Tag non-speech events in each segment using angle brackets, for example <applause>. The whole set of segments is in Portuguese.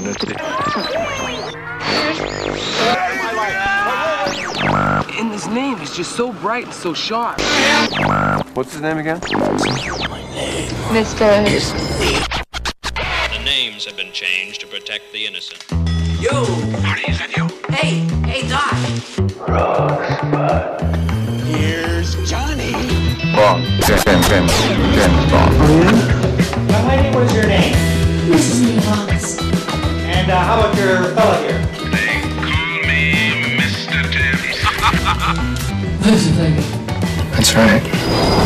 vicinity. And his name is just so bright and so sharp. What's his name again? Mr. The names have been changed to protect the innocent. Yo! Hey, hey, Doc! Here's Johnny! Bond. James, James, James Bond. Young lady, what is your name? Mrs. Nivas. And uh, how about your fella here? They call me Mr. Tibbs. That's right.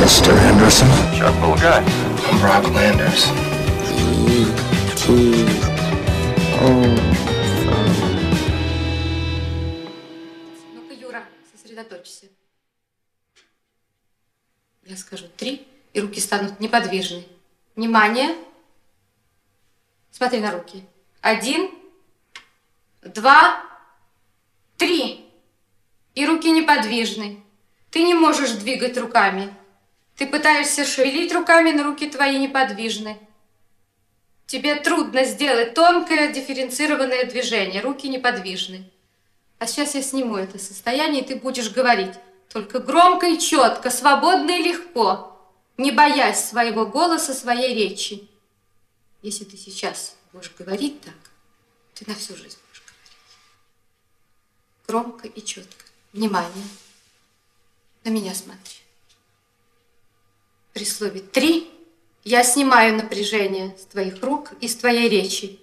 Mr. Henderson. Sharp little guy. I'm Brock Landers. Ну-ка, Юра, сосредоточься. Я скажу три, и руки станут неподвижны. Внимание. Смотри на руки. Один, два, три. И руки неподвижны. Ты не можешь двигать руками. Ты пытаешься шевелить руками, но руки твои неподвижны. Тебе трудно сделать тонкое дифференцированное движение. Руки неподвижны. А сейчас я сниму это состояние, и ты будешь говорить. Только громко и четко, свободно и легко, не боясь своего голоса, своей речи. Если ты сейчас будешь говорить так, ты на всю жизнь будешь говорить. Громко и четко. Внимание. На меня смотри. При слове «три» я снимаю напряжение с твоих рук и с твоей речи.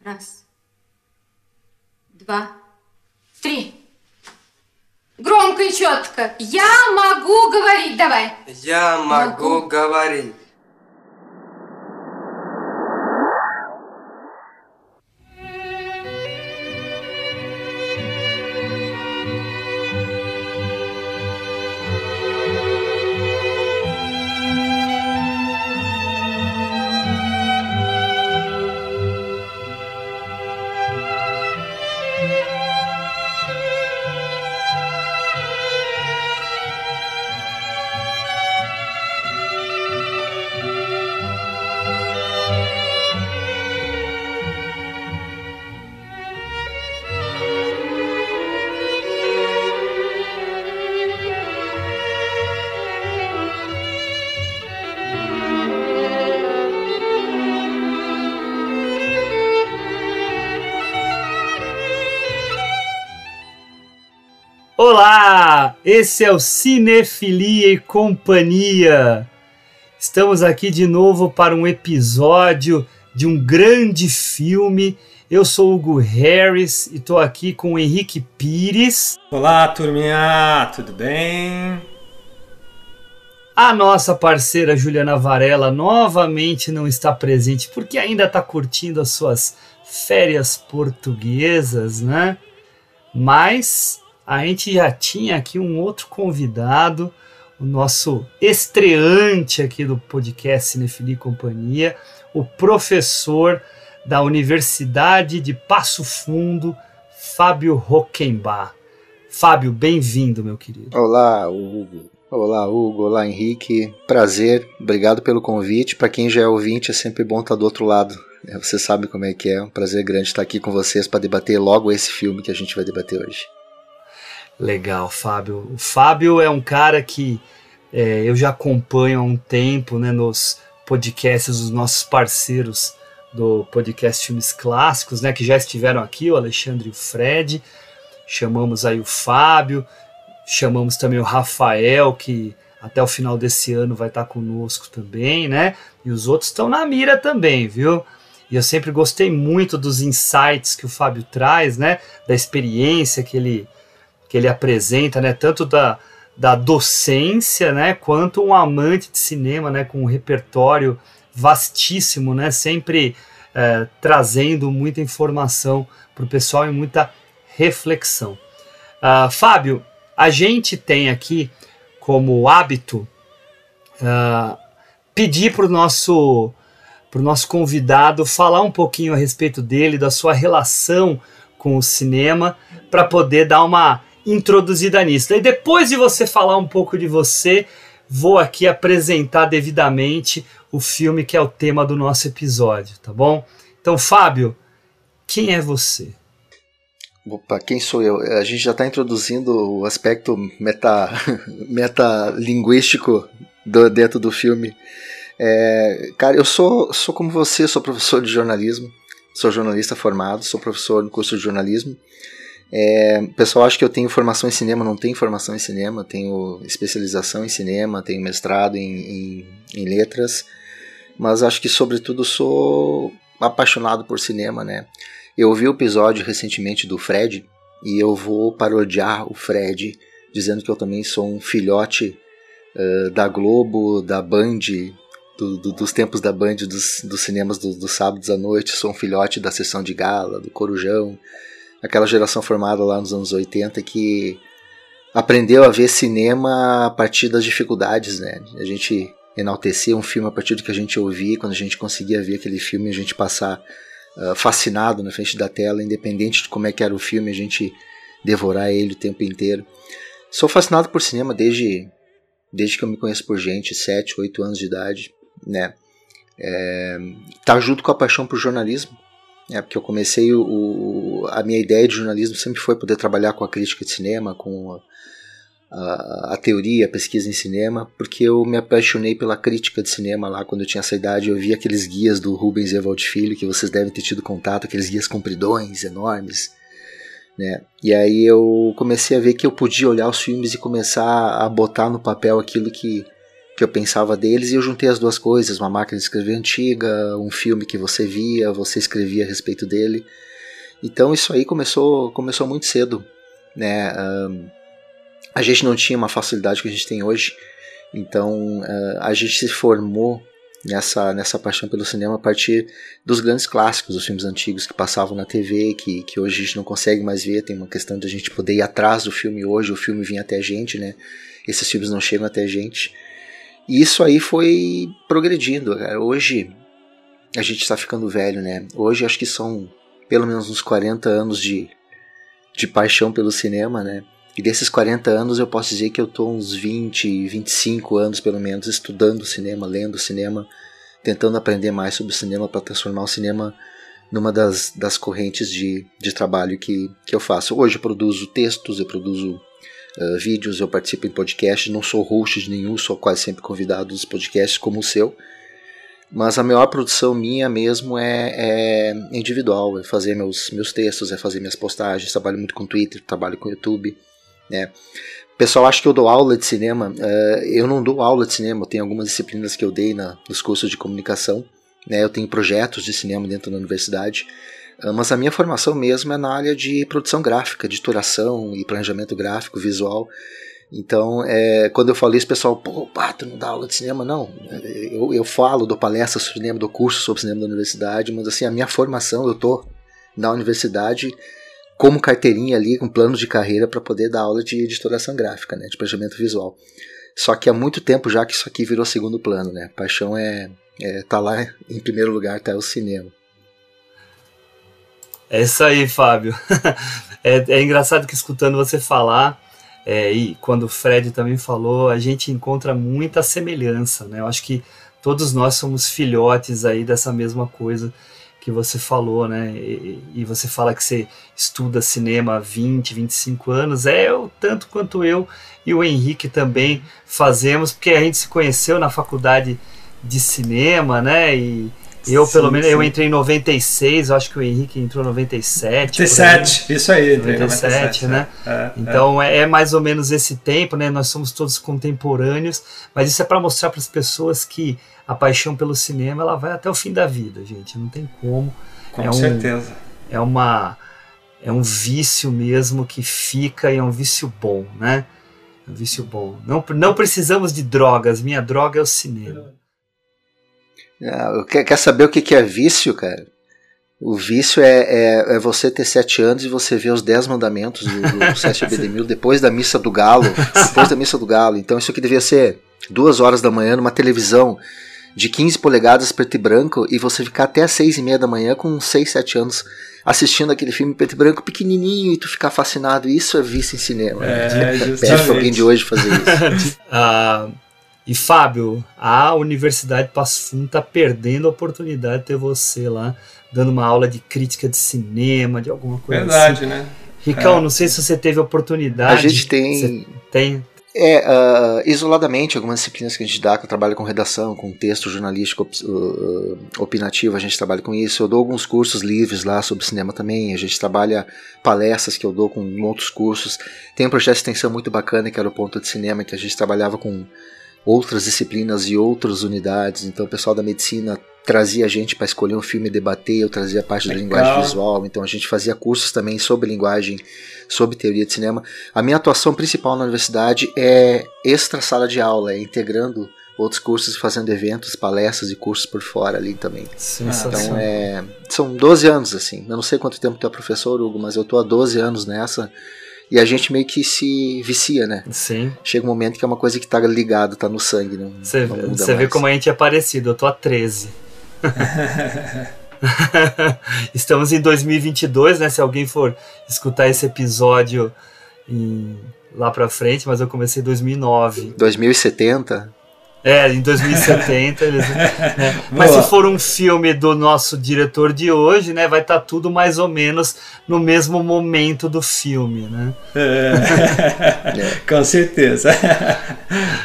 Раз два, три. Громко и четко. Я могу говорить. Давай. Я могу говорить. Esse é o Cinefilia e Companhia. Estamos aqui de novo para um episódio de um grande filme. Eu sou o Hugo Harris e estou aqui com o Henrique Pires. Olá, turminha, tudo bem? A nossa parceira Juliana Varela novamente não está presente porque ainda está curtindo as suas férias portuguesas, né? Mas a gente já tinha aqui um outro convidado, o nosso estreante aqui do podcast Cinefilia e Companhia, o professor da Universidade de Passo Fundo, Fábio Rockenbach. Fábio, bem-vindo, meu querido. Olá, Hugo. Olá, Hugo. Olá, Henrique. Prazer. Obrigado pelo convite. Para quem já é ouvinte, é sempre bom estar do outro lado. Você sabe como é que é. É um prazer grande estar aqui com vocês para debater logo esse filme que a gente vai debater hoje. Legal, Fábio. O Fábio é um cara que é, eu já acompanho há um tempo né, nos podcasts dos nossos parceiros do podcast Filmes Clássicos, né, que já estiveram aqui, o Alexandre e o Fred. Chamamos aí o Fábio, chamamos também o Rafael, que até o final desse ano vai estar conosco também, né? E os outros estão na mira também, viu? E eu sempre gostei muito dos insights que o Fábio traz, né? Da experiência que ele, que ele apresenta, né? Tanto da, da docência, né? Quanto um amante de cinema, né? Com um repertório vastíssimo, né? Sempre é, trazendo muita informação para o pessoal e muita reflexão. Uh, Fábio, a gente tem aqui como hábito uh, pedir para o nosso, pro nosso convidado falar um pouquinho a respeito dele, da sua relação com o cinema, para poder dar uma introduzida nisso. E depois de você falar um pouco de você, vou aqui apresentar devidamente o filme que é o tema do nosso episódio, tá bom? Então, Fábio, quem é você? Opa, quem sou eu? A gente já está introduzindo o aspecto meta, <laughs> metalinguístico do, dentro do filme. É, cara, eu sou, sou como você, sou professor de jornalismo, sou jornalista formado, sou professor no curso de jornalismo. É, o pessoal acha que eu tenho formação em cinema, não tenho formação em cinema, tenho especialização em cinema, tenho mestrado em, em, em letras, mas acho que sobretudo sou apaixonado por cinema, né? Eu ouvi o episódio recentemente do Fred e eu vou parodiar o Fred, dizendo que eu também sou um filhote uh, da Globo, da Band, do, do, dos tempos da Band, dos, dos cinemas dos do sábados à noite. Sou um filhote da sessão de gala, do Corujão, aquela geração formada lá nos anos 80 que aprendeu a ver cinema a partir das dificuldades, né? A gente enaltecer um filme a partir do que a gente ouvia, quando a gente conseguia ver aquele filme, a gente passar uh, fascinado na frente da tela, independente de como é que era o filme, a gente devorar ele o tempo inteiro. Sou fascinado por cinema desde, desde que eu me conheço por gente, 7, 8 anos de idade, né? É, tá junto com a paixão por jornalismo, é, porque eu comecei o, o, a minha ideia de jornalismo sempre foi poder trabalhar com a crítica de cinema, com a, a, teoria, a pesquisa em cinema, porque eu me apaixonei pela crítica de cinema lá quando eu tinha essa idade. Eu vi aqueles guias do Rubens Evald Filho, que vocês devem ter tido contato, aqueles guias compridões, enormes. Né? E aí eu comecei a ver que eu podia olhar os filmes e começar a botar no papel aquilo que, que eu pensava deles, e eu juntei as duas coisas: uma máquina de escrever antiga, um filme que você via, você escrevia a respeito dele. Então isso aí começou, começou muito cedo. Né? Um, a gente não tinha uma facilidade que a gente tem hoje, então uh, a gente se formou nessa, nessa paixão pelo cinema a partir dos grandes clássicos, dos filmes antigos que passavam na TV, que, que hoje a gente não consegue mais ver, tem uma questão de a gente poder ir atrás do filme hoje, o filme vir até a gente, né? Esses filmes não chegam até a gente. E isso aí foi progredindo. Hoje a gente está ficando velho, né? Hoje acho que são pelo menos uns 40 anos de, de paixão pelo cinema, né? E desses 40 anos eu posso dizer que eu estou uns 20, 25 anos pelo menos estudando cinema, lendo cinema, tentando aprender mais sobre o cinema para transformar o cinema numa das, das correntes de, de trabalho que, que eu faço. Hoje eu produzo textos, eu produzo uh, vídeos, eu participo em podcasts, não sou host de nenhum, sou quase sempre convidado dos podcasts como o seu. Mas a maior produção minha mesmo é, é, individual, é fazer meus, meus textos, é fazer minhas postagens, trabalho muito com Twitter, trabalho com YouTube. Né? Pessoal acha que eu dou aula de cinema. Uh, eu não dou aula de cinema, tenho algumas disciplinas que eu dei na, nos cursos de comunicação. Né? Eu tenho projetos de cinema dentro da universidade. Uh, mas a minha formação mesmo é na área de produção gráfica, editoração e planejamento gráfico, visual. Então, é, quando eu falei isso, pessoal, pô, pá, tu não dá aula de cinema? Não. Eu, eu falo, dou palestra sobre cinema, dou curso sobre cinema da universidade, mas assim, a minha formação, eu tô na universidade como carteirinha ali, com plano de carreira para poder dar aula de editoração gráfica, né, de planejamento visual. Só que há muito tempo já que isso aqui virou segundo plano, né? Paixão é, é tá lá em primeiro lugar, tá o cinema. É isso aí, Fábio. <laughs> é, é engraçado que escutando você falar, é, e quando o Fred também falou, a gente encontra muita semelhança, né? Eu acho que todos nós somos filhotes aí dessa mesma coisa que você falou, né? E, e, você fala que você estuda cinema há 20, 25 anos, é o tanto quanto eu e o Henrique também fazemos, porque a gente se conheceu na faculdade de cinema, né? E eu, sim, pelo menos, sim. eu entrei em 96, eu acho que o Henrique entrou em 97. 97, isso aí, 97, 97 né? É, é, então é. é. mais ou menos esse tempo, né? Nós somos todos contemporâneos, mas isso é para mostrar para as pessoas que a paixão pelo cinema ela vai até o fim da vida, gente. Não tem como. Com é certeza. Um, é uma é um vício mesmo que fica e é um vício bom, né? É um vício bom. Não, não precisamos de drogas. Minha droga é o cinema. Ah, quer, quer saber o que é vício, cara? O vício é, é, é, você ter sete anos e você ver os dez mandamentos do, do <laughs> Sete Bedemil depois da missa do galo. depois da missa do galo. Então isso aqui devia ser duas horas da manhã numa televisão de 15 polegadas preto e branco e você ficar até as 6 e meia da manhã com 6, 7 anos assistindo aquele filme preto e branco pequenininho e tu ficar fascinado. Isso é vício em cinema. É, né? Pede pra alguém de hoje fazer isso. uh, <laughs> E Fábio, a Universidade Passo Fundo tá perdendo a oportunidade de ter você lá dando uma aula de crítica de cinema, de alguma coisa Verdade, assim. né? Ricão, É. não sei se você teve oportunidade. A gente tem- Você tem. É, ah, isoladamente, algumas disciplinas que a gente dá, que eu trabalho com redação, com texto jornalístico op- uh, opinativo, a gente trabalha com isso. Eu dou alguns cursos livres lá sobre cinema também. A gente trabalha palestras que eu dou com outros cursos. Tem um projeto de extensão muito bacana que era o Ponto de Cinema, que a gente trabalhava com outras disciplinas e outras unidades. Então, o pessoal da medicina trazia a gente para escolher um filme e debater, eu trazia a parte da Legal. linguagem visual. Então, a gente fazia cursos também sobre linguagem, sobre teoria de cinema. A minha atuação principal na universidade é extra sala de aula, é integrando outros cursos, fazendo eventos, palestras e cursos por fora ali também. Sensacional. Então é, são 12 anos assim. Eu não sei quanto tempo tu é professor, Hugo, mas eu tô há 12 anos nessa. E a gente meio que se vicia, né? Sim. Chega um momento que é uma coisa que tá ligado, tá no sangue, não, Você, vê mais. como a gente é parecido, eu tô a <laughs> 13. Estamos em 2022, né? Se alguém for escutar esse episódio em- lá pra frente, mas eu comecei em 2009. 2070, É, em 2070. eles, né? <laughs> Mas se for um filme do nosso diretor de hoje, né? Vai estar tudo mais ou menos no mesmo momento do filme, né? É. <laughs> Com certeza.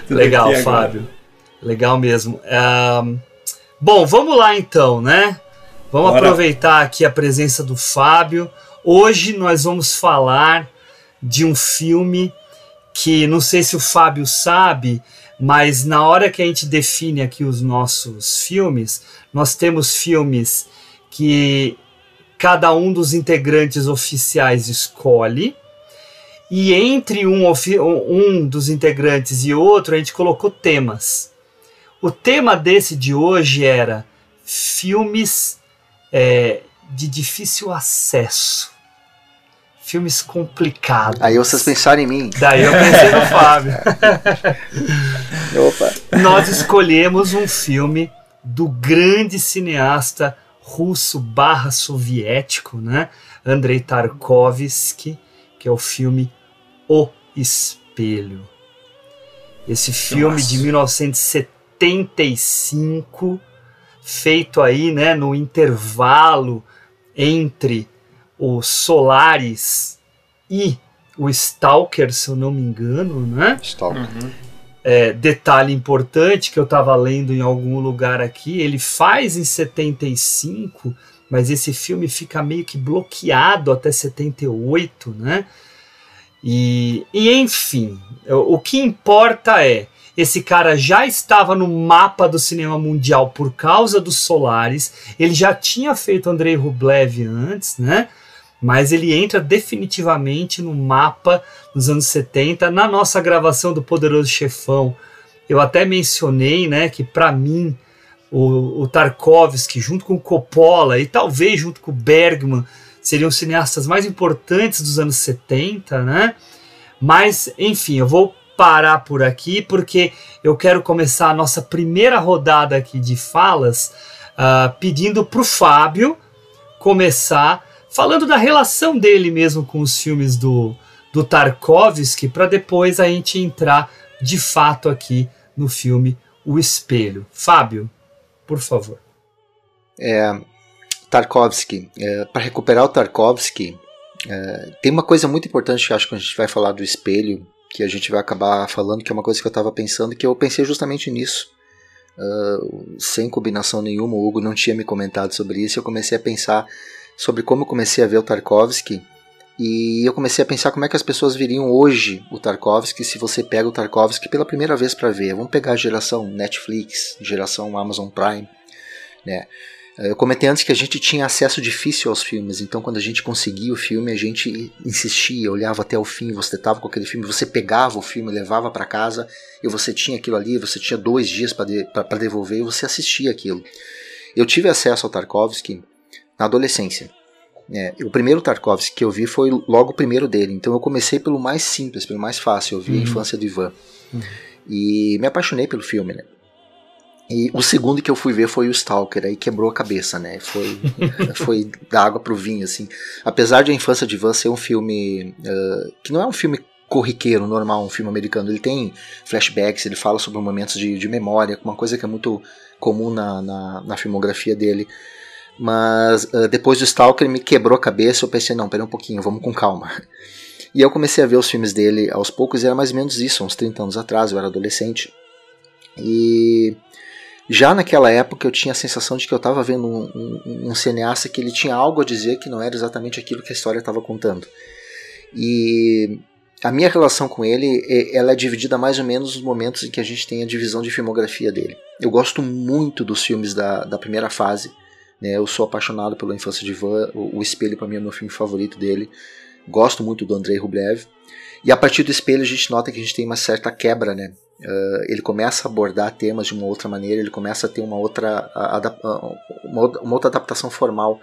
Legal. Fábio. Legal mesmo. Bom, vamos lá então, né? Vamos Bora. aproveitar aqui a presença do Fábio. Hoje nós vamos falar de um filme que não sei se o Fábio sabe, mas na hora que a gente define aqui os nossos filmes, nós temos filmes que cada um dos integrantes oficiais escolhe. E entre um, um dos integrantes e outro, a gente colocou temas. O tema desse de hoje era filmes é, de difícil acesso. Filmes complicados. aí vocês pensaram em mim. Daí eu pensei no Fábio. <laughs> Opa, Nós escolhemos um filme do grande cineasta russo barra soviético, né? Andrei Tarkovsky, que é o filme O Espelho. Esse filme Nossa. de 1975, feito aí, né, no intervalo entre o Solaris e o Stalker, se eu não me engano, né? Stalker. É, detalhe importante que eu estava lendo em algum lugar aqui, ele faz em 75, mas esse filme fica meio que bloqueado até 78, né? E, e enfim, o, o que importa é, esse cara já estava no mapa do cinema mundial por causa dos Solares, ele já tinha feito Andrei Rublev antes, né? Mas ele entra definitivamente no mapa nos anos 70. Na nossa gravação do Poderoso Chefão, eu até mencionei, né, que para mim o, o Tarkovsky, junto com Coppola e talvez junto com o Bergman, seriam os cineastas mais importantes dos anos 70, né? Mas, enfim, eu vou parar por aqui porque eu quero começar a nossa primeira rodada aqui de falas ah, pedindo para o Fábio começar falando da relação dele mesmo com os filmes do, do Tarkovsky, para depois a gente entrar de fato aqui no filme O Espelho. Fábio, por favor. É, Tarkovsky. É, para recuperar o Tarkovsky, é, tem uma coisa muito importante que acho que a gente vai falar do espelho, que a gente vai acabar falando, que é uma coisa que eu estava pensando, que eu pensei justamente nisso. Uh, sem combinação nenhuma, o Hugo não tinha me comentado sobre isso, eu comecei a pensar sobre como eu comecei a ver o Tarkovsky, e eu comecei a pensar como é que as pessoas viriam hoje o Tarkovsky se você pega o Tarkovsky pela primeira vez para ver. Vamos pegar a geração Netflix, geração Amazon Prime, né? Eu comentei antes que a gente tinha acesso difícil aos filmes, então quando a gente conseguia o filme, a gente insistia, olhava até o fim, você estava com aquele filme, você pegava o filme, levava para casa e você tinha aquilo ali, você tinha dois dias para de, devolver e você assistia aquilo. Eu tive acesso ao Tarkovsky na adolescência. né? o primeiro Tarkovsky que eu vi foi logo o primeiro dele, então eu comecei pelo mais simples, pelo mais fácil. Eu vi a Uhum. infância do Ivan e me apaixonei pelo filme, né? E o segundo que eu fui ver foi o Stalker, aí quebrou a cabeça, né? Foi, <laughs> foi da água pro vinho, assim. Apesar de a infância de Ivan ser um filme uh, que não é um filme corriqueiro, normal, um filme americano. Ele tem flashbacks, ele fala sobre momentos de, de memória, uma coisa que é muito comum na, na, na filmografia dele. Mas uh, depois do Stalker me quebrou a cabeça, eu pensei, não, pera um pouquinho, vamos com calma. <laughs> E eu comecei a ver os filmes dele aos poucos, e era mais ou menos isso, uns 30 anos atrás, eu era adolescente. E já naquela época eu tinha a sensação de que eu estava vendo um, um, um, cineasta que ele tinha algo a dizer que não era exatamente aquilo que a história estava contando. E a minha relação com ele ela é dividida mais ou menos nos momentos em que a gente tem a divisão de filmografia dele. Eu gosto muito dos filmes da, da primeira fase. Né? Eu sou apaixonado pela Infância de Van. O, o Espelho, para mim, é o meu filme favorito dele. Gosto muito do Andrei Rublev. E a partir do Espelho a gente nota que a gente tem uma certa quebra, né? Uh, ele começa a abordar temas de uma outra maneira, ele começa a ter uma outra, uma outra adaptação formal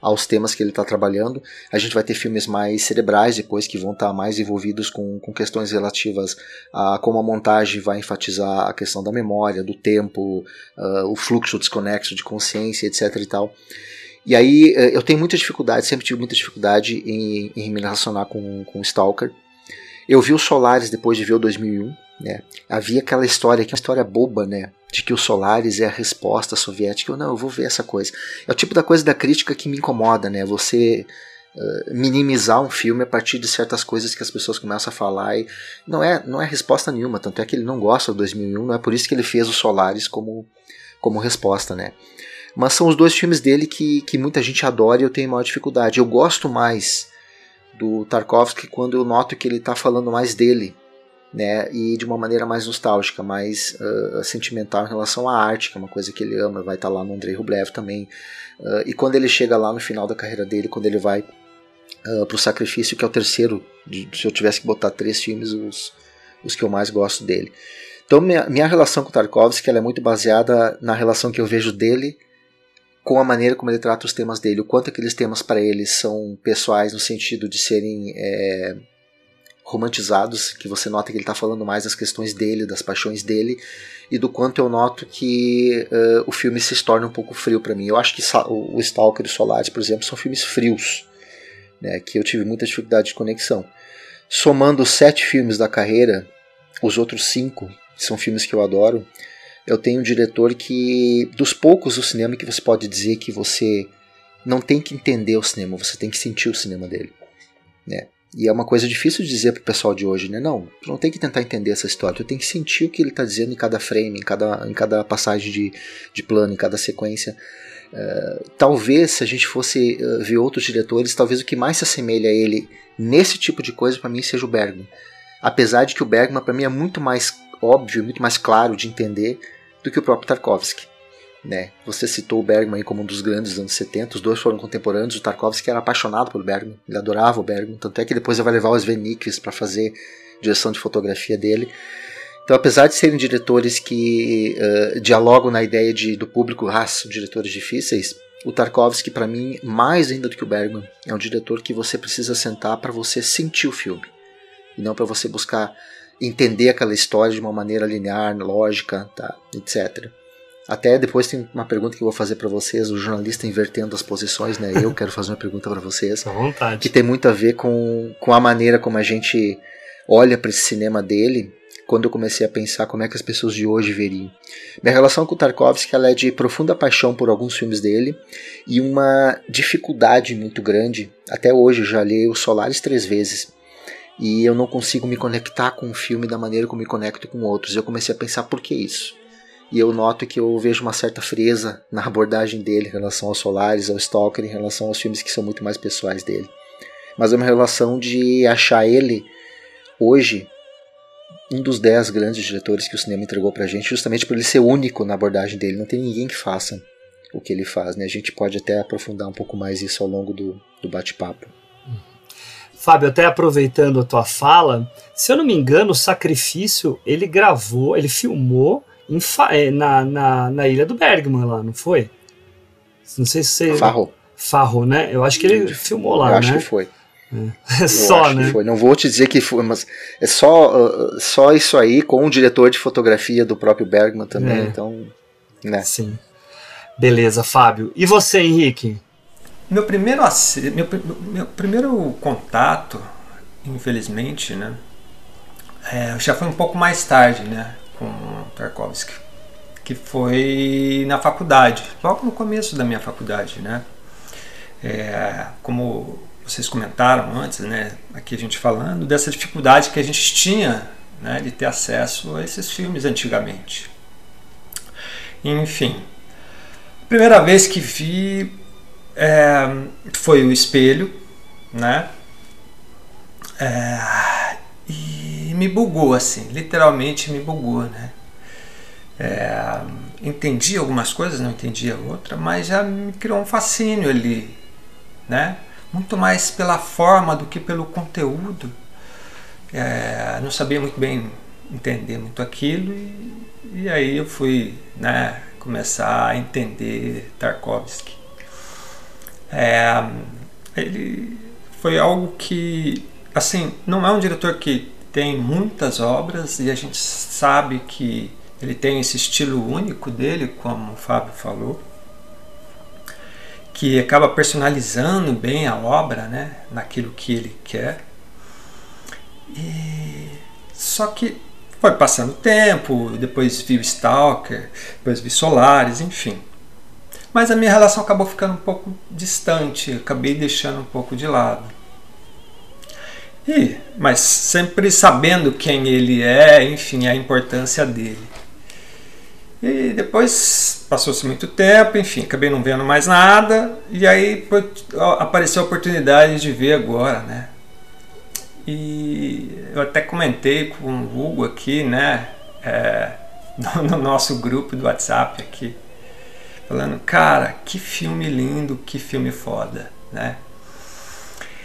aos temas que ele está trabalhando. A gente vai ter filmes mais cerebrais depois que vão estar tá mais envolvidos com, com questões relativas a como a montagem vai enfatizar a questão da memória, do tempo, uh, o fluxo desconexo de consciência, etc. e tal. E aí uh, eu tenho muita dificuldade, sempre tive muita dificuldade em, em me relacionar com, com Stalker. Eu vi o Solaris depois de ver o 2001, né? Havia aquela história, que é uma história boba, né? De que o Solaris é a resposta soviética. Eu não, eu vou ver essa coisa. É o tipo da coisa da crítica que me incomoda, né? Você uh, minimizar um filme a partir de certas coisas que as pessoas começam a falar e não é, não é resposta nenhuma. Tanto é que ele não gosta do 2001, não é por isso que ele fez o Solaris como, como resposta, né? Mas são os dois filmes dele que, que muita gente adora e eu tenho maior dificuldade. Eu gosto mais do Tarkovsky quando eu noto que ele está falando mais dele, né, e de uma maneira mais nostálgica, mais uh, sentimental em relação à arte, que é uma coisa que ele ama, vai estar tá lá no Andrei Rublev também. Uh, e quando ele chega lá no final da carreira dele, quando ele vai uh, para o Sacrifício, que é o terceiro, de, se eu tivesse que botar três filmes, os, os que eu mais gosto dele. Então minha, minha relação com Tarkovsky ela é muito baseada na relação que eu vejo dele com a maneira como ele trata os temas dele, o quanto aqueles temas para ele são pessoais no sentido de serem é, romantizados, que você nota que ele está falando mais das questões dele, das paixões dele, e do quanto eu noto que uh, o filme se torna um pouco frio para mim. Eu acho que o Stalker e o Solaris, por exemplo, são filmes frios, né, que eu tive muita dificuldade de conexão. Somando os sete filmes da carreira, os outros cinco, que são filmes que eu adoro, eu tenho um diretor que, dos poucos do cinema que você pode dizer que você não tem que entender o cinema, você tem que sentir o cinema dele. Né? E é uma coisa difícil de dizer pro pessoal de hoje, né? Não, tu não tem que tentar entender essa história, tu tem que sentir o que ele está dizendo em cada frame, em cada, em cada passagem de, de plano, em cada sequência. Uh, talvez, se a gente fosse uh, ver outros diretores, talvez o que mais se assemelha a ele nesse tipo de coisa, para mim, seja o Bergman. Apesar de que o Bergman, para mim, é muito mais óbvio, muito mais claro de entender do que o próprio Tarkovsky. Né? Você citou o Bergman como um dos grandes dos anos 70, os dois foram contemporâneos, o Tarkovsky era apaixonado pelo Bergman, ele adorava o Bergman, tanto é que depois ele vai levar o Sven Nykvist para fazer direção de fotografia dele. Então, apesar de serem diretores que uh, dialogam na ideia de, do público, ah, são diretores difíceis, o Tarkovsky, para mim, mais ainda do que o Bergman, é um diretor que você precisa sentar para você sentir o filme, e não para você buscar entender aquela história de uma maneira linear, lógica, tá, etc. Até depois tem uma pergunta que eu vou fazer para vocês, o jornalista invertendo as posições, né? Eu quero fazer uma pergunta para vocês. À vontade. Que tem muito a ver com, com a maneira como a gente olha para esse cinema dele, quando eu comecei a pensar como é que as pessoas de hoje veriam. Minha relação com o Tarkovsky ela é de profunda paixão por alguns filmes dele e uma dificuldade muito grande. Até hoje eu já li o Solaris três vezes e eu não consigo me conectar com o filme da maneira como me conecto com outros. Eu comecei a pensar por que isso. E eu noto que eu vejo uma certa frieza na abordagem dele em relação aos Solares, ao Stalker, em relação aos filmes que são muito mais pessoais dele. Mas é uma relação de achar ele, hoje, um dos dez grandes diretores que o cinema entregou pra gente, justamente por ele ser único na abordagem dele. Não tem ninguém que faça o que ele faz. Né? A gente pode até aprofundar um pouco mais isso ao longo do, do bate-papo. Fábio, até aproveitando a tua fala, se eu não me engano, o Sacrifício ele gravou, ele filmou em, é, na, na, na ilha do Bergman lá, não foi? Não sei se você. Farro. Farro, né? Eu acho que ele filmou lá, eu né? acho que foi. É. <laughs> só, né? Não vou te dizer que foi, mas é só, uh, só isso aí com o diretor de fotografia do próprio Bergman também, é. então, né? Sim. Beleza, Fábio. E você, Henrique? Meu primeiro, meu, meu primeiro contato, infelizmente, né, é, já foi um pouco mais tarde, né, com Tarkovsky, que foi na faculdade, logo no começo da minha faculdade, né. É, como vocês comentaram antes, né, aqui a gente falando dessa dificuldade que a gente tinha, né, de ter acesso a esses filmes antigamente. Enfim, primeira vez que vi é, foi o espelho, né? É, me bugou assim, literalmente me bugou, né? É, entendi algumas coisas, não entendia outra, mas já me criou um fascínio ali, né? Muito mais pela forma do que pelo conteúdo. É, não sabia muito bem entender muito aquilo e, e aí eu fui, né? Começar a entender Tarkovsky. É, ele foi algo que, assim, não é um diretor que tem muitas obras e a gente sabe que ele tem esse estilo único dele, como o Fábio falou, que acaba personalizando bem a obra, né, naquilo que ele quer. E só que foi passando o tempo, depois vi o Stalker, depois vi Solares, enfim. Mas a minha relação acabou ficando um pouco distante, acabei deixando um pouco de lado. E, mas sempre sabendo quem ele é, enfim, a importância dele. E depois passou-se muito tempo, enfim, acabei não vendo mais nada, e aí apareceu a oportunidade de ver agora, né? E eu até comentei com o Hugo aqui, né? É, <laughs> no nosso grupo do WhatsApp aqui, falando, cara, que filme lindo, que filme foda, né?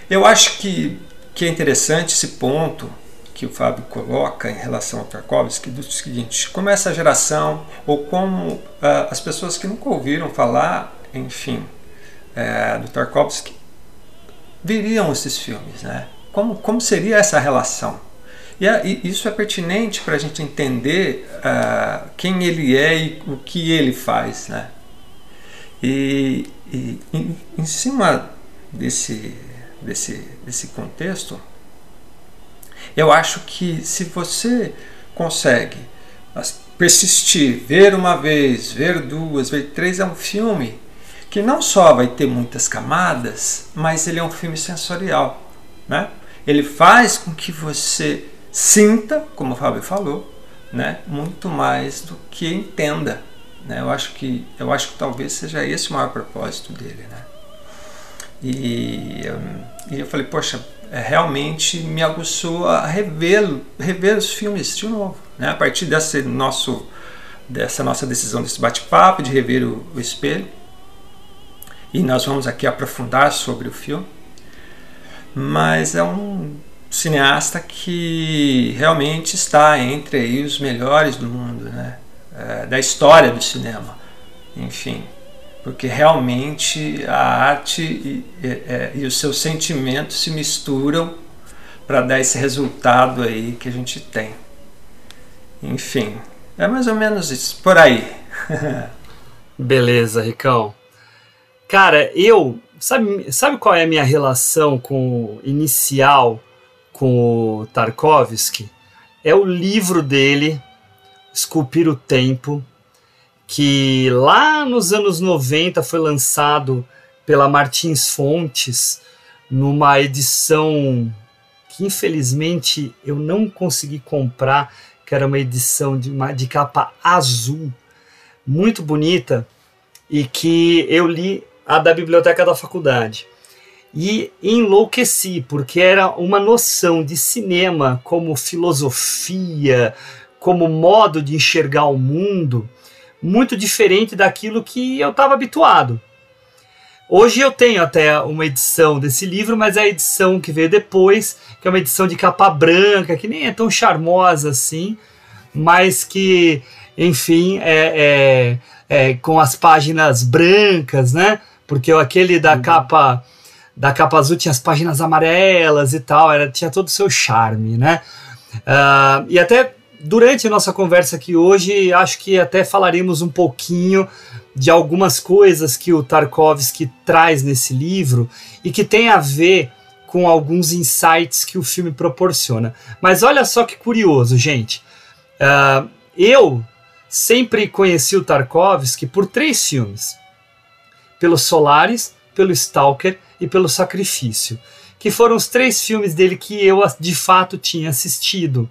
Eu acho que, que é interessante esse ponto que o Fábio coloca em relação ao Tarkovsky, do seguinte, como essa geração, ou como uh, as pessoas que nunca ouviram falar, enfim, uh, do Tarkovsky, viriam esses filmes, né? Como, como seria essa relação? E, e isso é pertinente para a gente entender uh, quem ele é e o que ele faz, né? E, e em, em, cima desse, desse, desse contexto, eu acho que se você consegue persistir, ver uma vez, ver duas, ver três, é um filme que não só vai ter muitas camadas, mas ele é um filme sensorial, né? Ele faz com que você sinta, como o Fábio falou, né, muito mais do que entenda. Né? Eu, acho que, eu acho que talvez seja esse o maior propósito dele. Né? E, e eu falei, poxa, é, realmente me aguçou a rever, rever os filmes de novo. Né? A partir desse nosso, dessa nossa decisão, desse bate-papo, de rever o, o espelho. E nós vamos aqui aprofundar sobre o filme mas é um cineasta que realmente está entre os melhores do mundo, né? É, da história do cinema, enfim, porque realmente a arte e, e, é, e os seus sentimentos se misturam para dar esse resultado aí que a gente tem. Enfim, é mais ou menos isso, por aí. <laughs> Beleza, Ricão. Cara, eu Sabe, sabe qual é a minha relação com inicial com o Tarkovsky? É o livro dele, Esculpir o Tempo, que lá nos anos 90 foi lançado pela Martins Fontes numa edição que infelizmente eu não consegui comprar, que era uma edição de, uma, de capa azul, muito bonita, e que eu li a da biblioteca da faculdade. E enlouqueci, porque era uma noção de cinema como filosofia, como modo de enxergar o mundo, muito diferente daquilo que eu estava habituado. Hoje eu tenho até uma edição desse livro, mas é a edição que veio depois, que é uma edição de capa branca, que nem é tão charmosa assim, mas que, enfim, é, é, é com as páginas brancas, né? porque aquele da uhum. capa da capa azul tinha as páginas amarelas e tal, era, tinha todo o seu charme, né? Uh, e até durante nossa conversa aqui hoje, acho que até falaremos um pouquinho de algumas coisas que o Tarkovsky traz nesse livro e que tem a ver com alguns insights que o filme proporciona. Mas olha só que curioso, gente. Uh, eu sempre conheci o Tarkovsky por três filmes: pelo Solaris, pelo Stalker e pelo Sacrifício, que foram os três filmes dele que eu de fato tinha assistido.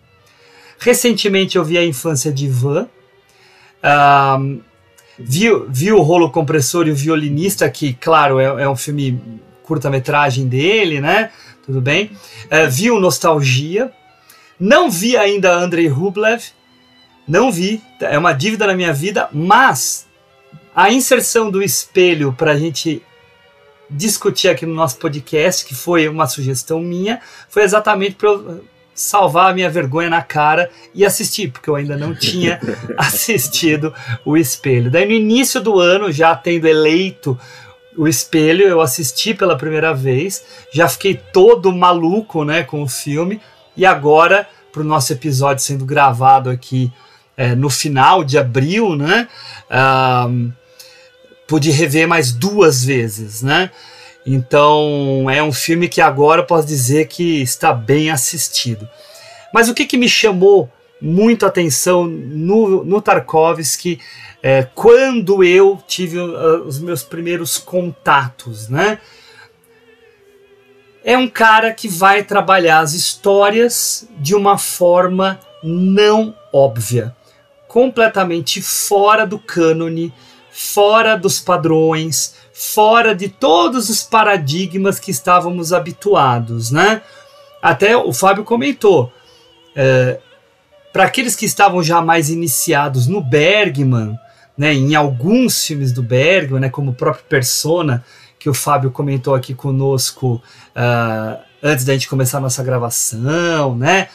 Recentemente eu vi A Infância de Ivan, uh, vi, vi o Rolo Compressor e o Violinista, que, claro, é, é um filme curta-metragem dele, né? Tudo bem. Uh, vi o Nostalgia, não vi ainda Andrei Rublev, não vi, é uma dívida na minha vida, mas a inserção do espelho para a gente discutir aqui no nosso podcast, que foi uma sugestão minha, foi exatamente para eu salvar a minha vergonha na cara e assistir, porque eu ainda não tinha <laughs> assistido o espelho. Daí no início do ano, já tendo eleito o espelho, eu assisti pela primeira vez, já fiquei todo maluco né, com o filme, e agora, para o nosso episódio sendo gravado aqui é, no final de abril, né? Um, pude rever mais duas vezes, né? Então é um filme que agora eu posso dizer que está bem assistido. Mas o que, que me chamou muito atenção no, no Tarkovsky é, quando eu tive uh, os meus primeiros contatos, né? É um cara que vai trabalhar as histórias de uma forma não óbvia completamente fora do cânone, fora dos padrões, fora de todos os paradigmas que estávamos habituados, né? Até o Fábio comentou, é, para aqueles que estavam já mais iniciados no Bergman, né, em alguns filmes do Bergman, né, como o próprio Persona, que o Fábio comentou aqui conosco uh, antes da gente começar a nossa gravação, né,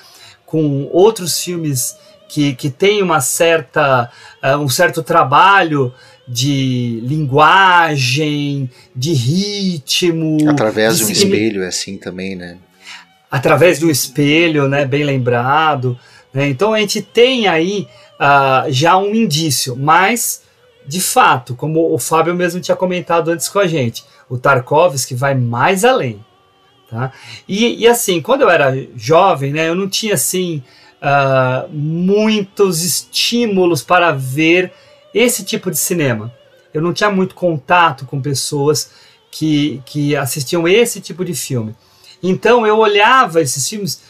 com outros filmes que, que tem uma certa, uh, um certo trabalho de linguagem, de ritmo. Através de, um espelho, é assim também, né? Através do espelho, né? Bem lembrado. Né? Então a gente tem aí uh, já um indício, mas de fato, como o Fábio mesmo tinha comentado antes com a gente, o Tarkovsky vai mais além. Tá? E, e assim, quando eu era jovem, né, eu não tinha assim uh, muitos estímulos para ver esse tipo de cinema. Eu não tinha muito contato com pessoas que, que assistiam esse tipo de filme. Então eu olhava esses filmes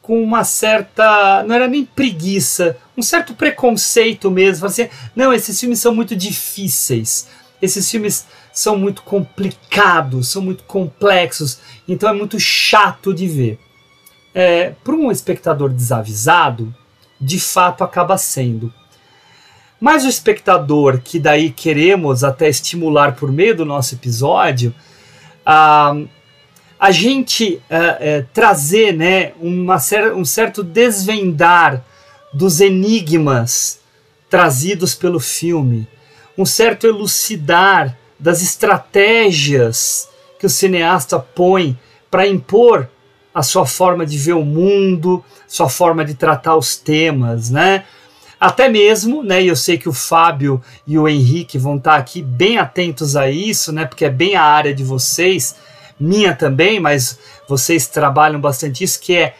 com uma certa. não era nem preguiça, um certo preconceito mesmo. Assim, não, esses filmes são muito difíceis. Esses filmes são muito complicados, são muito complexos, então é muito chato de ver é, para um espectador desavisado, de fato acaba sendo. Mas o espectador que daí queremos até estimular por meio do nosso episódio, a, a gente é, é, trazer né, uma, um certo desvendar dos enigmas trazidos pelo filme, um certo elucidar das estratégias que o cineasta põe para impor a sua forma de ver o mundo, sua forma de tratar os temas, né? Até mesmo, né, e eu sei que o Fábio e o Henrique vão estar aqui bem atentos a isso, né, porque é bem a área de vocês, minha também, mas vocês trabalham bastante isso, que é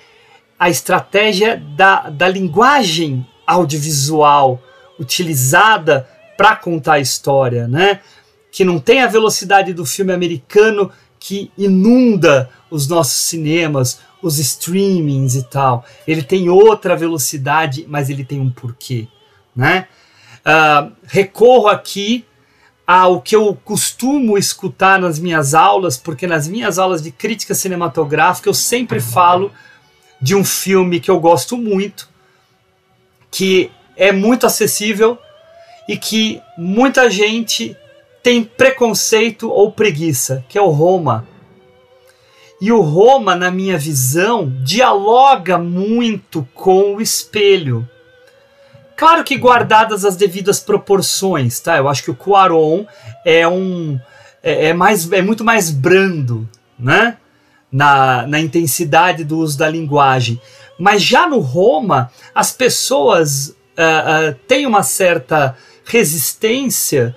a estratégia da, da linguagem audiovisual utilizada para contar a história, né? Que não tem a velocidade do filme americano que inunda os nossos cinemas, os streamings e tal. Ele tem outra velocidade, mas ele tem um porquê, né? Uh, recorro aqui ao que eu costumo escutar nas minhas aulas, porque nas minhas aulas de crítica cinematográfica eu sempre falo de um filme que eu gosto muito, que é muito acessível e que muita gente tem preconceito ou preguiça, que é o Roma. E o Roma, na minha visão, dialoga muito com o espelho. Claro que guardadas as devidas proporções, tá? Eu acho que o Cuaron é um é, é, mais é muito mais brando, né? Na, na intensidade do uso da linguagem. Mas já no Roma, as pessoas uh, uh, têm uma certa resistência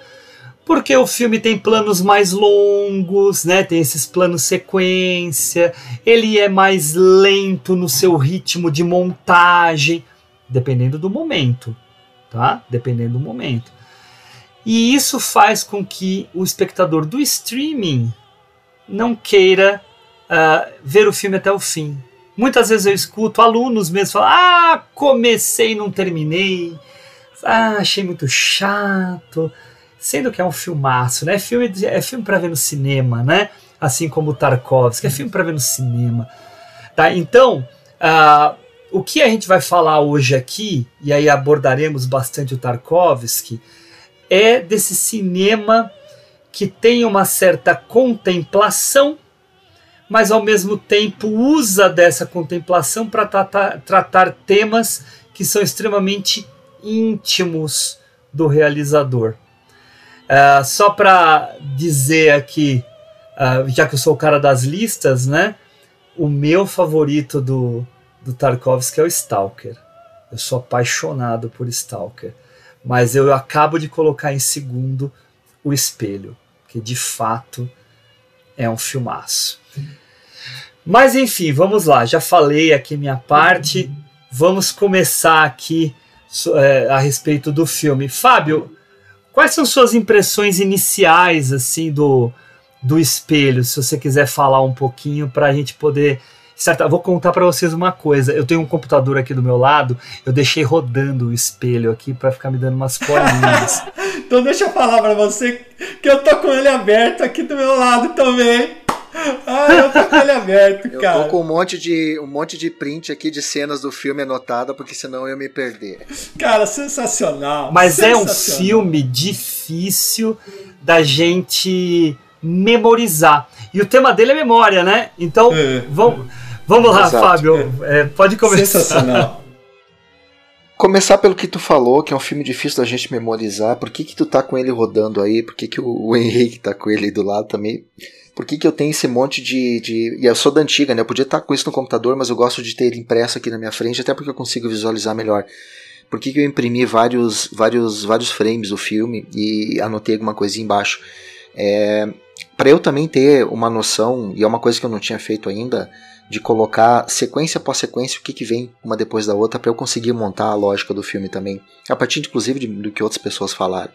porque o filme tem planos mais longos, né? Tem esses planos sequência, ele é mais lento no seu ritmo de montagem, dependendo do momento, tá? Dependendo do momento. E isso faz com que o espectador do streaming não queira uh, ver o filme até o fim. Muitas vezes eu escuto alunos mesmo falar: Ah, comecei e não terminei. Ah, achei muito chato sendo que é um filmaço, né? Filme, é filme para ver no cinema, né? Assim como o Tarkovsky, é filme para ver no cinema. Tá? Então, uh, o que a gente vai falar hoje aqui, e aí abordaremos bastante o Tarkovsky, é desse cinema que tem uma certa contemplação, mas ao mesmo tempo usa dessa contemplação para tratar, tratar temas que são extremamente íntimos do realizador. Uh, só para dizer aqui, uh, já que eu sou o cara das listas, né? O meu favorito do, do Tarkovsky é o Stalker. Eu sou apaixonado por Stalker. Mas eu acabo de colocar em segundo o Espelho, que de fato é um filmaço. Mas enfim, vamos lá. Já falei aqui minha parte. Vamos começar aqui é, a respeito do filme. Fábio, Quais são suas impressões iniciais assim do, do espelho? Se você quiser falar um pouquinho para a gente poder Certo, vou contar para vocês uma coisa. Eu tenho um computador aqui do meu lado, eu deixei rodando o espelho aqui para ficar me dando umas colinhas. <laughs> então deixa eu falar para você que eu tô com ele aberto aqui do meu lado também. Ah, eu tô com ele aberto, cara. Eu tô com um monte, de, um monte de print aqui de cenas do filme anotada, porque senão eu ia me perder. Cara, sensacional. Mas sensacional. é um filme difícil da gente memorizar. E o tema dele é memória, né? Então, é. vamos, vamos lá, Exato. Fábio. É, pode começar. Sensacional. Começar pelo que tu falou, que é um filme difícil da gente memorizar. Por que, que tu tá com ele rodando aí? Por que, que o, o Henrique tá com ele aí do lado também? Por que, que eu tenho esse monte de, de. E eu sou da antiga, né? Eu podia estar com isso no computador, mas eu gosto de ter ele impresso aqui na minha frente, até porque eu consigo visualizar melhor. Por que, que eu imprimi vários, vários, vários frames do filme e anotei alguma coisinha embaixo? É, para eu também ter uma noção, e é uma coisa que eu não tinha feito ainda, de colocar sequência após sequência o que, que vem uma depois da outra para eu conseguir montar a lógica do filme também, a partir inclusive de, do que outras pessoas falaram.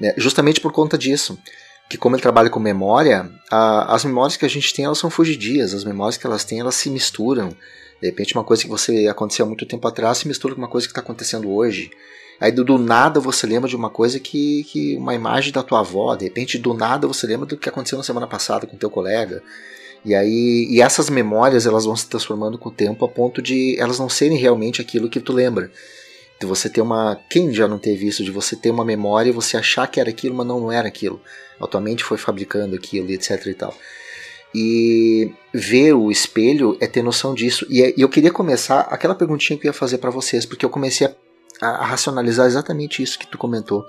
Né? Justamente por conta disso que como ele trabalha com memória, a, as memórias que a gente tem elas são fugidias, as memórias que elas têm elas se misturam. De repente uma coisa que você aconteceu há muito tempo atrás se mistura com uma coisa que está acontecendo hoje. Aí do, do, nada você lembra de uma coisa que, que uma imagem da tua avó, de repente do nada você lembra do que aconteceu na semana passada com teu colega. E aí e essas memórias elas vão se transformando com o tempo a ponto de elas não serem realmente aquilo que tu lembra de você ter uma. Quem já não teve isso? De você ter uma memória e você achar que era aquilo, mas não, era aquilo. A tua mente foi fabricando aquilo, etc e tal. E ver o espelho é ter noção disso. E, é, eu queria começar aquela perguntinha que eu ia fazer para vocês, porque eu comecei a, a, racionalizar exatamente isso que tu comentou.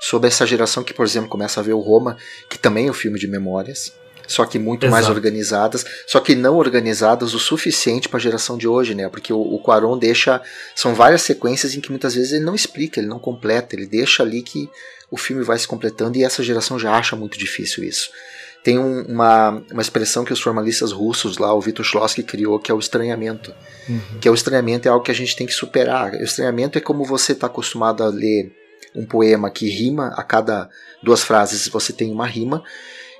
Sobre essa geração que, por exemplo, começa a ver o Roma, que também é um filme de memórias só que muito Exato. mais organizadas, só que não organizadas o suficiente para a geração de hoje, né? Porque o, o Quaron deixa são várias sequências em que muitas vezes ele não explica, ele não completa, ele deixa ali que o filme vai se completando e essa geração já acha muito difícil isso. Tem um, uma, uma expressão que os formalistas russos lá, o Vitor Schlossky criou, que é o estranhamento. Uhum. Que é o estranhamento é algo que a gente tem que superar. O estranhamento é como você está acostumado a ler um poema que rima a cada duas frases, você tem uma rima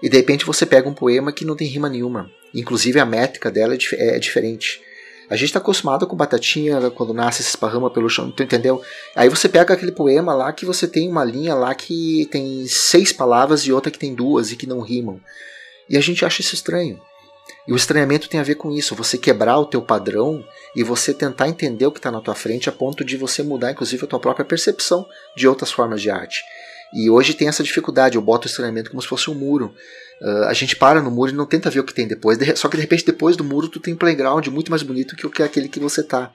e de repente você pega um poema que não tem rima nenhuma. Inclusive a métrica dela é, é diferente. A gente está acostumado com batatinha quando nasce se esparrama pelo chão, tu entendeu? Aí você pega aquele poema lá que você tem uma linha lá que tem seis palavras e outra que tem duas e que não rimam. E a gente acha isso estranho. E o estranhamento tem a ver com isso, você quebrar o teu padrão e você tentar entender o que está na tua frente a ponto de você mudar, inclusive, a tua própria percepção de outras formas de arte. E hoje tem essa dificuldade, eu boto o estranhamento como se fosse um muro. Uh, a gente para no muro e não tenta ver o que tem depois. Só que de repente depois do muro tu tem um playground muito mais bonito que o que é aquele que você tá.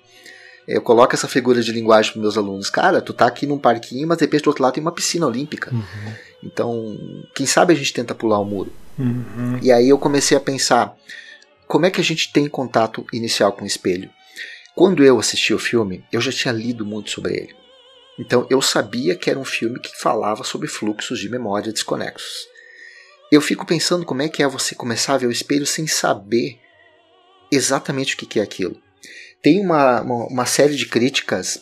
Eu coloco essa figura de linguagem para meus alunos. Cara, tu tá aqui num parquinho, mas de repente do outro lado tem uma piscina olímpica. Uhum. Então, quem sabe a gente tenta pular o muro. Uhum. E aí eu comecei a pensar, como é que a gente tem contato inicial com o espelho? Quando eu assisti o filme, eu já tinha lido muito sobre ele. Então eu sabia que era um filme que falava sobre fluxos de memória desconexos. Eu fico pensando como é que é você começar a ver o espelho sem saber exatamente o que é aquilo. Tem uma, uma, uma série de críticas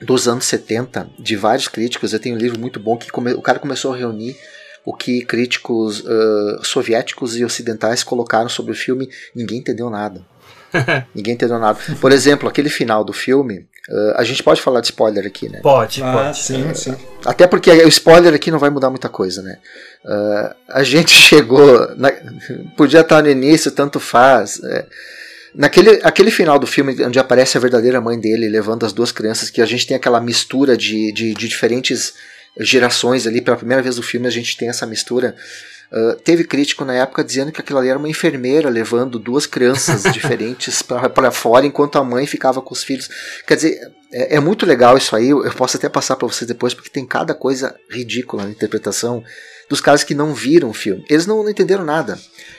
dos anos 70, de vários críticos. Eu tenho um livro muito bom que come, o cara começou a reunir o que críticos uh, soviéticos e ocidentais colocaram sobre o filme. Ninguém entendeu nada. <laughs> Ninguém entendeu nada. Por exemplo, aquele final do filme. Uh, a gente pode falar de spoiler aqui, né? Pode, Ah, pode. sim, sim. Até porque o spoiler aqui não vai mudar muita coisa, né? Uh, a gente <laughs> chegou. Na, podia estar no início, tanto faz. É, naquele aquele final do filme, onde aparece a verdadeira mãe dele levando as duas crianças, que a gente tem aquela mistura de, de, de diferentes gerações ali. Pela primeira vez no filme, a gente tem essa mistura. Uh, teve crítico na época dizendo que aquilo ali era uma enfermeira levando duas crianças <laughs> diferentes para fora enquanto a mãe ficava com os filhos. Quer dizer, é, é muito legal isso aí. Eu posso até passar para vocês depois, porque tem cada coisa ridícula na interpretação dos caras que não viram o filme. Eles não, não entenderam nada.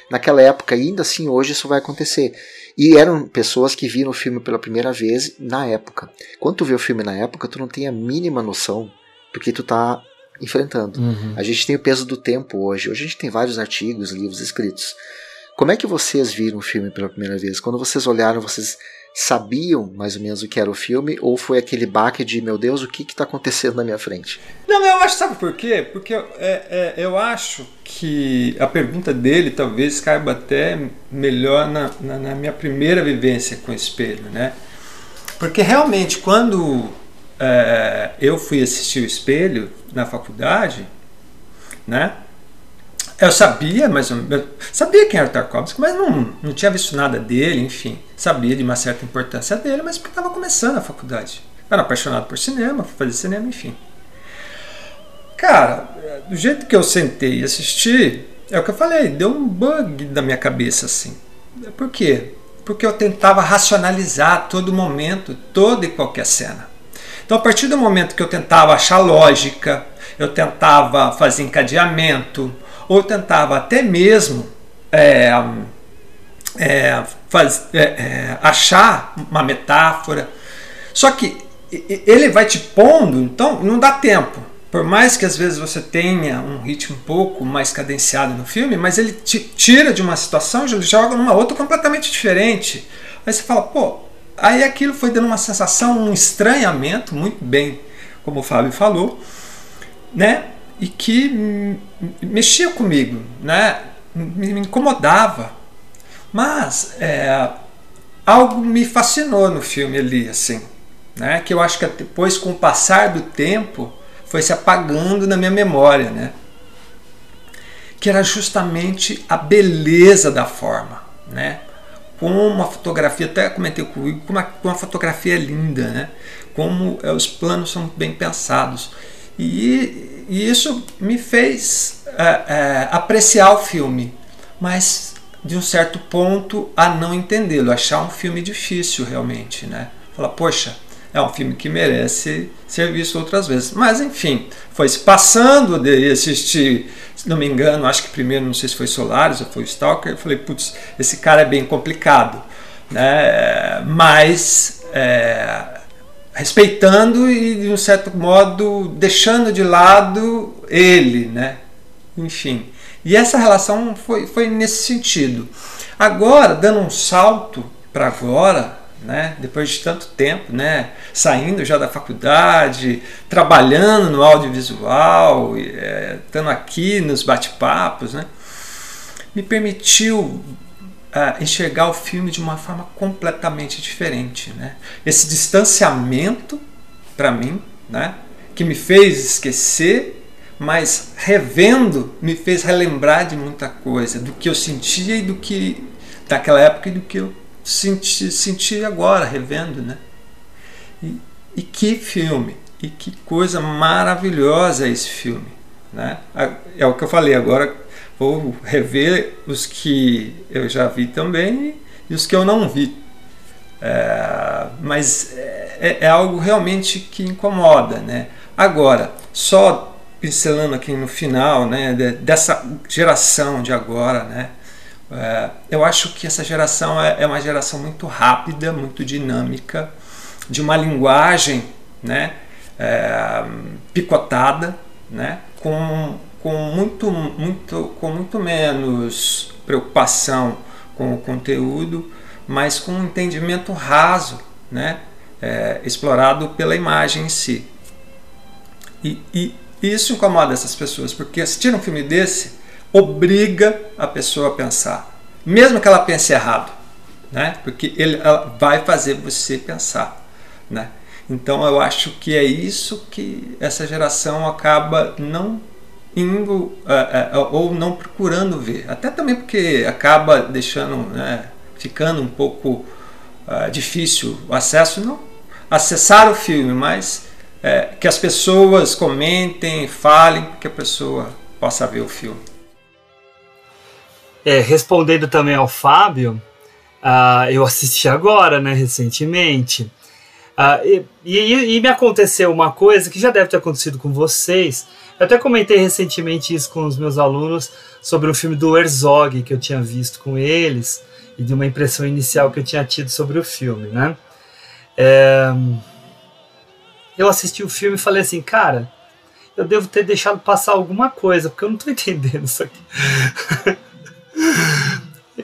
Naquela época, ainda assim, hoje isso vai acontecer. E eram pessoas que viram o filme pela primeira vez na época. Quando tu vê o filme na época, tu não tem a mínima noção do que tu tá enfrentando. Uhum. A gente tem o peso do tempo hoje. Hoje a gente tem vários artigos, livros escritos. Como é que vocês viram o filme pela primeira vez? Quando vocês olharam, vocês sabiam mais ou menos o que era o filme? Ou foi aquele baque de, meu Deus, o que está acontecendo na minha frente? Não, eu acho, sabe por quê? Porque é, é, eu acho que a pergunta dele talvez caiba até melhor na, na, na minha primeira vivência com o espelho, né? Porque realmente, quando é, eu fui assistir o espelho na faculdade, né? Eu sabia, mas eu sabia quem era o Tarkovsky, mas não, não tinha visto nada dele, enfim. Sabia de uma certa importância dele, mas porque estava começando a faculdade. Era apaixonado por cinema, fui fazer cinema, enfim. Cara, do jeito que eu sentei e assisti, é o que eu falei, deu um bug na minha cabeça assim. Por quê? Porque eu tentava racionalizar todo momento, toda e qualquer cena. Então, a partir do momento que eu tentava achar lógica, eu tentava fazer encadeamento, ou tentava até mesmo é, é, faz, é, achar uma metáfora. Só que ele vai te pondo, então não dá tempo. Por mais que às vezes você tenha um ritmo um pouco mais cadenciado no filme, mas ele te tira de uma situação e joga numa outra completamente diferente. Aí você fala, pô, aí aquilo foi dando uma sensação, um estranhamento, muito bem, como o Fábio falou, né? E que mexia comigo, né? Me incomodava. Mas é, algo me fascinou no filme ali, assim, né? Que eu acho que depois, com o passar do tempo, foi se apagando na minha memória, né? Que era justamente a beleza da forma, né? Com uma fotografia, até comentei com o com uma, fotografia linda, né? Como é, os planos são bem pensados. E, e isso me fez é, é, apreciar o filme, mas de um certo ponto a não entendê-lo, achar um filme difícil realmente, né? Falar, poxa, é um filme que merece ser visto outras vezes. Mas enfim, foi se passando de assistir, se não me engano, acho que primeiro não sei se foi Solaris ou foi Stalker, eu falei, putz, esse cara é bem complicado, né? Mas é, respeitando e de um certo modo deixando de lado ele, né? Enfim. E essa relação foi, foi nesse sentido. Agora, dando um salto para agora, né? depois de tanto tempo, né? saindo já da faculdade, trabalhando no audiovisual, é, estando aqui nos bate-papos, né? me permitiu uh, enxergar o filme de uma forma completamente diferente. Né? Esse distanciamento, para mim, né? que me fez esquecer mas revendo me fez relembrar de muita coisa, do que eu sentia e do que daquela época e do que eu senti, senti agora, revendo, né? E, e que filme, e que coisa maravilhosa esse filme, né? É o que eu falei, agora vou rever os que eu já vi também e os que eu não vi. É, mas é, é algo realmente que incomoda, né? Agora, só pincelando aqui no final, né, dessa geração de agora, né, eu acho que essa geração é, é, uma geração muito rápida, muito dinâmica, de uma linguagem, né, é, picotada, né? com, com, muito, muito, com muito menos preocupação com o conteúdo, mas com um entendimento raso, né? É, explorado pela imagem em si. E, e, isso incomoda essas pessoas, porque assistir um filme desse obriga a pessoa a pensar, mesmo que ela pense errado, né? porque ele, ela vai fazer você pensar. Né? Então eu acho que é isso que essa geração acaba não indo uh, uh, ou não procurando ver. Até também porque acaba deixando, né, ficando um pouco uh, difícil o acesso, não acessar o filme, mas é, que as pessoas comentem, falem, que a pessoa possa ver o filme. É, respondendo também ao Fábio, eu assisti agora, né, recentemente. E, e, e me aconteceu uma coisa que já deve ter acontecido com vocês, eu até comentei recentemente isso com os meus alunos sobre o filme do Herzog que eu tinha visto com eles e de uma impressão inicial que eu tinha tido sobre o filme, né? É... Eu assisti o filme e falei assim, cara, eu devo ter deixado passar alguma coisa, porque eu não tô <laughs> entendendo isso aqui.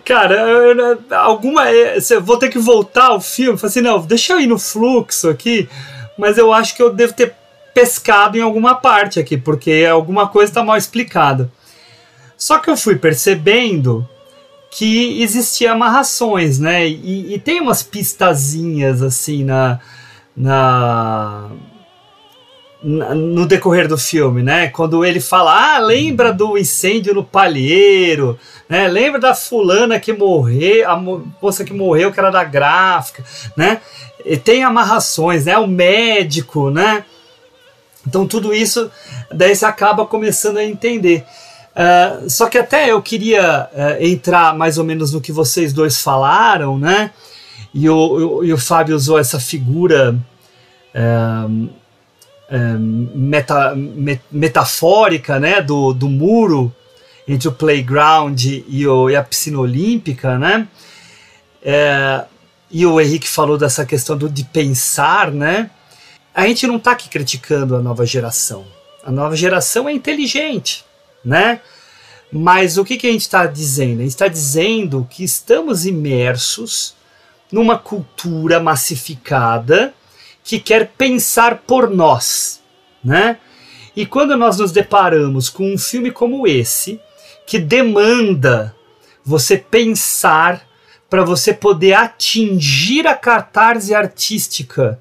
Cara, eu, alguma. Eu vou ter que voltar ao filme. Falei assim, não, deixa eu ir no fluxo aqui, mas eu acho que eu devo ter pescado em alguma parte aqui, porque alguma coisa está mal explicada. Só que eu fui percebendo que existia amarrações, né? E, e tem umas pistazinhas assim na, na, no decorrer do filme, né? Quando ele fala, ah, lembra do incêndio no palheiro, né? Lembra da fulana que morreu, a moça que morreu que era da gráfica, né? E tem amarrações, né? O médico, né? Então tudo isso daí você acaba começando a entender. Uh, só que até eu queria uh, entrar mais ou menos no que vocês dois falaram, né? E o, e o Fábio usou essa figura uh, meta, met, metafórica, né? Do, do muro entre o playground e, o, e a piscina olímpica, né? e o Henrique falou dessa questão do, de pensar, né? a gente não está aqui criticando a nova geração. A nova geração é inteligente, né? Mas o que, que a gente está dizendo? A gente está dizendo que estamos imersos numa cultura massificada que quer pensar por nós, né? E quando nós nos deparamos com um filme como esse, que demanda você pensar para você poder atingir a catarse artística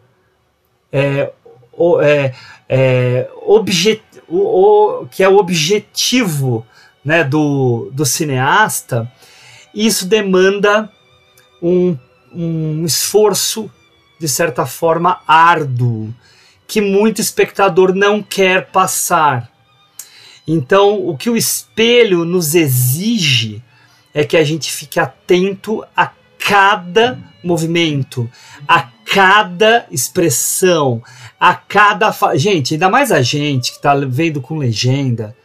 é, o, é, é, objet, o, o, que é o objetivo né, do, do cineasta, isso demanda um, um esforço, de certa forma, árduo, que muito espectador não quer passar. Então, o que o espelho nos exige é que a gente fique atento a cada movimento, a cada expressão, a cada. Fa... Gente, ainda mais a gente que está vendo com legenda,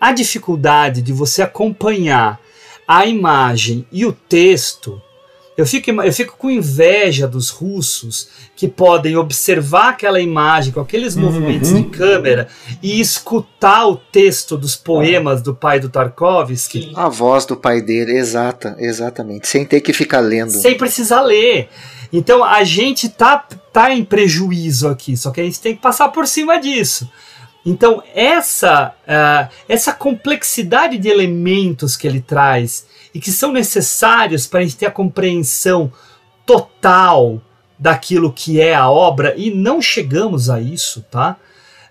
a dificuldade de você acompanhar a imagem e o texto. Eu fico, eu fico com inveja dos russos que podem observar aquela imagem com aqueles uhum. movimentos de câmera e escutar o texto dos poemas do pai do Tarkovsky. A voz do pai dele, exata, exatamente. Sem ter que ficar lendo. Sem precisar ler. Então a gente tá, tá em prejuízo aqui, só que a gente tem que passar por cima disso. Então essa, uh, essa complexidade de elementos que ele traz e que são necessários para a gente ter a compreensão total daquilo que é a obra, e não chegamos a isso, tá?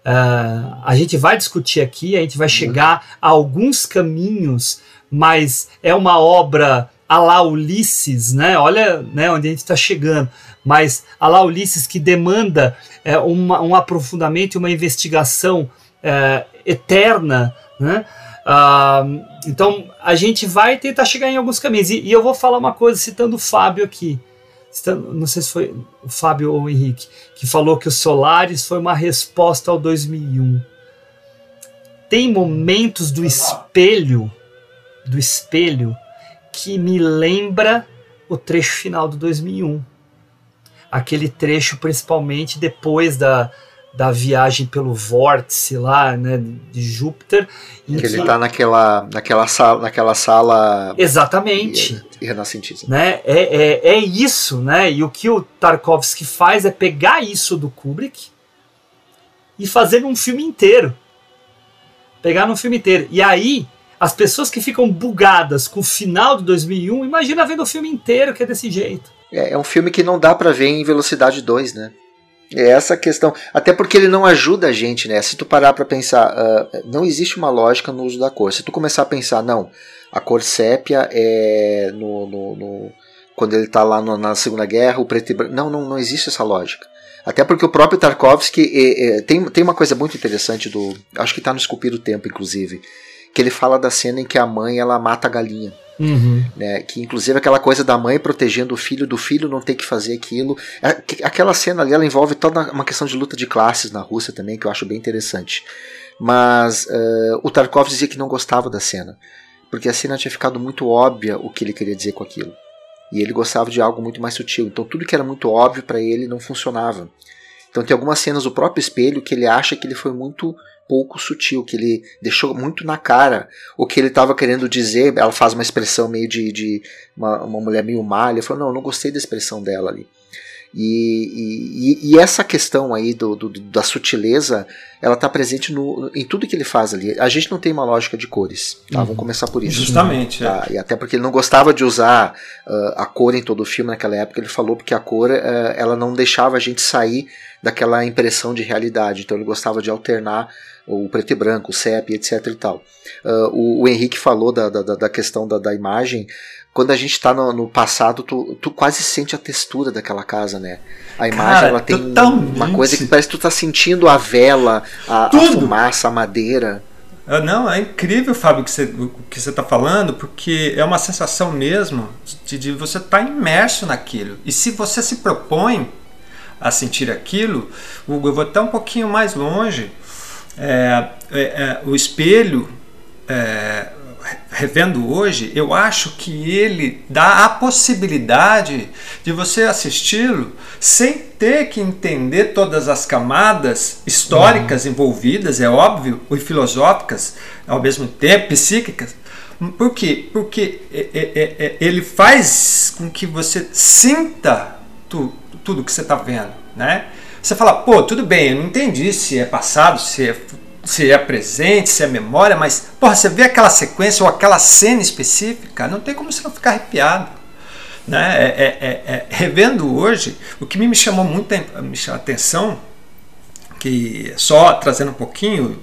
Uh, a gente vai discutir aqui, a gente vai chegar a alguns caminhos, mas é uma obra a lá Ulisses, né? Olha né, onde a gente está chegando. Mas a lá Ulisses que demanda é, uma, um aprofundamento e uma investigação é, eterna, né? Ah, então a gente vai tentar chegar em alguns caminhos. E, e, eu vou falar uma coisa citando o Fábio aqui. Citando, não sei se foi o Fábio ou o Henrique, que falou que o Solaris foi uma resposta ao 2001. Tem momentos do espelho, do espelho, que me lembra o trecho final do 2001. Aquele trecho, principalmente depois da, da viagem pelo vórtice lá, né, de Júpiter. Que, que ele está naquela, naquela sala, naquela sala. Exatamente. E, renascentista. Né? É, é, é isso, né? E o que o Tarkovsky faz é pegar isso do Kubrick e fazer um filme inteiro. Pegar num filme inteiro. E aí, as pessoas que ficam bugadas com o final de 2001, imagina vendo o filme inteiro que é desse jeito. É, é um filme que não dá para ver em velocidade 2, né? É essa questão. Até porque ele não ajuda a gente, né? Se tu parar para pensar, uh, não existe uma lógica no uso da cor. Se tu começar a pensar, não, a cor sépia é no, no, no quando ele tá lá no, na Segunda Guerra, o preto e branco. Não, não, não existe essa lógica. Até porque o próprio Tarkovsky é, é, tem, tem uma coisa muito interessante do. Acho que tá no Esculpir o Tempo, inclusive. Que ele fala da cena em que a mãe ela mata a galinha. Uhum. Né, que inclusive aquela coisa da mãe protegendo o filho, do filho não ter que fazer aquilo. É, aquela cena ali ela envolve toda uma questão de luta de classes na Rússia também, que eu acho bem interessante. Mas uh, o Tarkov dizia que não gostava da cena, porque a cena tinha ficado muito óbvia o que ele queria dizer com aquilo. E ele gostava de algo muito mais sutil. Então tudo que era muito óbvio para ele não funcionava. Então tem algumas cenas do próprio espelho que ele acha que ele foi muito pouco sutil, que ele deixou muito na cara o que ele estava querendo dizer. Ela faz uma expressão meio de, de uma, uma mulher meio malha. Falou, não, eu não gostei da expressão dela ali. E, e, e, essa questão aí do, do, da sutileza, ela está presente no, em tudo que ele faz ali. A gente não tem uma lógica de cores, tá? Vamos começar por isso. Justamente. Tá? É. E até porque ele não gostava de usar uh, a cor em todo o filme naquela época, ele falou porque a cor uh, ela não deixava a gente sair daquela impressão de realidade. Então ele gostava de alternar o preto e branco, o CEP, etc e tal. Uh, o, o, Henrique falou da, da, da questão da, da imagem. Quando a gente está no, no, passado, tu, tu quase sente a textura daquela casa, né? A imagem Cara, ela tem totalmente. uma coisa que parece que tu tá sentindo a vela, a, a fumaça, a madeira. Não, é incrível, Fábio, que você, o que você está falando, porque é uma sensação mesmo de, de você estar tá imerso naquilo. E se você se propõe a sentir aquilo, Hugo, eu vou até um pouquinho mais longe. É, é, é, o espelho, é, revendo hoje, eu acho que ele dá a possibilidade de você assisti-lo sem ter que entender todas as camadas históricas uhum. envolvidas, é óbvio, e filosóficas, ao mesmo tempo, psíquicas. Por quê? Porque é, ele faz com que você sinta tu, tudo que você está vendo, né? Você fala, pô, tudo bem, eu não entendi se é passado, se é, se é presente, se é memória, mas, porra, você vê aquela sequência ou aquela cena específica, não tem como você não ficar arrepiado. Né? É, é, é, é revendo hoje, o que me chamou muito a atenção, que só trazendo um pouquinho,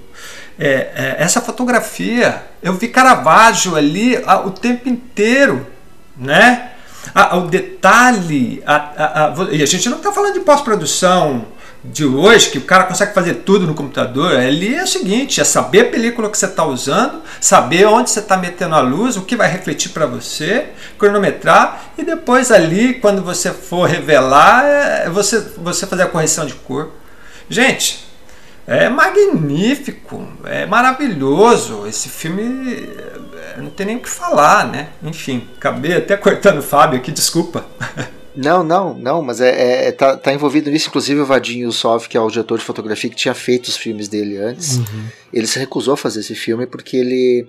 é, é, essa fotografia, eu vi Caravaggio ali a, o tempo inteiro, né? Ah, o detalhe, a, a, a, e a gente não está falando de pós-produção de hoje, que o cara consegue fazer tudo no computador. Ali é o seguinte: é saber a película que você está usando, saber onde você está metendo a luz, o que vai refletir para você, cronometrar e depois ali, quando você for revelar, é você, você fazer a correção de cor. Gente, é magnífico, é maravilhoso. Esse filme não tem nem o que falar, né? Enfim, acabei até cortando o Fábio aqui, desculpa. <laughs> Não, não, não, mas é, é, é tá, tá, envolvido nisso, inclusive o Vadinho Sof, que é o diretor de fotografia que tinha feito os filmes dele antes. Uhum. Ele se recusou a fazer esse filme porque ele,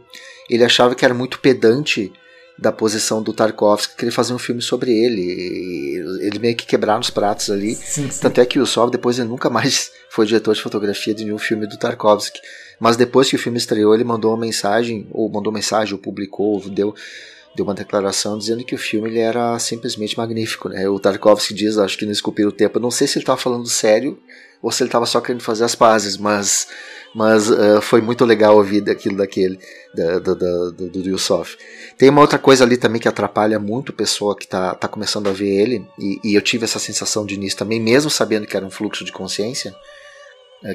ele achava que era muito pedante da posição do Tarkovsky, queria fazer um filme sobre ele. Ele meio que quebrar nos pratos ali. Sim, sim. Tanto é que o Sov depois ele nunca <laughs> mais foi diretor de fotografia de nenhum filme do Tarkovsky. Mas depois que o filme estreou, ele mandou uma mensagem, ou mandou mensagem, ou publicou, ou deu, deu uma declaração dizendo que o filme ele era simplesmente magnífico. Né? O Tarkovsky diz, acho que no Esculpir o Tempo, não sei se ele estava falando sério ou se ele estava só querendo fazer as pazes, mas mas uh, foi muito legal ouvir aquilo daquele, da, da, da, do, do Yusuf. Tem uma outra coisa ali também que atrapalha muito a pessoa que está tá começando a ver ele, e, e eu tive essa sensação de início também, mesmo sabendo que era um fluxo de consciência,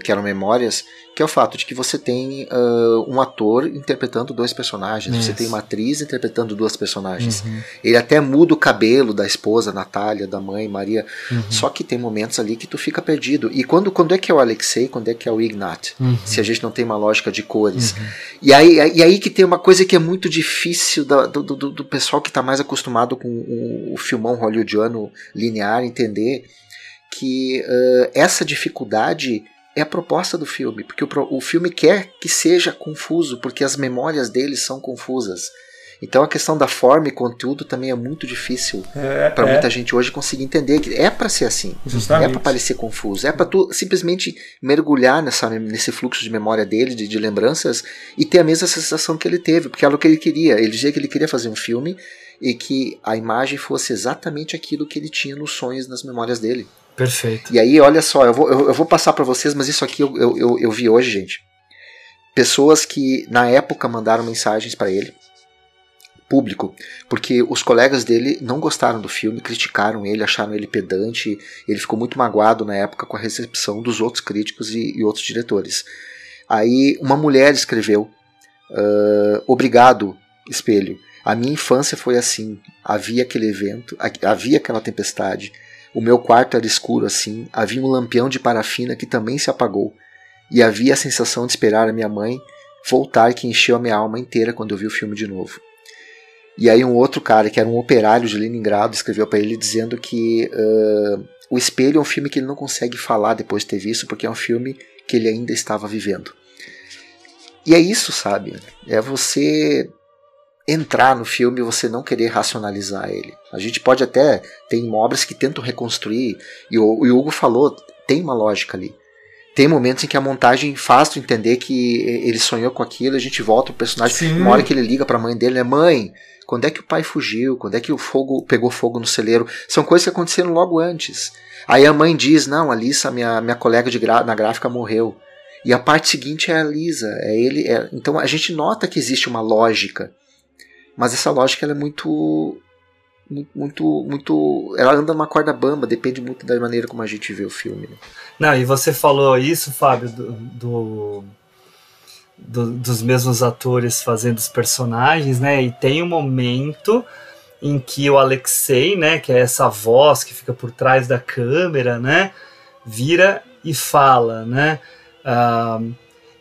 que eram memórias, que é o fato de que você tem uh, um ator interpretando dois personagens, Isso. você tem uma atriz interpretando duas personagens. Uhum. Ele até muda o cabelo da esposa, Natália, da mãe, Maria, uhum. só que tem momentos ali que tu fica perdido. E quando, quando é que é o Alexei, quando é que é o Ignat? Uhum. Se a gente não tem uma lógica de cores. Uhum. E, aí, e aí que tem uma coisa que é muito difícil da, do, do, do, pessoal que está mais acostumado com o, o filmão hollywoodiano linear entender, que uh, essa dificuldade é a proposta do filme, porque o, o filme quer que seja confuso, porque as memórias dele são confusas. Então a questão da forma e conteúdo também é muito difícil É, para é. muita gente hoje conseguir entender que é para ser assim. Justamente. É para parecer confuso. É para tu simplesmente mergulhar nessa, nesse fluxo de memória dele, de, de lembranças, e ter a mesma sensação que ele teve, porque era o que ele queria. Ele dizia que ele queria fazer um filme e que a imagem fosse exatamente aquilo que ele tinha nos sonhos, nas memórias dele. Perfeito. E aí, olha só, eu vou, eu, eu vou passar para vocês, mas isso aqui eu, eu, eu, vi hoje, gente. Pessoas que na época mandaram mensagens para ele, público, porque os colegas dele não gostaram do filme, criticaram ele, acharam ele pedante, ele ficou muito magoado na época com a recepção dos outros críticos e, e outros diretores. Aí uma mulher escreveu: "Ah, Obrigado, espelho. A minha infância foi assim. Havia aquele evento, ha- havia aquela tempestade. O meu quarto era escuro assim. Havia um lampião de parafina que também se apagou. E havia a sensação de esperar a minha mãe voltar que encheu a minha alma inteira quando eu vi o filme de novo. E aí um outro cara, que era um operário de Leningrado, escreveu para ele dizendo que ah, o espelho é um filme que ele não consegue falar depois de ter visto, porque é um filme que ele ainda estava vivendo. E é isso, sabe? É você entrar no filme e você não querer racionalizar ele. A gente pode até tem obras que tentam reconstruir e o, Hugo falou tem uma lógica ali. Tem momentos em que a montagem faz tu entender que ele sonhou com aquilo, a gente volta o personagem, Sim. uma hora que ele liga pra mãe dele, né, mãe, quando é que o pai fugiu? Quando é que o fogo pegou fogo no celeiro? São coisas que aconteceram logo antes. Aí a mãe diz: Não, a Lisa, minha, minha colega de gra- na gráfica, morreu. E a parte seguinte é a Lisa. É ele. é- Então a gente nota que existe uma lógica. Mas essa lógica é muito. mu- Muito. muito ela anda numa corda bamba, depende muito da maneira como a gente vê o filme. né? Não, e você falou isso, Fábio, do, do- do- dos mesmos atores fazendo os personagens, né? E tem um momento em que o Alexei, né, que é essa voz que fica por trás da câmera, né, vira e fala, né? ah,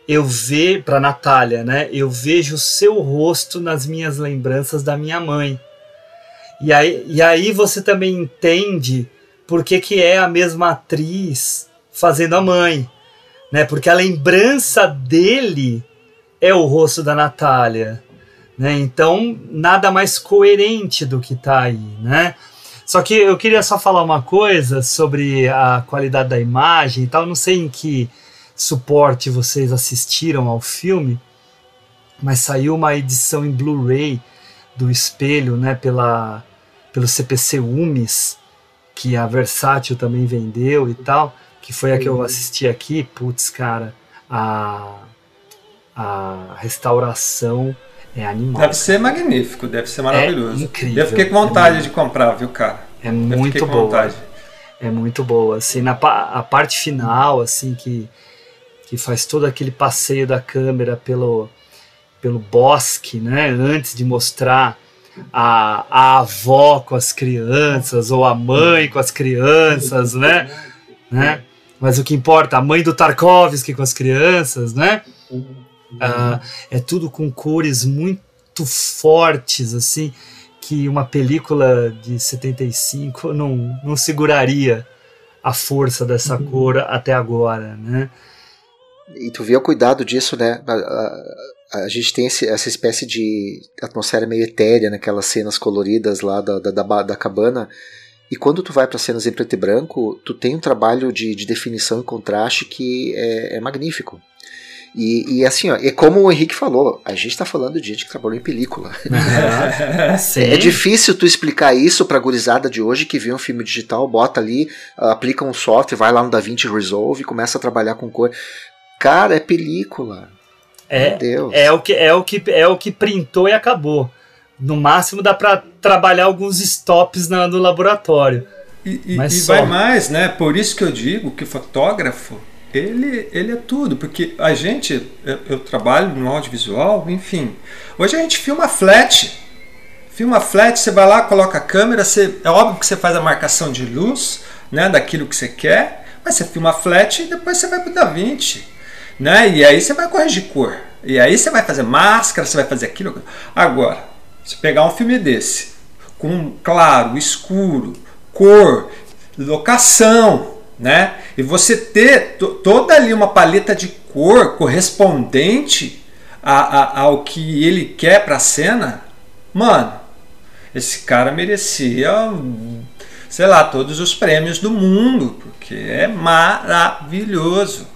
eu vejo para Natália, né? Eu vejo o seu rosto nas minhas lembranças da minha mãe. E aí, e aí você também entende por que, que é a mesma atriz fazendo a mãe, né? Porque a lembrança dele é o rosto da Natália, né? Então nada mais coerente do que tá aí, né? Só que eu queria só falar uma coisa sobre a qualidade da imagem e tal. Não sei em que suporte vocês assistiram ao filme, mas saiu uma edição em Blu-ray do Espelho, né? Pela pelo CPC Umis, que a Versátil também vendeu e tal, que foi a que eu assisti aqui. Putz, cara, a a restauração é animal. Deve ser magnífico, deve ser maravilhoso. incrível, Eu fiquei com é vontade muito- de comprar, viu, cara? É muito boa. vontade. É muito boa. Assim, na a parte final, assim, que, que faz todo aquele passeio da câmera pelo, pelo bosque, né? Antes de mostrar a, a avó com as crianças, ou a mãe com as crianças, né? né? Mas o que importa, a mãe do Tarkovsky com as crianças, né? Ah, é tudo com cores muito fortes, assim, que uma película de 75 não, não seguraria a força dessa cor até agora, né? E tu vê o cuidado disso, né? A, a- a gente tem esse- essa espécie de atmosfera meio etérea naquelas cenas coloridas lá da, da, da, da cabana. E quando tu vai para cenas em preto e branco, tu tem um trabalho de, de definição e contraste que é, é magnífico. E, e assim, ó, é como o Henrique falou, a gente tá falando de gente que trabalhou em película. <laughs> <laughs> É difícil tu explicar isso pra gurizada de hoje que vê um filme digital, bota ali, aplica um software, vai lá no DaVinci Resolve e começa a trabalhar com cor. Cara, é película. É, Meu Deus. é o que é o que é o que printou e acabou. No máximo dá para trabalhar alguns stops na- no laboratório. E, e- Mas e só. vai mais, né? Por isso que eu digo que o fotógrafo, ele, ele é tudo. Porque a gente, eu, eu trabalho no audiovisual, enfim. Hoje a gente filma flat. Filma flat, você vai lá, coloca a câmera, você, é óbvio que você faz a marcação de luz, né? Daquilo que você quer, mas você filma flat e depois você vai pro DaVinci. Né? E aí você vai corrigir cor. E aí você vai fazer máscara, você vai fazer aquilo. Agora, se pegar um filme desse, com claro, escuro, cor, locação, né? E você ter toda ali uma paleta de cor correspondente a, a, ao que ele quer para a cena, mano, esse cara merecia, sei lá, todos os prêmios do mundo, porque é maravilhoso.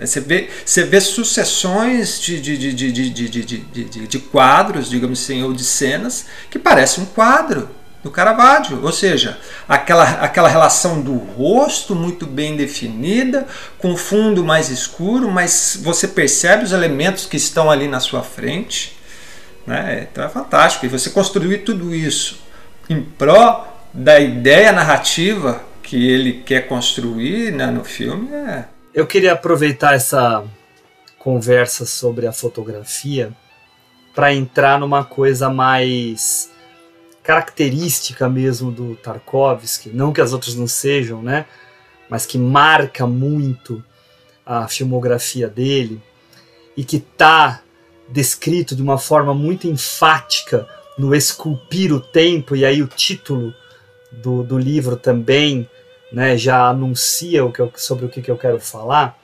Você vê, você vê sucessões de, de, de, de, de, de, de, de quadros, digamos assim, ou de cenas, que parece um quadro do Caravaggio, ou seja, aquela, aquela relação do rosto muito bem definida, com fundo mais escuro, mas você percebe os elementos que estão ali na sua frente. Né? Então é fantástico. E você construir tudo isso em pró da ideia narrativa que ele quer construir né, no filme é. Eu queria aproveitar essa conversa sobre a fotografia para entrar numa coisa mais característica mesmo do Tarkovsky, não que as outras não sejam, né? Mas que marca muito a filmografia dele e que está descrito de uma forma muito enfática no Esculpir o Tempo, e aí o título do, do livro também né, já anuncia o que eu, sobre o que, que eu quero falar,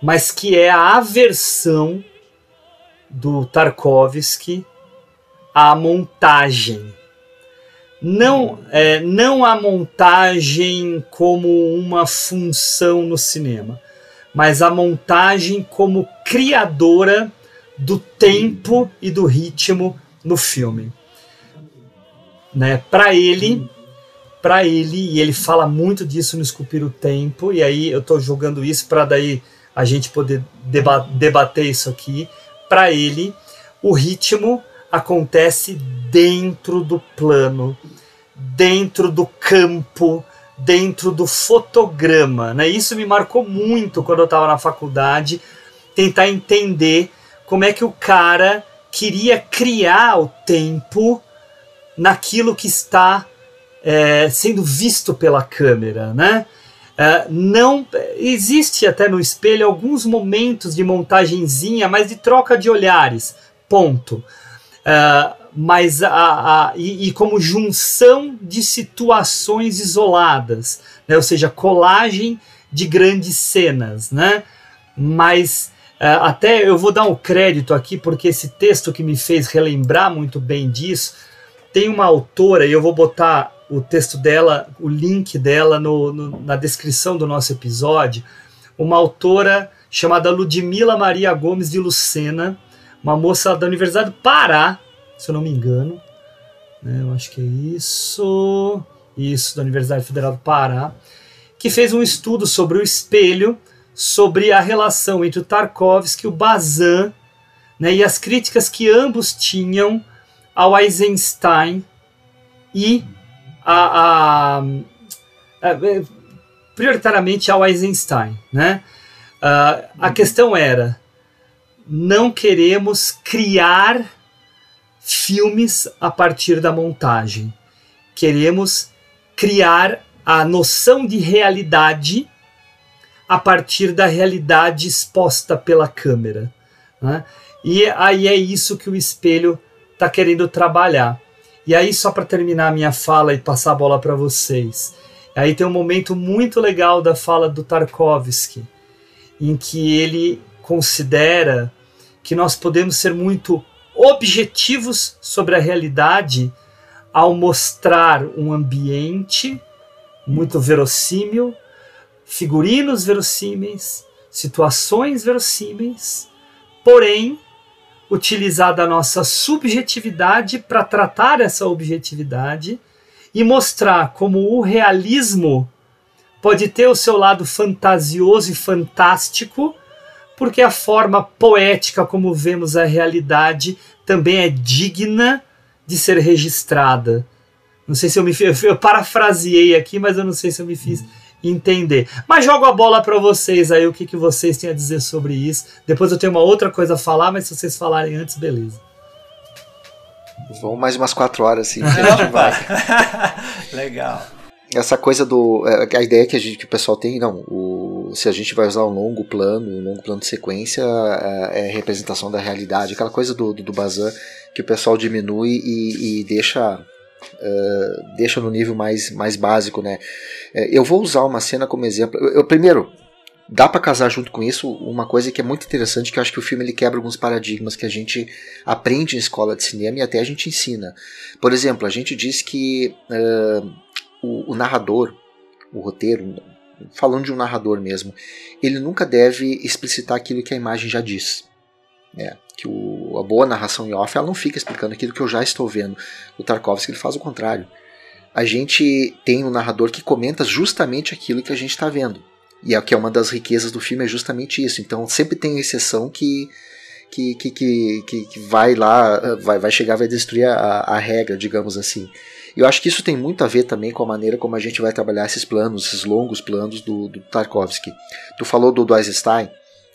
mas que é a aversão do Tarkovsky a montagem. Não, é, não a montagem como uma função no cinema, mas a montagem como criadora do tempo e do ritmo no filme. Né? Para ele, para ele, e ele fala muito disso no Esculpir o Tempo, e aí eu estou jogando isso para daí a gente poder deba debater isso aqui. Para ele, o ritmo acontece dentro do plano, dentro do campo, dentro do fotograma. Né? Isso me marcou muito quando eu estava na faculdade, tentar entender como é que o cara queria criar o tempo naquilo que está é, sendo visto pela câmera, né? É, não existe até no espelho alguns momentos de montagenzinha, mas de troca de olhares, ponto. Uh, mas a, a e, e, como junção de situações isoladas, né? ou seja, colagem de grandes cenas, né? Mas uh, até eu vou dar um crédito aqui porque esse texto que me fez relembrar muito bem disso tem uma autora e eu vou botar o texto dela, o link dela no, no, na descrição do nosso episódio, uma autora chamada Ludmila Maria Gomes de Lucena uma moça da Universidade do Pará, se eu não me engano. Né, eu acho que é isso. Isso, da Universidade Federal do Pará. Que fez um estudo sobre o espelho, sobre a relação entre o Tarkovsky e o Bazin, né, e as críticas que ambos tinham ao Eisenstein e a, a, a prioritariamente ao Eisenstein, né? Uh, a questão era não queremos criar filmes a partir da montagem. Queremos criar a noção de realidade a partir da realidade exposta pela câmera. Né? E aí é isso que o espelho está querendo trabalhar. E aí, só para terminar a minha fala e passar a bola para vocês, aí tem um momento muito legal da fala do Tarkovsky, em que ele considera que nós podemos ser muito objetivos sobre a realidade ao mostrar um ambiente muito verossímil, figurinos verossímeis, situações verossímeis, porém utilizar da nossa subjetividade para tratar essa objetividade e mostrar como o realismo pode ter o seu lado fantasioso e fantástico, porque a forma poética como vemos a realidade também é digna de ser registrada. Não sei se eu me eu parafraseei aqui, mas eu não sei se eu me fiz entender. Mas jogo a bola para vocês aí, o que, que vocês têm a dizer sobre isso. Depois eu tenho uma outra coisa a falar, mas se vocês falarem antes, beleza. Vamos mais umas quatro horas assim, que a <laughs> gente vai. <laughs> Legal essa coisa do. É, a ideia que, a gente, que o pessoal tem, não, o, se a gente vai usar um longo plano, um longo plano de sequência, é, é representação da realidade, aquela coisa do, do, do Bazan que o pessoal diminui e, e deixa uh, deixa no nível mais, mais básico, né? É, eu vou usar uma cena como exemplo. Eu, eu primeiro, dá para casar junto com isso uma coisa que é muito interessante, que eu acho que o filme ele quebra alguns paradigmas que a gente aprende em escola de cinema e até a gente ensina. Por exemplo, a gente diz que uh, o, o narrador, o roteiro, falando de um narrador mesmo, ele nunca deve explicitar aquilo que a imagem já diz. É, que o, a boa narração em off ela não fica explicando aquilo que eu já estou vendo. O Tarkovsky ele faz o contrário. A gente tem um narrador que comenta justamente aquilo que a gente está vendo. E é que é uma das riquezas do filme é justamente isso. Então sempre tem exceção que que, que, que, que, vai lá, vai, vai chegar, vai destruir a, a regra, digamos assim. Eu acho que isso tem muito a ver também com a maneira como a gente vai trabalhar esses planos, esses longos planos do, do Tarkovsky. Tu falou do, do Eisenstein.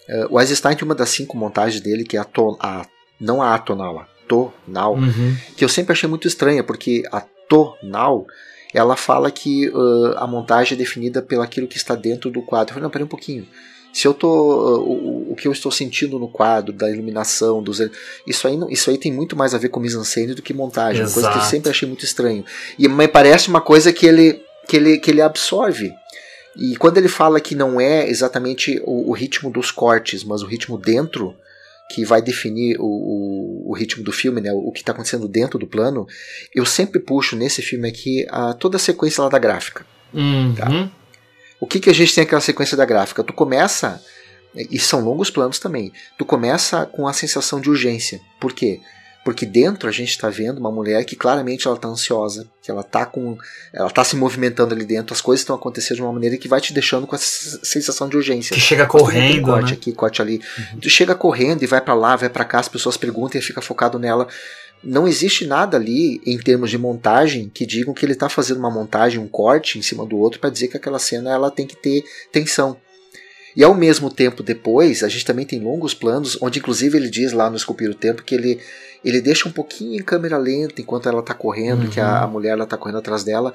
Uh, o Eisenstein tem uma das cinco montagens dele, que é a, ton, a não a atonal, a tonal, uhum. que eu sempre achei muito estranha, porque a tonal ela fala que uh, a montagem é definida pelo aquilo que está dentro do quadro. Eu falei, não, peraí um pouquinho. Se eu tô uh, o, o, que eu estou sentindo no quadro, da iluminação, dos isso aí isso aí tem muito mais a ver com mise-en-scène do que montagem, Exato. coisa que eu sempre achei muito estranho. E me parece uma coisa que ele que ele que ele absorve. E quando ele fala que não é exatamente o, o ritmo dos cortes, mas o ritmo dentro, que vai definir o, o, o, ritmo do filme, né, o que está acontecendo dentro do plano, eu sempre puxo nesse filme aqui a, toda a sequência lá da gráfica. Uhum. Tá? O que, que a gente tem aquela sequência da gráfica? Tu começa, e são longos planos também, tu começa com a sensação de urgência. Por quê? porque dentro a gente está vendo uma mulher que claramente ela está ansiosa, que ela está com, ela tá se movimentando ali dentro, as coisas estão acontecendo de uma maneira que vai te deixando com essa sensação de urgência. Que chega correndo, corte né? aqui, corte ali. Uhum. Tu chega correndo e vai para lá, vai para cá, as pessoas perguntam e fica focado nela. Não existe nada ali em termos de montagem que digam que ele está fazendo uma montagem, um corte em cima do outro para dizer que aquela cena ela tem que ter tensão. E ao mesmo tempo depois, a gente também tem longos planos, onde inclusive ele diz lá no Esculpir o Tempo que ele ele deixa um pouquinho em câmera lenta enquanto ela está correndo, uhum. que a, a, mulher está correndo atrás dela,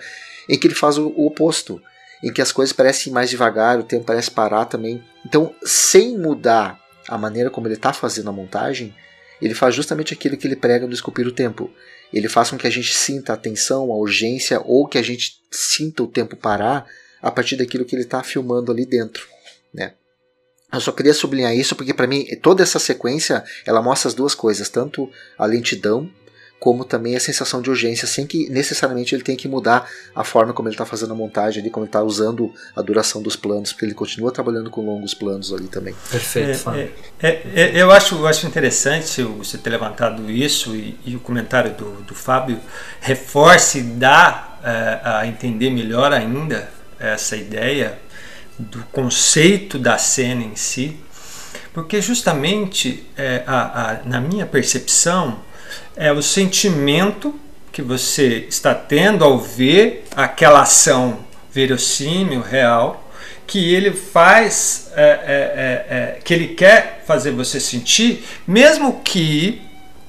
em que ele faz o, o, oposto, em que as coisas parecem mais devagar, o tempo parece parar também. Então, sem mudar a maneira como ele está fazendo a montagem, ele faz justamente aquilo que ele prega no Esculpir o Tempo. Ele faz com que a gente sinta a tensão, a urgência, ou que a gente sinta o tempo parar a partir daquilo que ele está filmando ali dentro. Né? Eu só queria sublinhar isso porque para mim toda essa sequência ela mostra as duas coisas, tanto a lentidão como também a sensação de urgência, sem que necessariamente ele tenha que mudar a forma como ele está fazendo a montagem ali, como ele está usando a duração dos planos, porque ele continua trabalhando com longos planos ali também. Perfeito. É, é, é, eu, acho, eu acho interessante você ter levantado isso e, e o comentário do, do Fábio reforce e dá é, a entender melhor ainda essa ideia do conceito da cena em si, porque justamente é, a, a, na minha percepção é o sentimento que você está tendo ao ver aquela ação verossímil, real, que ele faz, é, é, é, é que ele quer fazer você sentir, mesmo que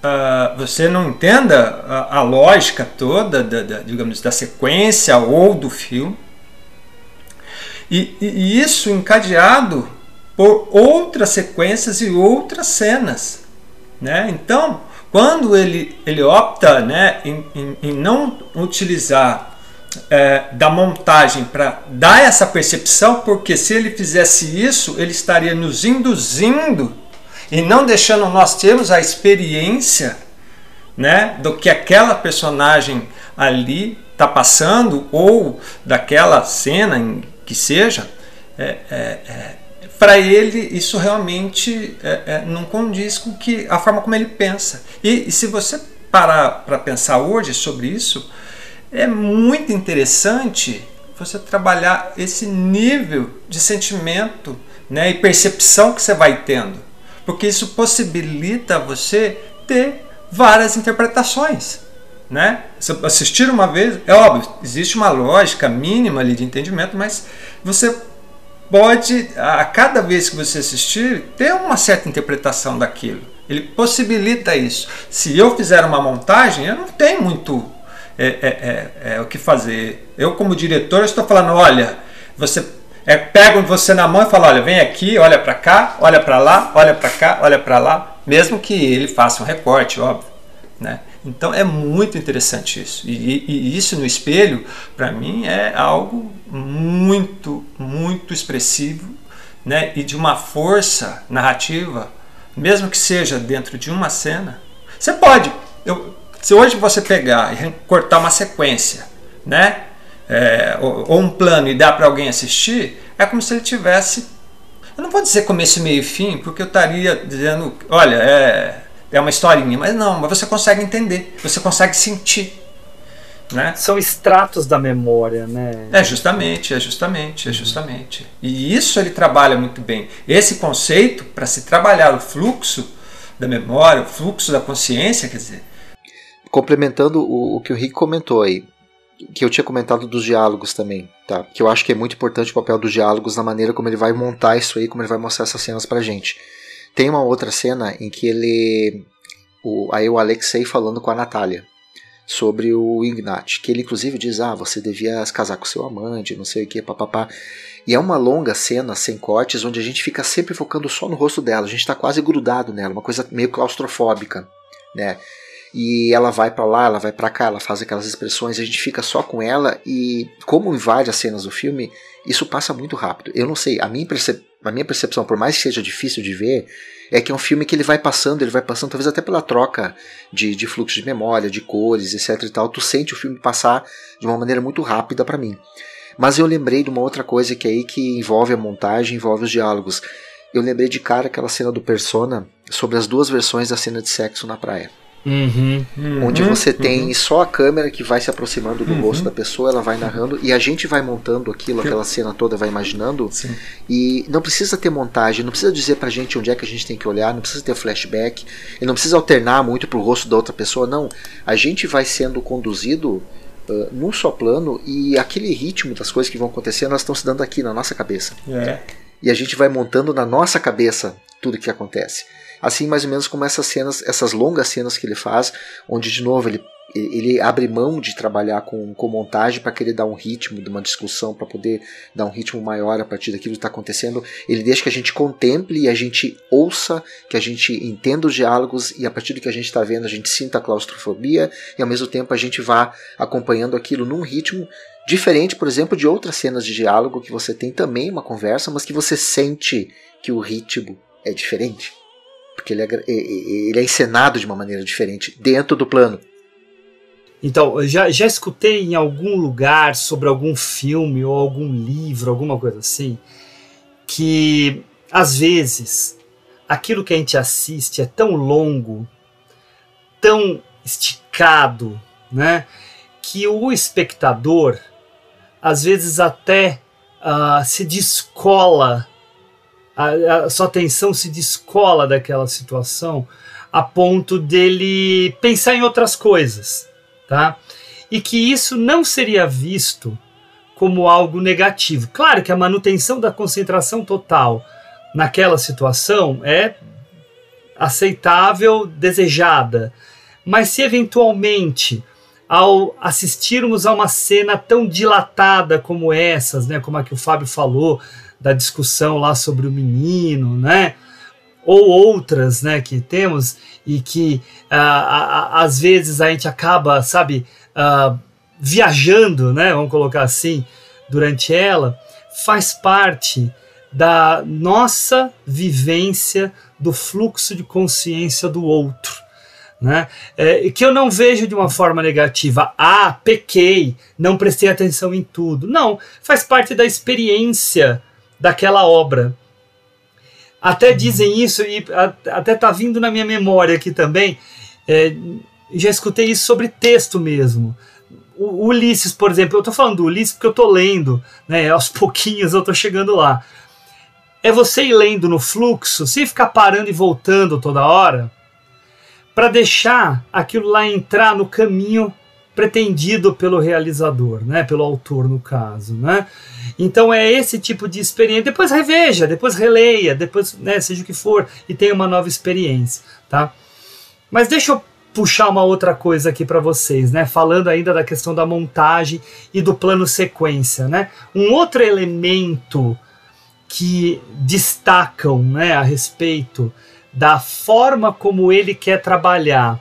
uh, você não entenda a, a lógica toda, da, da, digamos, da sequência ou do filme, e, e isso encadeado por outras sequências e outras cenas. Né? Então, quando ele, ele opta né, em, em, em não utilizar é, da montagem para dar essa percepção, porque se ele fizesse isso, ele estaria nos induzindo e não deixando nós termos a experiência né, do que aquela personagem ali está passando ou daquela cena em que seja, é, é, é, para ele isso realmente é, é, não condiz com que, a forma como ele pensa. E, e se você parar para pensar hoje sobre isso, é muito interessante você trabalhar esse nível de sentimento né, e percepção que você vai tendo, porque isso possibilita você ter várias interpretações né? assistir uma vez, é óbvio, existe uma lógica mínima ali de entendimento, mas você pode, a cada vez que você assistir, ter uma certa interpretação daquilo. Ele possibilita isso. Se eu fizer uma montagem, eu não tenho muito é, é, é, é o que fazer. Eu, como diretor, estou falando: olha, você é, pego você na mão e falo: olha, vem aqui, olha para cá, olha para lá, olha para cá, olha para lá, mesmo que ele faça um recorte, óbvio. Né? Então é muito interessante isso. E, e isso no espelho, para mim, é algo muito, muito expressivo né? e de uma força narrativa, mesmo que seja dentro de uma cena. Você pode, eu, se hoje você pegar e cortar uma sequência, né? É, ou, ou um plano e dar para alguém assistir, é como se ele tivesse. Eu não vou dizer começo, meio e fim, porque eu estaria dizendo, olha, é, é uma historinha, mas não, mas você consegue entender, você consegue sentir. Né? São extratos da memória, né? É justamente, é justamente, é justamente. E isso ele trabalha muito bem. Esse conceito, para se trabalhar o fluxo da memória, o fluxo da consciência, quer dizer. Complementando o, o que o Rick comentou aí, que eu tinha comentado dos diálogos também, tá? Que eu acho que é muito importante o papel dos diálogos na maneira como ele vai montar isso aí, como ele vai mostrar essas cenas pra gente. Tem uma outra cena em que ele. O, aí o Alexei falando com a Natália sobre o Ignat, que ele inclusive diz: Ah, você devia casar com seu amante, não sei o que, papapá. E é uma longa cena sem cortes, onde a gente fica sempre focando só no rosto dela, a gente está quase grudado nela, uma coisa meio claustrofóbica, né? E ela vai para lá, ela vai para cá, ela faz aquelas expressões, a gente fica só com ela e como em várias cenas do filme, isso passa muito rápido. Eu não sei, a minha, percep a minha percepção, por mais que seja difícil de ver, é que é um filme que ele vai passando, ele vai passando, talvez até pela troca de, de fluxo de memória, de cores, etc e tal, tu sente o filme passar de uma maneira muito rápida para mim. Mas eu lembrei de uma outra coisa que é aí que envolve a montagem, envolve os diálogos. Eu lembrei de cara aquela cena do Persona sobre as duas versões da cena de sexo na praia. Uhum, onde você tem uhum. só a câmera que vai se aproximando do uhum. rosto da pessoa, ela vai narrando e a gente vai montando aquilo, aquela cena toda, vai imaginando. Sim. E não precisa ter montagem, não precisa dizer pra gente onde é que a gente tem que olhar, não precisa ter flashback, e não precisa alternar muito pro rosto da outra pessoa, não. A gente vai sendo conduzido uh, num só plano e aquele ritmo das coisas que vão acontecendo, elas estão se dando aqui na nossa cabeça. É. E a gente vai montando na nossa cabeça tudo que acontece. Assim, mais ou menos como essas cenas, essas longas cenas que ele faz, onde de novo ele ele abre mão de trabalhar com, com montagem para querer dar um ritmo de uma discussão, para poder dar um ritmo maior a partir daquilo que está acontecendo. Ele deixa que a gente contemple e a gente ouça, que a gente entenda os diálogos e a partir do que a gente está vendo a gente sinta a claustrofobia e ao mesmo tempo a gente vá acompanhando aquilo num ritmo diferente, por exemplo, de outras cenas de diálogo que você tem também uma conversa, mas que você sente que o ritmo é diferente porque ele é, ele é encenado de uma maneira diferente dentro do plano. Então, já, já escutei em algum lugar sobre algum filme ou algum livro, alguma coisa assim, que às vezes aquilo que a gente assiste é tão longo, tão esticado, né, que o espectador às vezes até uh, se descola a, a sua atenção se descola daquela situação a ponto dele pensar em outras coisas, tá? E que isso não seria visto como algo negativo. Claro que a manutenção da concentração total naquela situação é aceitável, desejada, mas se eventualmente ao assistirmos a uma cena tão dilatada como essas, né, como a que o Fábio falou, da discussão lá sobre o menino, né? Ou outras, né, que temos e que uh, às vezes a gente acaba, sabe, uh, viajando, né? Vamos colocar assim, durante ela, faz parte da nossa vivência do fluxo de consciência do outro. Né? É, que eu não vejo de uma forma negativa. Ah, pequei, não prestei atenção em tudo. Não, faz parte da experiência daquela obra. Até dizem isso, e até está vindo na minha memória aqui também, é, já escutei isso sobre texto mesmo. O Ulisses, por exemplo, eu estou falando do Ulisses porque eu estou lendo, né, aos <laughs> pouquinhos eu estou chegando lá. É você ir lendo no fluxo, sem ficar parando e voltando toda hora, para deixar aquilo lá entrar no caminho pretendido pelo realizador, né, pelo autor no caso, né? Então é esse tipo de experiência. Depois reveja, depois releia, depois, né, seja o que for, e tenha uma nova experiência, tá? Mas deixa eu puxar uma outra coisa aqui para vocês, né? Falando ainda da questão da montagem e do plano sequência, né? Um outro elemento que destacam, né, a respeito da forma como ele quer trabalhar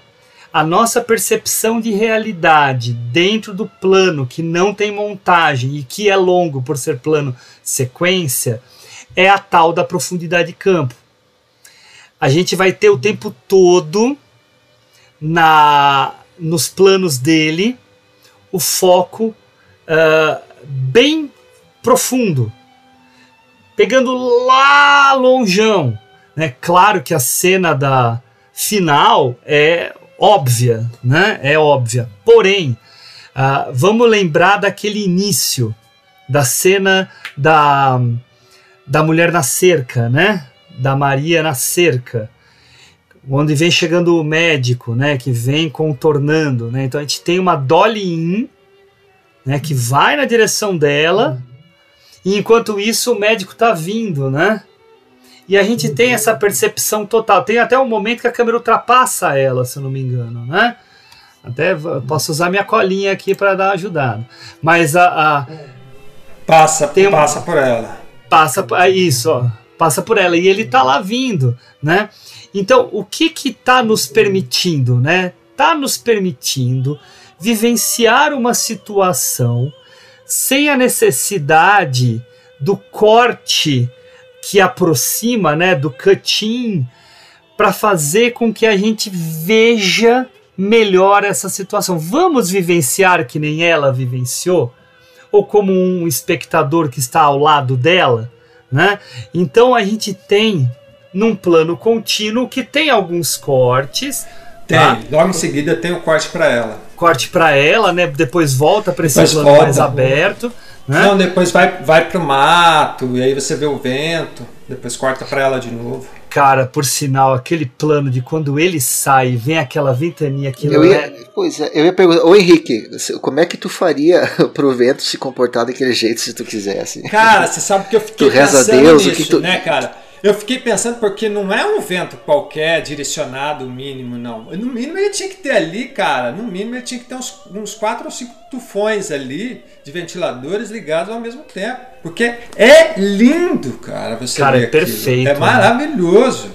a nossa percepção de realidade dentro do plano que não tem montagem e que é longo por ser plano sequência é a tal da profundidade de campo. A gente vai ter o tempo todo na nos planos dele o foco uh, bem profundo, pegando lá longeão. Né? Claro que a cena da final é óbvia, né? É óbvia. Porém, uh, vamos lembrar daquele início da cena da, da mulher na cerca, né? Da Maria na cerca, onde vem chegando o médico, né? Que vem contornando, né? Então a gente tem uma dolly in, né? Que vai na direção dela, e enquanto isso o médico tá vindo, né? E a gente tem essa percepção total. Tem até um momento que a câmera ultrapassa ela, se eu não me engano, né? Até posso usar minha colinha aqui para dar uma ajudada. Mas a, a passa, tem passa por ela. Passa é isso, ó, passa por ela e ele tá lá vindo, né? Então, o que que tá nos permitindo, né? Tá nos permitindo vivenciar uma situação sem a necessidade do corte que aproxima, né, do cut-in para fazer com que a gente veja melhor essa situação. Vamos vivenciar que nem ela vivenciou? Ou como um espectador que está ao lado dela? Né? Então a gente tem num plano contínuo que tem alguns cortes. Tem, tá? logo em seguida tem o corte para ela. Corte para ela, né? Depois volta para esse depois plano volta, mais aberto. Né? Não, depois vai, vai pro mato, e aí você vê o vento, depois corta para ela de novo. Cara, por sinal, aquele plano de quando ele sai, vem aquela ventania que eu ia, é... Pois é, eu ia perguntar, ô Henrique, como é que tu faria <laughs> pro vento se comportar daquele jeito se tu quisesse? Cara, você sabe que eu fiquei tu reza a Deus, nisso, o que tu... né, cara? Eu fiquei pensando porque não é um vento qualquer direcionado mínimo, não. No mínimo ele tinha que ter ali, cara. No mínimo ele tinha que ter uns, uns quatro ou cinco tufões ali de ventiladores ligados ao mesmo tempo. Porque é lindo, cara. Você cara, é perfeito. É maravilhoso. Né?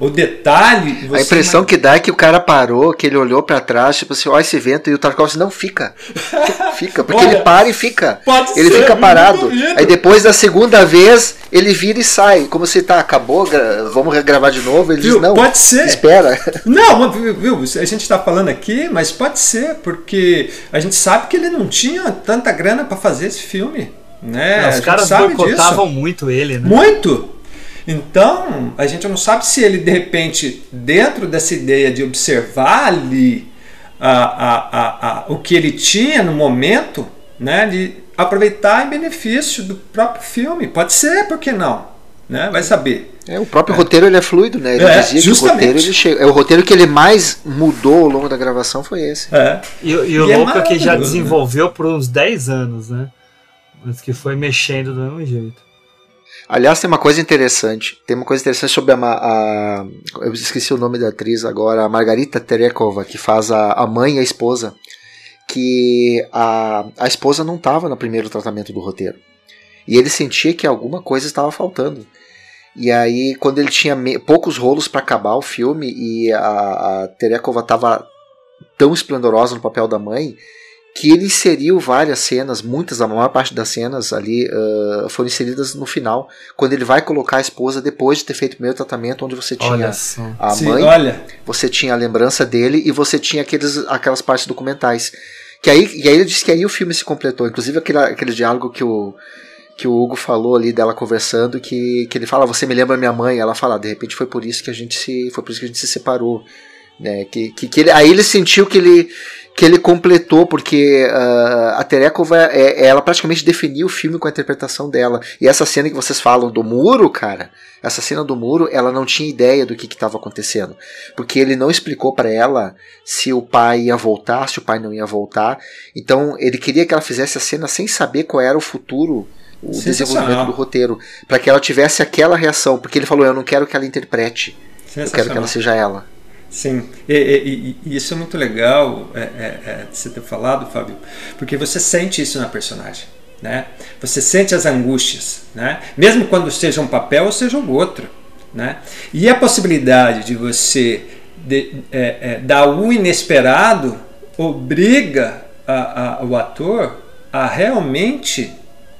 O detalhe. a impressão que dá é que o cara parou, que ele olhou para trás, tipo assim, ó, esse vento, e o Tarkovsky não fica. <laughs> Fica, porque Olha, ele para e fica. ele ser, fica parado. Aí depois da segunda vez, ele vira e sai. Como se tá, acabou, vamos gravar de novo. Ele viu, diz, não, pode ser. espera. <laughs> Não, viu, a gente tá falando aqui, mas pode ser, porque a gente sabe que ele não tinha tanta grana para fazer esse filme. Né? Não, os caras boicotavam muito ele, né? Muito! Então, a gente não sabe se ele, de repente, dentro dessa ideia de observar ali a, a, a, a, o que ele tinha no momento, né, de aproveitar em benefício do próprio filme. Pode ser, por que não? Né? Vai saber. É, o próprio é. roteiro ele é fluido, né? Ele é, dizia justamente. que o roteiro ele chega. É, o roteiro que ele mais mudou ao longo da gravação foi esse. É. E, e o e louco é que já desenvolveu por uns 10 anos, né? Mas que foi mexendo do mesmo jeito. Aliás, tem uma coisa interessante. Tem uma coisa interessante sobre a, a, eu esqueci o nome da atriz agora, a Margarita Terekova, que faz a, a mãe e a esposa. Que a, a esposa não estava no primeiro tratamento do roteiro. E ele sentia que alguma coisa estava faltando. E aí, quando ele tinha poucos rolos para acabar o filme e a, a Terekova estava tão esplendorosa no papel da mãe, que ele inseriu várias cenas, muitas, a maior parte das cenas ali uh, foram inseridas no final, quando ele vai colocar a esposa depois de ter feito o primeiro tratamento, onde você tinha a Sim, mãe, olha. você tinha a lembrança dele e você tinha aqueles, aquelas partes documentais. Que aí, e aí ele disse que aí o filme se completou, inclusive aquele, aquele diálogo que o, que o Hugo falou ali dela conversando, que, que ele fala, você me lembra minha mãe, ela fala, de repente foi por isso que a gente se, foi por isso que a gente se separou. Né, que, que, que ele, aí ele sentiu que ele que ele completou, porque uh, a Terekova, é, ela praticamente definiu o filme com a interpretação dela. E essa cena que vocês falam do muro, cara, essa cena do muro, ela não tinha ideia do que estava acontecendo. Porque ele não explicou para ela se o pai ia voltar, se o pai não ia voltar. Então ele queria que ela fizesse a cena sem saber qual era o futuro o desenvolvimento do roteiro, para que ela tivesse aquela reação, porque ele falou: Eu não quero que ela interprete, eu quero que ela seja ela. Sim, e, e, e, isso é muito legal é, é, é, você ter falado, Fábio, porque você sente isso na personagem. Né? Você sente as angústias, né? mesmo quando seja um papel ou seja o outro. Né? E a possibilidade de você de, é, é, dar o inesperado obriga a, a, o ator a realmente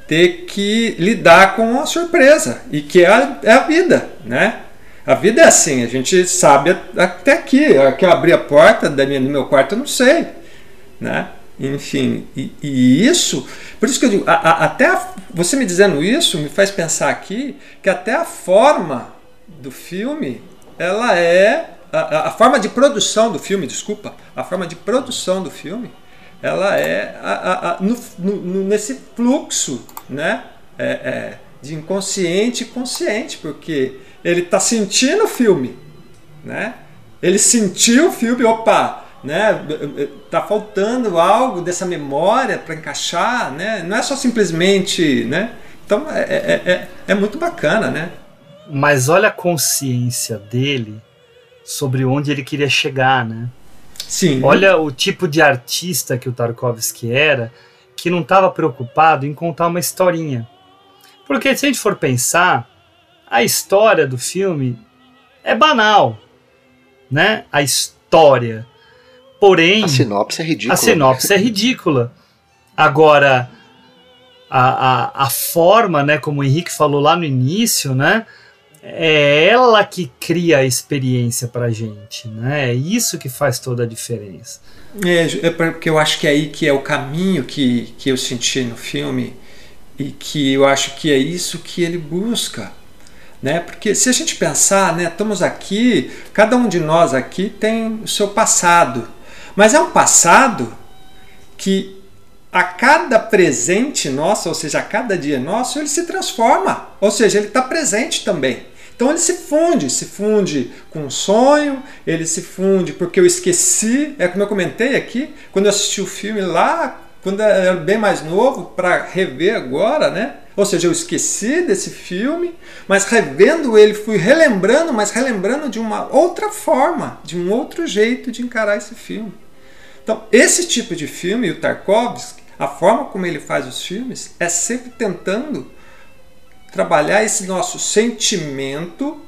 ter que lidar com a surpresa e que é a, é a vida, né? A vida é assim, a gente sabe até aqui. Que eu abri a porta da minha, do meu quarto, eu não sei, né? Enfim, e, e isso, por isso que eu digo, a, a, até a, você me dizendo isso me faz pensar aqui que até a forma do filme, ela é a, a, forma de produção do filme, desculpa, a forma de produção do filme, ela é a, a, no, no, nesse fluxo né, é, é, de inconsciente e consciente, porque ele está sentindo o filme, né? ele sentiu o filme, opa, né? Tá faltando algo dessa memória para encaixar, né? Não é só simplesmente, né? Então é, é, é, é muito bacana, né? Mas olha a consciência dele sobre onde ele queria chegar, né? Sim. Olha o tipo de artista que o Tarkovsky era, que não estava preocupado em contar uma historinha. Porque se a gente for pensar, a história do filme é banal, né? A história. Porém, a sinopse é ridícula. A sinopse é ridícula. Agora, a, a, a forma, né, como o Henrique falou lá no início, né? é ela que cria a experiência pra gente, né? É isso que faz toda a diferença. É, é porque eu acho que é aí que é o caminho que, que eu senti no filme e que eu acho que é isso que ele busca, né? Porque se a gente pensar, né, estamos aqui, cada um de nós aqui tem o seu passado, mas é um passado que a cada presente nosso, ou seja, a cada dia nosso, ele se transforma, ou seja, ele está presente também. Então ele se funde, se funde com o sonho, ele se funde porque eu esqueci, é como eu comentei aqui, quando eu assisti o filme lá, quando eu era bem mais novo, para rever agora, né? Ou seja, eu esqueci desse filme, mas revendo ele, fui relembrando, mas relembrando de uma outra forma, de um outro jeito de encarar esse filme. Então, esse tipo de filme, o Tarkovsky, a forma como ele faz os filmes, é sempre tentando trabalhar esse nosso sentimento,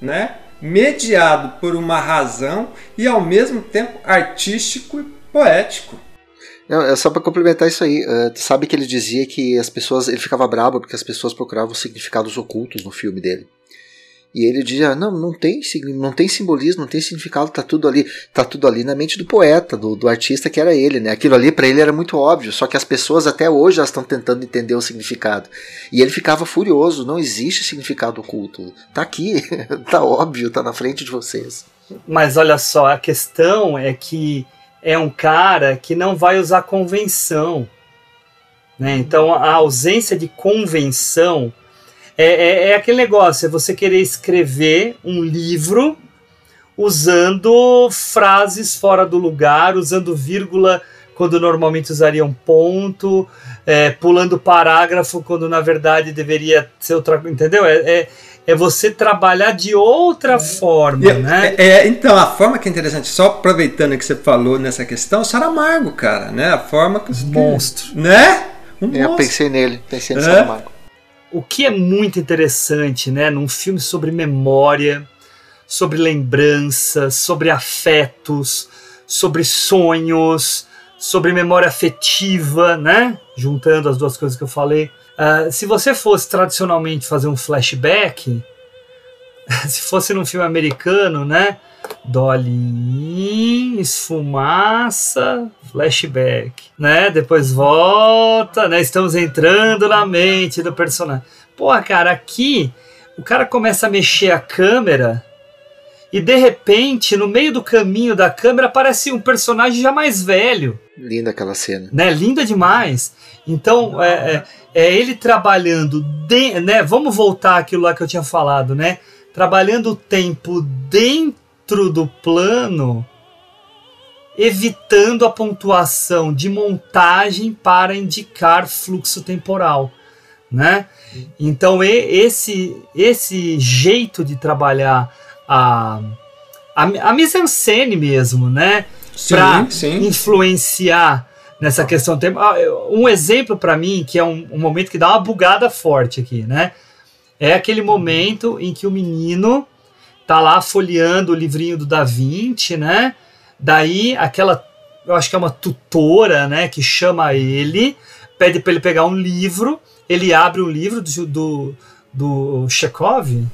né, mediado por uma razão e ao mesmo tempo artístico e poético. Não, é só para complementar isso aí. Uh, sabe que ele dizia que as pessoas. Ele ficava bravo porque as pessoas procuravam significados ocultos no filme dele. E ele dizia: não, não tem, não tem simbolismo, não tem significado, tá tudo ali, tá tudo ali na mente do poeta, do, do artista que era ele, né? Aquilo ali para ele era muito óbvio, só que as pessoas até hoje estão tentando entender o significado. E ele ficava furioso, não existe significado oculto. Tá aqui, <laughs> tá óbvio, tá na frente de vocês. Mas olha só, a questão é que é um cara que não vai usar convenção. Né? Então a ausência de convenção é, é, é aquele negócio, é você querer escrever um livro usando frases fora do lugar, usando vírgula quando normalmente usariam ponto, é, pulando parágrafo quando na verdade deveria ser outra entendeu? É, é, é você trabalhar de outra é. forma, né? É, é, então, a forma que é interessante, só aproveitando que você falou nessa questão, Saramago, cara, né? A forma que... Monstro. Né? Um monstro. Eu pensei nele, pensei no Saramago o que é muito interessante, né, num filme sobre memória, sobre lembranças, sobre afetos, sobre sonhos, sobre memória afetiva, né? Juntando as duas coisas que eu falei. Uh, se você fosse tradicionalmente fazer um flashback, <laughs> se fosse num filme americano, né? Dolly, esfumaça, flashback, né? Depois volta, né? Estamos entrando na mente do personagem. Pô, cara, aqui o cara começa a mexer a câmera e de repente, no meio do caminho da câmera, aparece um personagem já mais velho. Linda aquela cena. Né? Linda demais. Então, é, é, é ele trabalhando, de, né? Vamos voltar àquilo lá que eu tinha falado, né? Trabalhando o tempo dentro do plano, evitando a pontuação de montagem para indicar fluxo temporal, né? Então esse esse jeito de trabalhar a a, a mise-en-scène mesmo, né? Para influenciar nessa questão do tempo. Ah, um exemplo para mim que é um, um momento que dá uma bugada forte aqui, né? É aquele momento em que o menino tá lá folheando o livrinho do Da Vinci, né? Daí aquela, eu acho que é uma tutora, né, que chama ele, pede para ele pegar um livro, ele abre o livro do, do, do Chekhov,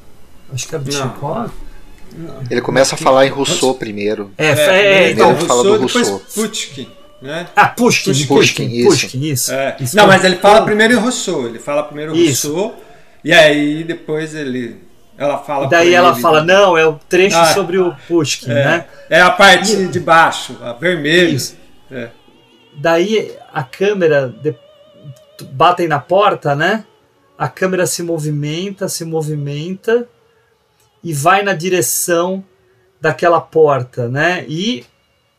acho que era do Não. Chekhov. Ele começa a falar em Rousseau primeiro. É, é, é, então, Rousseau, fala do depois Rousseau. Pushkin, né? Ah, Pushkin, Pushkin, Pushkin, isso. Pushkin, isso. É. Isso. Não, mas ele fala primeiro em Rousseau. Ele fala primeiro Isso. Rousseau. E aí depois ele. Ela fala. Daí ela ele- fala, não, é o trecho Ah, sobre o Pushkin, É, né? é a parte de baixo, a vermelho. Isso. É. Daí a câmera de- batem na porta, né? A câmera se movimenta, se movimenta e vai na direção daquela porta, né? E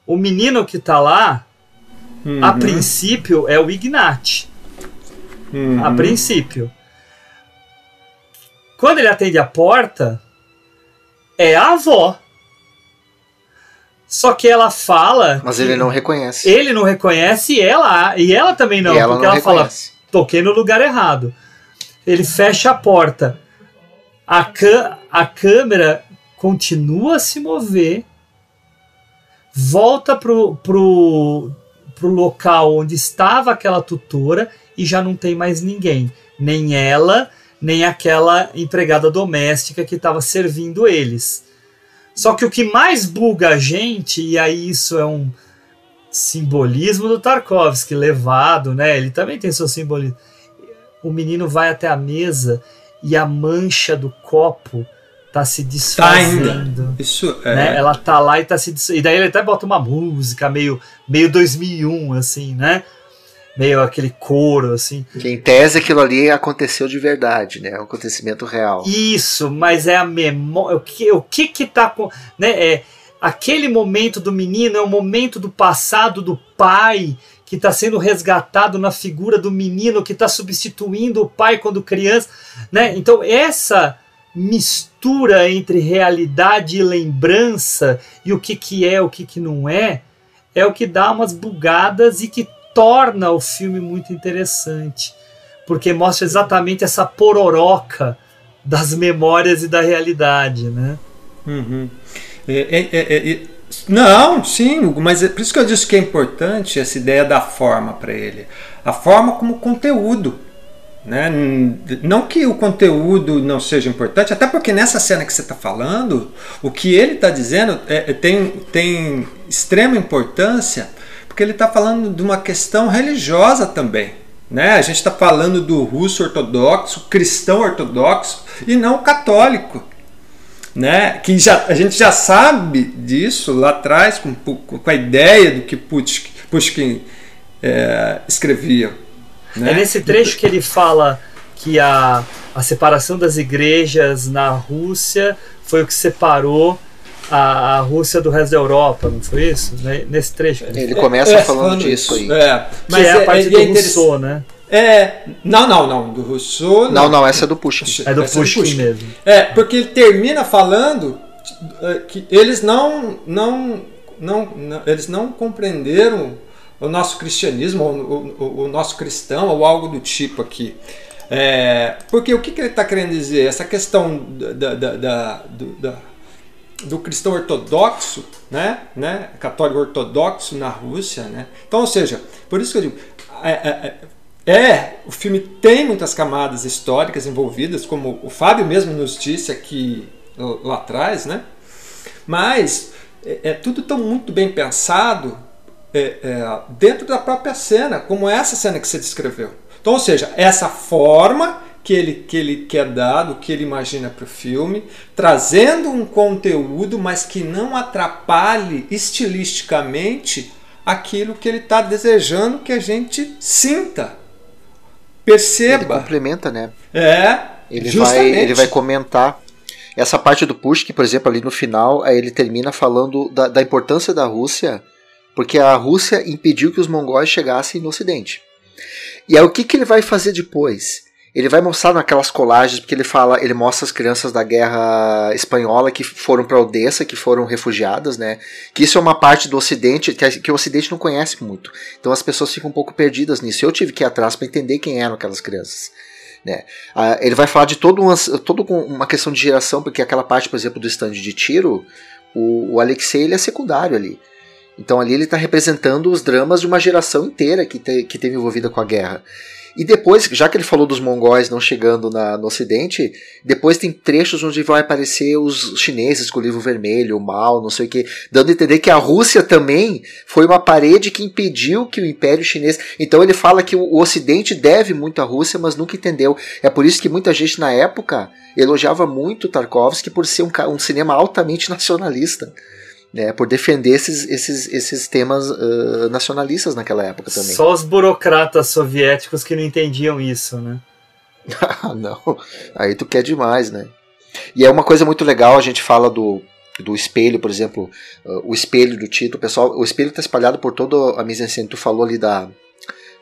o menino que tá lá, a Uhum. princípio, é o Ignat. Uhum. A princípio. Quando ele atende a porta, é a avó. Só que ela fala. Mas ele não reconhece. Ele não reconhece e ela, e ela também não, E ela porque não ela fala: reconhece. toquei no lugar errado. Ele fecha a porta. A, cã- a câmera continua a se mover, volta pro, pro, pro local onde estava aquela tutora e já não tem mais ninguém. Nem ela, nem aquela empregada doméstica que estava servindo eles. Só que o que mais buga a gente, e aí isso é um simbolismo do Tarkovsky levado, né? Ele também tem seu simbolismo. O menino vai até a mesa e a mancha do copo tá se Tá desfazendo. ainda. Isso é. né? Ela tá lá e tá se des... e daí ele até bota uma música meio meio 2001 assim, né? Meio aquele coro assim. Que em tese aquilo ali aconteceu de verdade, né? É um acontecimento real. Isso, mas é a memória. O que o que que tá com, né? É aquele momento do menino é o momento do passado do pai que está sendo resgatado na figura do menino que está substituindo o pai quando criança, né? Então essa mistura entre realidade e lembrança e o que que é, o que que não é, é o que dá umas bugadas e que torna o filme muito interessante, porque mostra exatamente essa pororoca das memórias e da realidade, né? Uhum. É, é, é, é, não, sim, mas é por isso que eu disse que é importante essa ideia da forma para ele. A forma como conteúdo. Né? Não que o conteúdo não seja importante, até porque nessa cena que você está falando, o que ele está dizendo é- é- tem, tem extrema importância, porque ele está falando de uma questão religiosa também. Né? A gente está falando do russo ortodoxo, cristão ortodoxo e não católico né? Que já, a gente já sabe disso lá atrás com, com a ideia do que Pushkin, Pushkin é, escrevia. Né? É nesse trecho que ele fala que a, a separação das igrejas na Rússia foi o que separou a, a Rússia do resto da Europa, não foi isso? Né? Nesse trecho. ele Ele fala. começa falando disso aí. É, Que é a parte do interessante- Rousseau, né? É, não, não, não, do Rousseau. Não, não, essa é do Pushkin. É do Essa Pushkin mesmo. É, porque ele termina falando eh, que eles não, não, não, não- eles não compreenderam o nosso cristianismo, o, o- o nosso cristão, ou algo do tipo aqui. É, porque o que, que ele está querendo dizer? Essa questão da, da- da- da- do cristão ortodoxo, né, né, católico ortodoxo na Rússia, né? Então, ou seja, por isso que eu digo, é, é- é, o filme tem muitas camadas históricas envolvidas, como o Fábio mesmo nos disse aqui lá atrás, né? Mas é, é tudo tão muito bem pensado é, é, dentro da própria cena, como essa cena que você descreveu. Então, ou seja, essa forma que ele, que ele quer dar, do que ele imagina para o filme, trazendo um conteúdo, mas que não atrapalhe estilisticamente aquilo que ele está desejando que a gente sinta, Ele perceba. complementa, né? É, Ele vai, justamente. ele vai comentar essa parte do Pushkin, por exemplo, ali no final, ele termina falando da, da importância da Rússia, porque a Rússia impediu que os mongóis chegassem no Ocidente. E aí o que, que ele vai fazer depois? Ele vai mostrar naquelas colagens, porque ele fala, ele mostra as crianças da guerra espanhola que foram para Odessa, que foram refugiadas, né? Que isso é uma parte do Ocidente que, que o Ocidente não conhece muito. Então as pessoas ficam um pouco perdidas nisso. Eu tive que ir atrás para entender quem eram aquelas crianças. Né? Ah, ele vai falar de todo uma, uma questão de geração, porque aquela parte, por exemplo, do stand de tiro, o, o Alexei ele é secundário ali. Então ali ele está representando os dramas de uma geração inteira que, te, que teve envolvida com a guerra. E depois, já que ele falou dos mongóis não chegando na, no ocidente, depois tem trechos onde vai aparecer os chineses com o livro vermelho, o mal, não sei o que, dando a entender que a Rússia também foi uma parede que impediu que o Império Chinês. Então ele fala que o ocidente deve muito à Rússia, mas nunca entendeu. É por isso que muita gente na época elogiava muito Tarkovsky por ser um, um cinema altamente <laughs> nacionalista né, por defender esses, esses, esses temas uh, nacionalistas naquela época também. Só os burocratas soviéticos que não entendiam isso, né? Ah, <laughs> não, aí tu quer demais, né? E é uma coisa muito legal, a gente fala do, do espelho, por exemplo, uh, o espelho do Tito, pessoal, o espelho está espalhado por toda a mise-en-scène, tu falou ali da,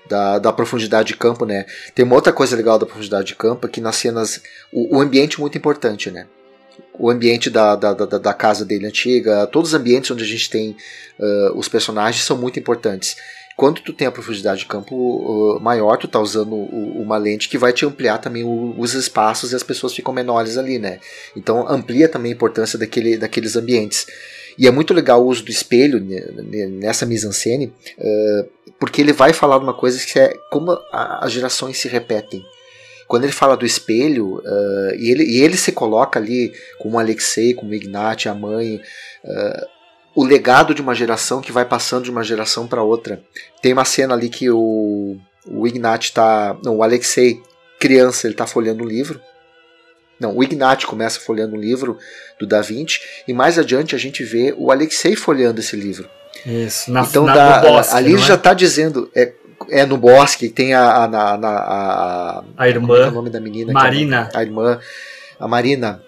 da, da, profundidade de campo, né? Tem uma outra coisa legal da profundidade de campo, é que nas cenas, o, o ambiente é muito importante, né? O ambiente da, da, da, da, casa dele antiga, todos os ambientes onde a gente tem uh, os personagens são muito importantes. Quando tu tem a profundidade de campo uh, maior, tu tá usando uma lente que vai te ampliar também o, os espaços e as pessoas ficam menores ali, né? Então amplia também a importância daquele, daqueles ambientes. E é muito legal o uso do espelho nessa mise-en-scène, uh, porque ele vai falar uma coisa que é como as gerações se repetem quando ele fala do espelho, uh, e, ele, e ele se coloca ali como Alexei, como Ignat, a mãe, uh, o legado de uma geração que vai passando de uma geração para outra. Tem uma cena ali que o, o Ignat está. Não, o Alexei, criança, ele está folheando um livro. Não, o Ignat começa folheando um livro do Da Vinci, e mais adiante a gente vê o Alexei folheando esse livro. Isso, na, então na, da, bosque, ali é? já está dizendo. É, é no bosque, tem a. A, a, a, a irmã. É o nome da menina? Marina. a, a irmã. A Marina.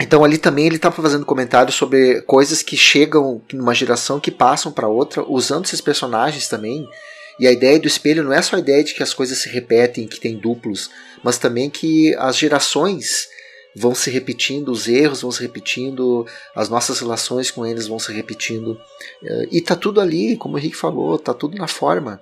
Então ali também ele estava fazendo comentários sobre coisas que chegam numa geração que passam para outra, usando esses personagens também. E a ideia do espelho não é só a ideia de que as coisas se repetem, que tem duplos, mas também que as gerações vão se repetindo, os erros vão se repetindo, as nossas relações com eles vão se repetindo. E tá tudo ali, como o Henrique falou, tá tudo na forma.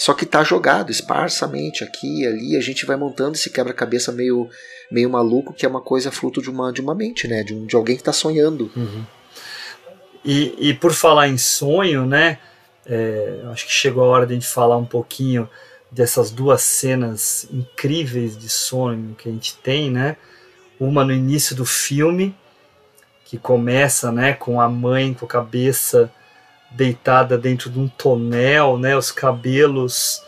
Só que está jogado esparsamente aqui e ali, a gente vai montando esse quebra-cabeça meio, meio maluco, que é uma coisa fruto de uma, de uma mente, né? De, um, de alguém que está sonhando. Uhum. E, e por falar em sonho, né? É, acho que chegou a hora de a gente falar um pouquinho dessas duas cenas incríveis de sonho que a gente tem, né? Uma no início do filme, que começa, né, com a mãe com a cabeça deitada dentro de um tonel, né, os cabelos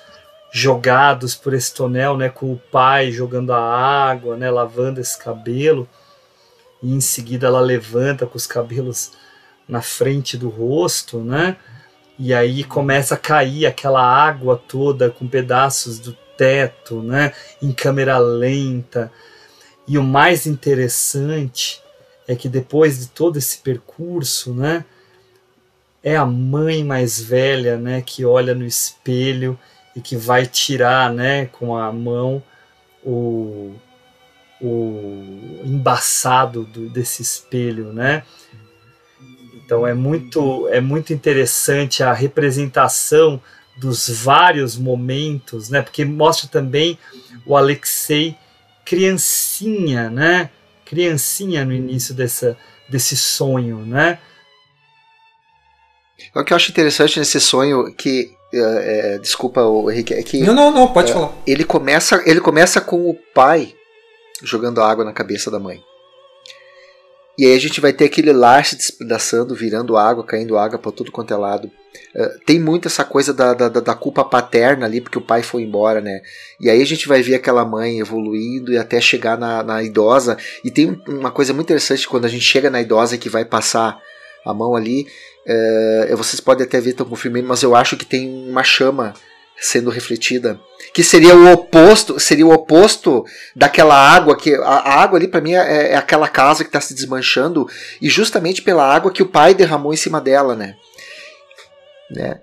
jogados por esse tonel, né, com o pai jogando a água, né, lavando esse cabelo, e em seguida ela levanta com os cabelos na frente do rosto, né, e aí começa a cair aquela água toda com pedaços do teto, né, em câmera lenta. E o mais interessante é que depois de todo esse percurso, né, é a mãe mais velha, né, que olha no espelho e que vai tirar, né, com a mão o, o embaçado do, desse espelho, né? Então é muito é muito interessante a representação dos vários momentos, né? Porque mostra também o Alexei criancinha, né? Criancinha no início dessa, desse sonho, né? O que eu acho interessante nesse sonho que é, é, desculpa o Henrique é que não não não pode é, falar. ele começa ele começa com o pai jogando água na cabeça da mãe. E aí a gente vai ter aquele lar se despedaçando virando água caindo água para tudo quanto é lado. Uh, tem muito essa coisa da, da, da, culpa paterna ali porque o pai foi embora né? E aí a gente vai ver aquela mãe evoluindo e até chegar na, na idosa. E tem uma coisa muito interessante quando a gente chega na idosa que vai passar a mão ali é, vocês podem até ver, estão confirmando, mas eu acho que tem uma chama sendo refletida, que seria o oposto, seria o oposto daquela água que a, a água ali para mim é, é, aquela casa que está se desmanchando e justamente pela água que o pai derramou em cima dela, né? né?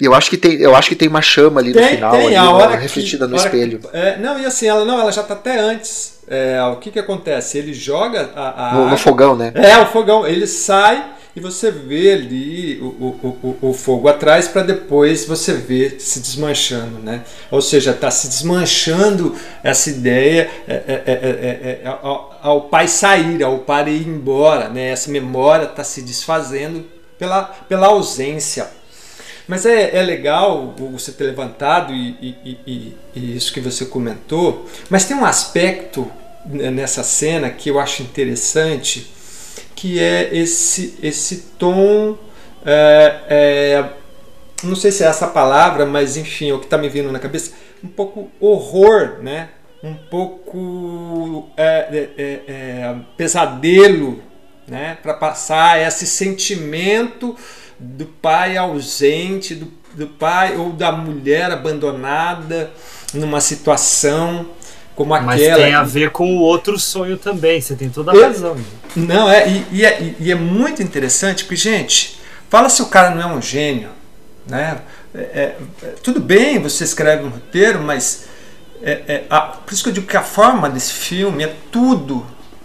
E eu acho que tem, eu acho que tem uma chama ali tem, no final, tem, ali, a hora refletida que, no espelho. Que, é, não, e assim, ela não, ela já está até antes é, o que que acontece? Ele joga a, a No, no fogão, né? É, o fogão. Ele sai e você vê ali o, o, o, o fogo atrás para depois você ver se desmanchando, né? Ou seja, está se desmanchando essa ideia é, é, é, é, é, ao, ao pai sair, ao pai ir embora, né? Essa memória está se desfazendo pela, pela ausência. Mas é, é legal você ter levantado e, e- e- e- isso que você comentou. Mas tem um aspecto nessa cena que eu acho interessante, que é esse, esse tom. é, é, não sei se é essa palavra, mas enfim, é o que está me vindo na cabeça. Um pouco horror, né? Um pouco é, é, é, pesadelo, né? Para passar esse sentimento do pai ausente, do, do pai ou da mulher abandonada numa situação como Mas aquela. tem a ver com o outro sonho também, você tem toda a Eu- razão. Não, é e, e é, e é muito interessante, porque, gente, fala se o cara não é um gênio. Né? É, é, é, tudo bem, você escreve um roteiro, mas é, é, a- por isso que eu digo que a forma desse filme é tudo.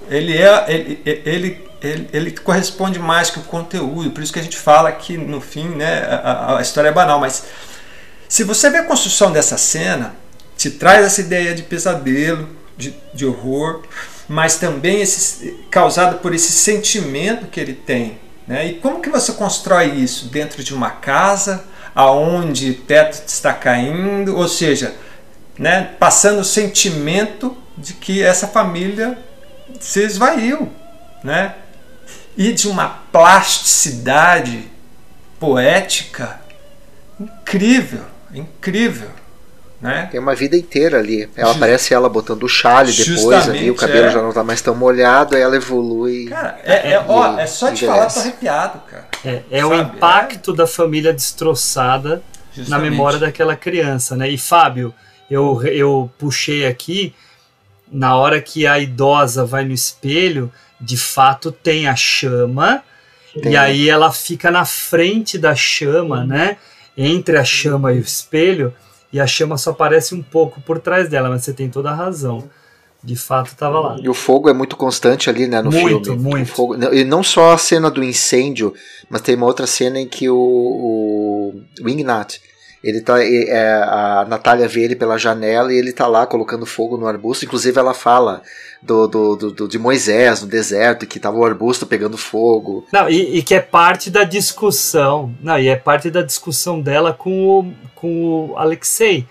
Ele, é, ele, ele, ele, ele corresponde mais que o conteúdo. Por isso que a gente fala que, no fim, né, a, a- história é banal. Mas se você vê a construção dessa cena, te traz essa ideia de pesadelo, de, de horror, mas também esse, causado por esse sentimento que ele tem. Né? E como que você constrói isso dentro de uma casa, aonde o teto está caindo, ou seja, né, passando o sentimento de que essa família se esvaiu, né? E de uma plasticidade poética incrível, incrível, né? Tem uma vida inteira ali. Ela aparece ela botando o chale depois Justamente, ali, o cabelo é. já não tá mais tão molhado, aí ela evolui. Cara, é, é, ó, é só de falar, tô arrepiado, cara. É, é o impacto da família destroçada na Justamente. memória daquela criança, né? E Fábio, eu, eu puxei aqui, na hora que a idosa vai no espelho, de fato tem a chama, Tem. e aí ela fica na frente da chama, né? Entre a chama e o espelho, e a chama só aparece um pouco por trás dela, mas você tem toda a razão. De fato, estava lá. E o fogo é muito constante ali, né, no Muito, filme. muito. O fogo, e não só a cena do incêndio, mas tem uma outra cena em que o, o, o Ignat, ele tá, e- é, a Natália vê ele pela janela e ele tá lá colocando fogo no arbusto. Inclusive ela fala do, do, do- de Moisés no deserto, que tava o arbusto pegando fogo. Não, e, e que é parte da discussão. Não, e é parte da discussão dela com o, com o Alexei,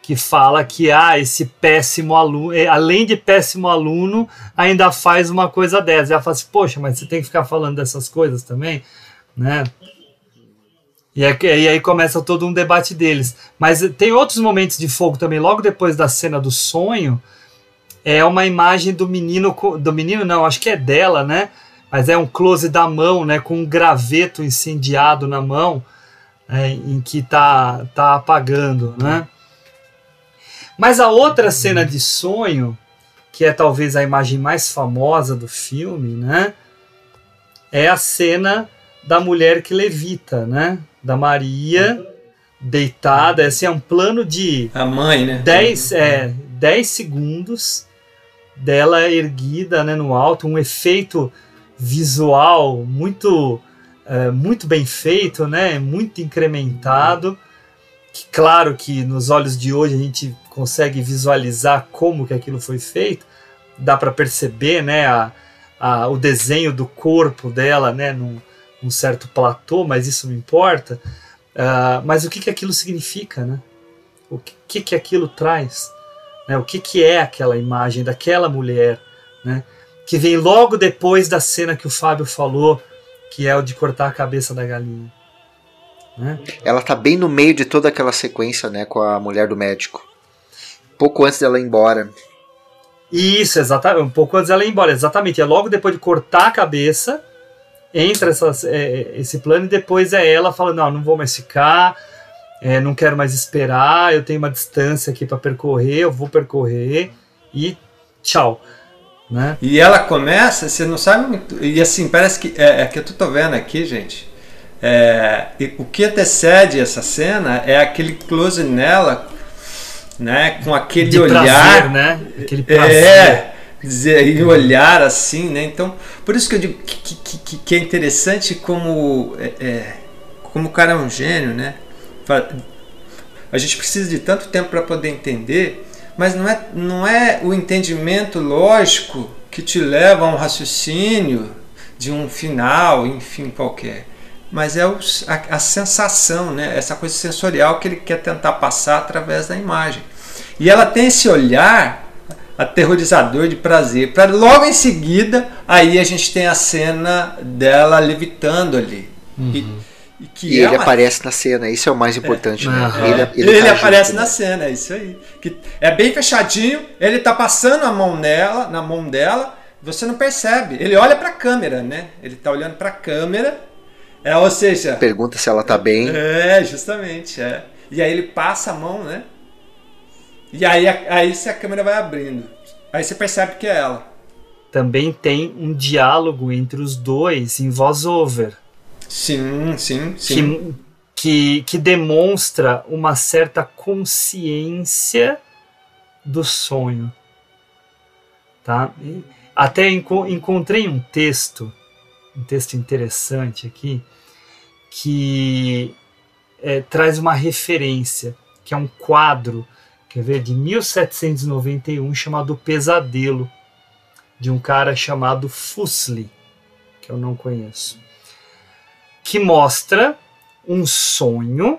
que fala que ah, esse péssimo aluno, eh, além de péssimo aluno, ainda faz uma coisa dessa. Ela fala assim, poxa, mas você tem que ficar falando dessas coisas também, né? E aí, e aí começa todo um debate deles. Mas tem outros momentos de fogo também, logo depois da cena do sonho, é uma imagem do menino, do menino não, acho que é dela, né? Mas é um close da mão, né? Com um graveto incendiado na mão, é, em que tá, tá apagando, né? Mas a outra cena de sonho, que é talvez a imagem mais famosa do filme, né? É a cena da mulher que levita, né? Da Maria deitada. Esse é um plano de A mãe, né? 10, é, 10 segundos dela erguida né, no alto, um efeito visual muito, é, muito bem feito, né, muito incrementado. Que, claro que nos olhos de hoje a gente consegue visualizar como que aquilo foi feito, dá para perceber né, a, a, o desenho do corpo dela né, num, num certo platô, mas isso não importa. Ah, mas o que, que aquilo significa, né? O que, que, que aquilo traz? Né? O que, que é aquela imagem daquela mulher, né? Que vem logo depois da cena que o Fábio falou, que é o de cortar a cabeça da galinha. Né? Ela tá bem no meio de toda aquela sequência, né, com a mulher do médico. Pouco antes dela ir embora. Isso, exatamente. Um pouco antes dela ir embora, exatamente. É logo depois de cortar a cabeça, entra essas, é, esse plano e depois é ela falando: não, não vou mais ficar, é, não quero mais esperar, eu tenho uma distância aqui para percorrer, eu vou percorrer e tchau. Né? E ela começa, você não sabe muito. E assim, parece que. É, é que eu tô vendo aqui, gente. É, o que antecede essa cena é aquele close nela, né? Com aquele De olhar. prazer, né? Aquele prazer. É, dizer e olhar assim, né? Então, por isso que eu digo que, que, que, que é interessante como é, é, como o cara é um gênio, né? A gente precisa de tanto tempo para poder entender, mas não é, não é o entendimento lógico que te leva a um raciocínio de um final, enfim, qualquer. Mas é o, a, a sensação, né? essa coisa sensorial que ele quer tentar passar através da imagem. E ela tem esse olhar aterrorizador de prazer. Para logo em seguida, aí a gente tem a cena dela levitando ali. Uhum. E, e, que e é ele uma... aparece na cena, isso é o mais importante. É. Né? Uhum. Ele, ele, ele tá aparece junto, na né? cena, é isso aí. Que é bem fechadinho, ele tá passando a mão nela, na mão dela, você não percebe. Ele olha para a câmera, né? Ele tá olhando para a câmera. É, ou seja, pergunta se ela tá bem. É, justamente, é. E aí ele passa a mão, né? E aí, aí se a câmera vai abrindo. Aí você percebe que é ela. Também tem um diálogo entre os dois em voz over. Sim, sim, sim. Que, que, que demonstra uma certa consciência do sonho. Tá? Até enco encontrei um texto, um texto interessante aqui, que é, traz uma referência, que é um quadro quer ver, de 1791, chamado Pesadelo, de um cara chamado Fuseli, que eu não conheço, que mostra um sonho,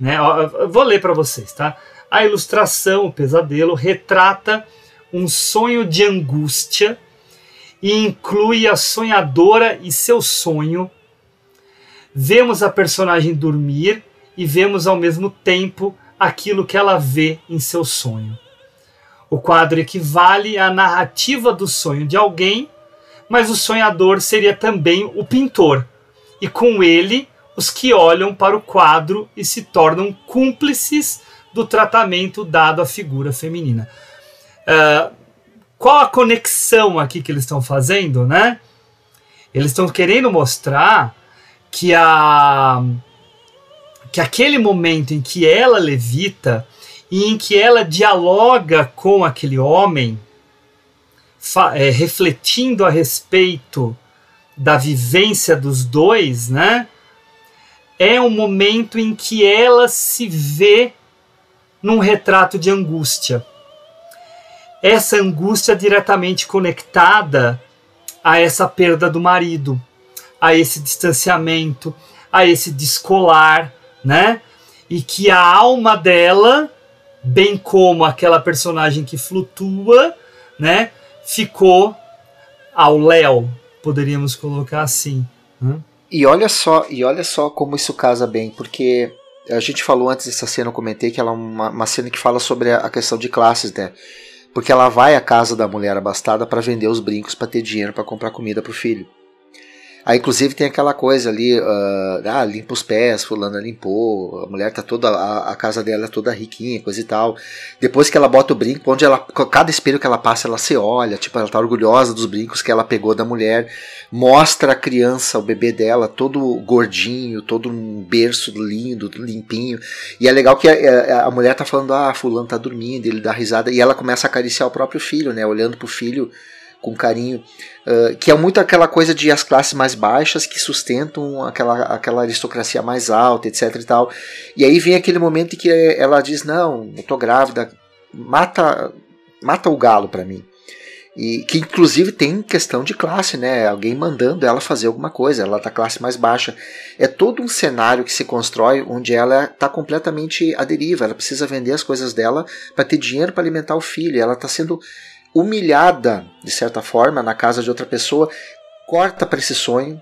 né? Vou ler para vocês, tá? A ilustração, o pesadelo, retrata um sonho de angústia e inclui a sonhadora e seu sonho. Vemos a personagem dormir e vemos ao mesmo tempo aquilo que ela vê em seu sonho. O quadro equivale à narrativa do sonho de alguém, mas o sonhador seria também o pintor, e com ele os que olham para o quadro e se tornam cúmplices do tratamento dado à figura feminina. Uh, qual a conexão aqui que eles estão fazendo, né? Eles estão querendo mostrar que a que aquele momento em que ela levita e em que ela dialoga com aquele homem, é, refletindo a respeito da vivência dos dois, né? É um momento em que ela se vê num retrato de angústia. Essa angústia diretamente conectada a essa perda do marido, a esse distanciamento, a esse descolar, né? E que a alma dela, bem como aquela personagem que flutua, né? Ficou ao léu, poderíamos colocar assim. Né? E olha só, e olha só como isso casa bem, porque a gente falou antes dessa cena, eu comentei que ela é uma, uma cena que fala sobre a, questão de classes, né? Porque ela vai à casa da mulher abastada para vender os brincos para ter dinheiro para comprar comida para o filho. Aí, inclusive, tem aquela coisa ali, uh, ah, limpa os pés, fulana limpou, a mulher tá toda, a, a, casa dela é toda riquinha, coisa e tal. Depois que ela bota o brinco, onde ela, cada espelho que ela passa, ela se olha, tipo, ela tá orgulhosa dos brincos que ela pegou da mulher, mostra a criança, o bebê dela, todo gordinho, todo um berço lindo, limpinho. E é legal que a, a mulher tá falando, ah, fulano tá dormindo, ele dá risada, e ela começa a acariciar o próprio filho, né, olhando pro filho com carinho, uh, que é muito aquela coisa de as classes mais baixas que sustentam aquela, aquela aristocracia mais alta, etc e tal. E aí vem aquele momento em que ela diz: Não, eu tô grávida, mata, mata o galo para mim. E que inclusive tem questão de classe, né? Alguém mandando ela fazer alguma coisa, ela tá classe mais baixa. É todo um cenário que se constrói onde ela tá completamente à deriva, ela precisa vender as coisas dela para ter dinheiro para alimentar o filho. Ela tá sendo humilhada, de certa forma, na casa de outra pessoa, corta para esse sonho,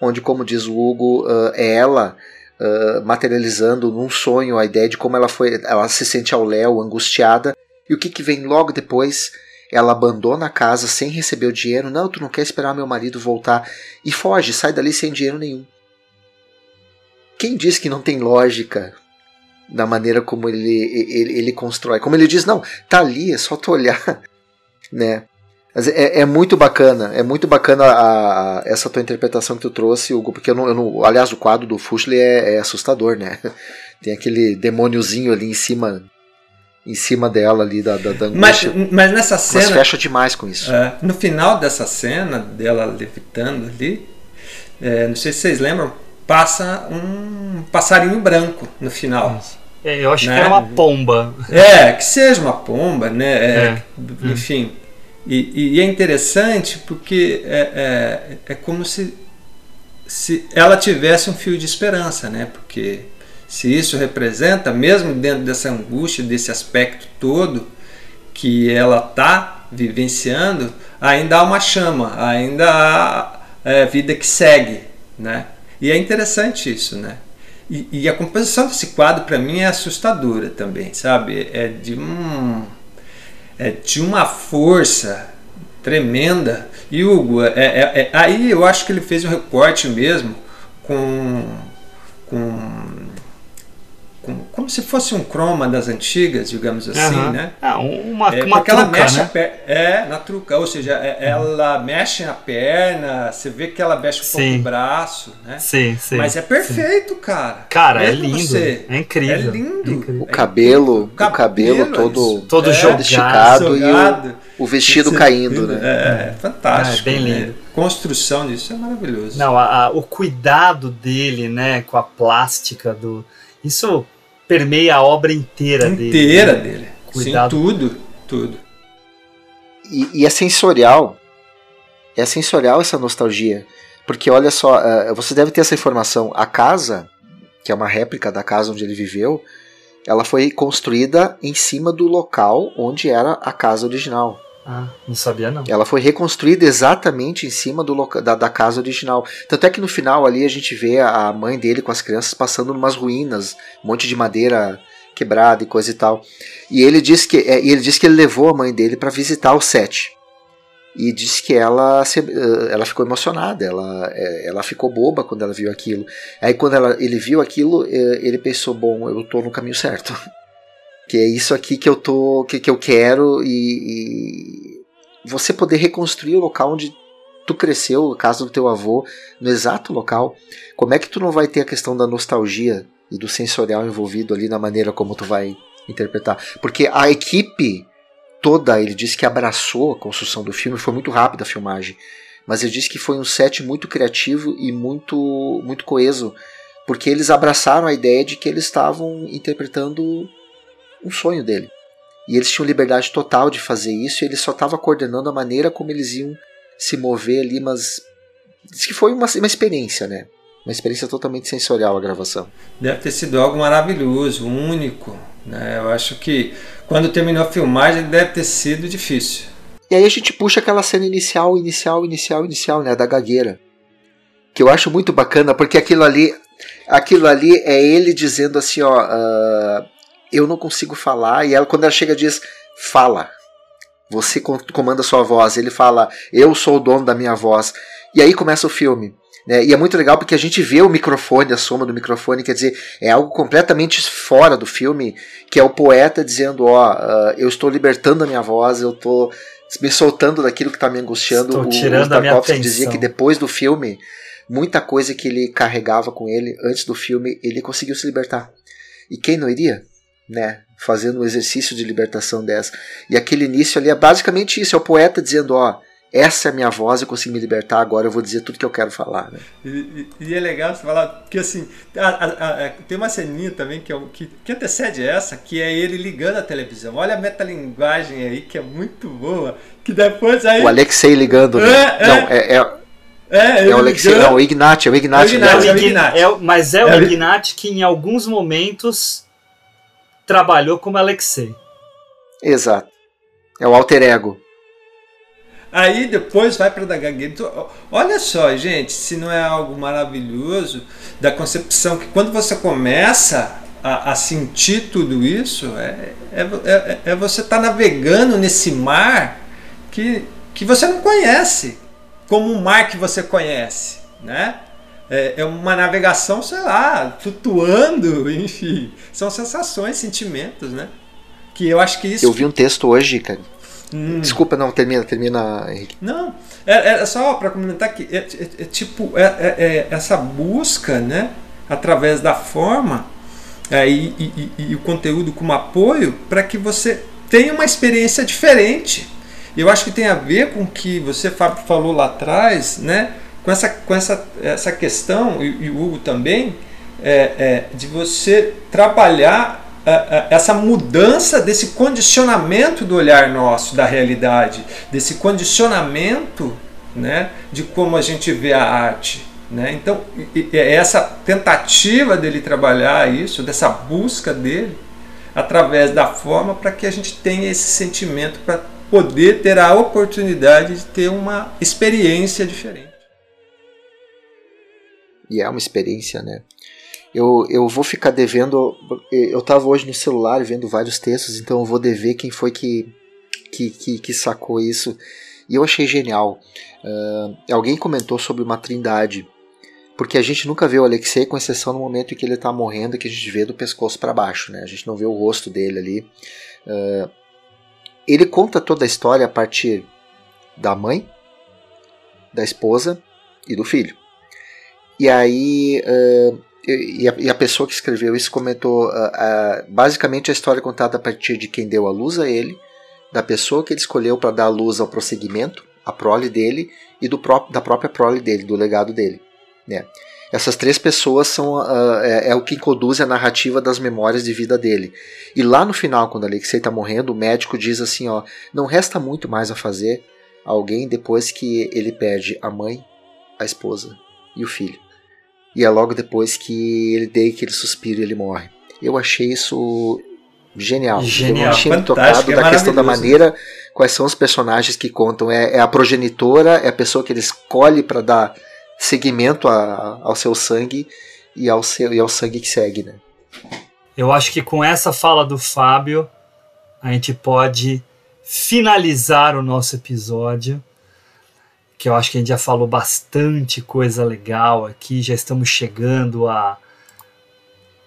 onde, como diz o Hugo, uh, é ela uh, materializando num sonho a ideia de como ela foi, ela se sente ao léu, angustiada, e o que, que vem logo depois? Ela abandona a casa sem receber o dinheiro. Não, tu não quer esperar meu marido voltar. E foge, sai dali sem dinheiro nenhum. Quem diz que não tem lógica da maneira como ele, ele, ele constrói? Como ele diz, não, tá ali, é só tu olhar né? Mas é, é, muito bacana, é muito bacana a, a, essa tua interpretação que tu trouxe, Hugo, porque eu não, eu não aliás, o quadro do Fuxley é, é, assustador, né? <laughs> Tem aquele demôniozinho ali em cima em cima dela ali da, da, da Mas, angústia. mas nessa Mas cena. fecha demais com isso. É, no final dessa cena, dela levitando ali, é, não sei se vocês lembram, passa um passarinho branco no final. É, eu acho Né? que era uma pomba. É, que seja uma pomba, né? é, É. Enfim. E, e é interessante porque é, é, é como se, se ela tivesse um fio de esperança, né? Porque se isso representa, mesmo dentro dessa angústia, desse aspecto todo que ela está vivenciando, ainda há uma chama, ainda há é, vida que segue, né? E é interessante isso, né? E, e a composição desse quadro para mim é assustadora também, sabe? É de é de uma força tremenda. E Hugo, é, é- é- aí eu acho que ele fez um recorte mesmo com, com, com como se fosse um croma das antigas, digamos assim, Aham. né? Ah, um- uma, É, uma porque ela truca, mexe a né? per... É, na truca, ou seja, é- ela mexe a perna, você vê que ela mexe um pouco Sim. o braço, né? Sim, sim. Mas é perfeito, cara. Cara, é lindo. você- É incrível. É lindo. O cabelo, o cabelo, cabelo é todo. Todo É, jogado. esticado e jogado. o, o vestido Você- caindo, né? É, é fantástico. É, bem né? lindo. Construção disso é maravilhoso. Não, a- a- o cuidado dele, né, com a plástica do. Isso permeia a obra inteira, inteira dele. né? dele. Cuidado. Sim, tudo, tudo. E, e é sensorial. É sensorial essa nostalgia. Porque olha só, eh, você deve ter essa informação. A casa, que é uma réplica da casa onde ele viveu, ela foi construída em cima do local onde era a casa original. Ah, não sabia não. Ela foi reconstruída exatamente em cima do loca- da, da casa original. Tanto é que no final ali a gente vê a mãe dele com as crianças passando numas ruínas, um monte de madeira quebrada e coisa e tal. E ele disse que, é, ele disse que ele levou a mãe dele para visitar o set. E disse que ela, se- eh, ela ficou emocionada, ela, eh, ela ficou boba quando ela viu aquilo. Aí quando ela- ele viu aquilo, eh, ele pensou, bom, eu tô no caminho certo. <laughs> Que é isso aqui que eu tô, que, que eu quero e, e você poder reconstruir o local onde tu cresceu, a casa do teu avô, no exato local. Como é que tu não vai ter a questão da nostalgia e do sensorial envolvido ali na maneira como tu vai interpretar? Porque a equipe toda, ele disse que abraçou a construção do filme, foi muito rápida a filmagem, mas ele disse que foi um set muito criativo e muito muito coeso, porque eles abraçaram a ideia de que eles estavam interpretando um sonho dele. E eles tinham liberdade total de fazer isso, e ele só estava coordenando a maneira como eles iam se mover ali, mas diz que foi uma, uma experiência, né? Uma experiência totalmente sensorial a gravação. Deve ter sido algo maravilhoso, único. Né? Eu acho que quando terminou a filmagem deve ter sido difícil. E aí a gente puxa aquela cena inicial, inicial, inicial, inicial, né, da gagueira. Que eu acho muito bacana, porque aquilo ali, aquilo ali é ele dizendo assim, ó, ah, eu não consigo falar, e ela quando ela chega diz, fala. Você com- comanda a sua voz. Ele fala, eu sou o dono da minha voz. E aí começa o filme. Né? E é muito legal porque a gente vê o microfone, a soma do microfone, quer dizer, é algo completamente fora do filme, que é o poeta dizendo, ó, ah, eu estou libertando a minha voz, eu estou me soltando daquilo que está me angustiando. Estou o tirando a minha Tarkovsky dizia que depois do filme, muita coisa que ele carregava com ele antes do filme, ele conseguiu se libertar. E quem não iria? Né? Fazendo um exercício de libertação dessa. E aquele início ali é basicamente isso: é o poeta dizendo, ó, essa é a minha voz, eu consigo me libertar, agora eu vou dizer tudo que eu quero falar. Né? E, e- e é legal você falar que assim, a- a- a- tem uma ceninha também que, é o- que, que antecede essa, que é ele ligando a televisão. Olha a metalinguagem aí, que é muito boa. Que depois aí. O Alexei ligando. né? É, é. Não, é, é, é, é o Alexei, ligando. não, o Ignati, é o Ignati. É o Ignati, é o Ignati. É o- mas é É o o- Ignati que em alguns momentos trabalhou como Alexei. Exato. É o alter ego. Aí depois vai para da gagueira. Olha só, gente, se não é algo maravilhoso da concepção que quando você começa a, a sentir tudo isso, é, é, é, é você estar navegando nesse mar que, que você não conhece, como um mar que você conhece, né? É, é uma navegação, sei lá, flutuando, <laughs> enfim. São sensações, sentimentos, né? Que eu acho que isso. Eu vi um texto hoje, cara. Hum. Desculpa, não, termina, termina, Henrique. Não, é, é só para comentar que é, é- é tipo é, é- essa busca, né, através da forma, é, e, e, e, o conteúdo como apoio para que você tenha uma experiência diferente. Eu acho que tem a ver com o que você Fábio falou lá atrás, né? Com essa, com essa, essa questão, e, e o Hugo também, é, é, de você trabalhar essa mudança desse condicionamento do olhar nosso da realidade, desse condicionamento né, de como a gente vê a arte. Né? Então, é essa tentativa dele trabalhar isso, dessa busca dele, através da forma para que a gente tenha esse sentimento para poder ter a oportunidade de ter uma experiência diferente. E é uma experiência, né? Eu, eu vou ficar devendo. Eu estava hoje no celular vendo vários textos, então eu vou dever quem foi que, que, que, que sacou isso. E eu achei genial. Uh, alguém comentou sobre uma trindade. Porque a gente nunca vê o Alexei, com exceção no momento em que ele está morrendo, que a gente vê do pescoço para baixo. Né? A gente não vê o rosto dele ali. Uh, ele conta toda a história a partir da mãe, da esposa e do filho. E aí. Uh, e a, e a, pessoa que escreveu isso comentou uh, uh, basicamente a história contada a partir de quem deu a luz a ele, da pessoa que ele escolheu para dar a luz ao prosseguimento, a prole dele e do próprio, da própria prole dele, do legado dele. Né? Essas três pessoas são uh, é, é, o que conduz a narrativa das memórias de vida dele. E lá no final, quando Alexei está morrendo, o médico diz assim: ó, não resta muito mais a fazer alguém depois que ele perde a mãe, a esposa e o filho e é logo depois que ele dei aquele suspiro e ele morre. Eu achei isso genial. Genial, eu não tinha tocado é da questão da maneira quais são os personagens que contam. É, é a progenitora, é a pessoa que ele escolhe para dar seguimento a, ao seu sangue e ao, seu, e ao sangue que segue, né? Eu acho que com essa fala do Fábio, a gente pode finalizar o nosso episódio que eu acho que a gente já falou bastante coisa legal aqui, já estamos chegando a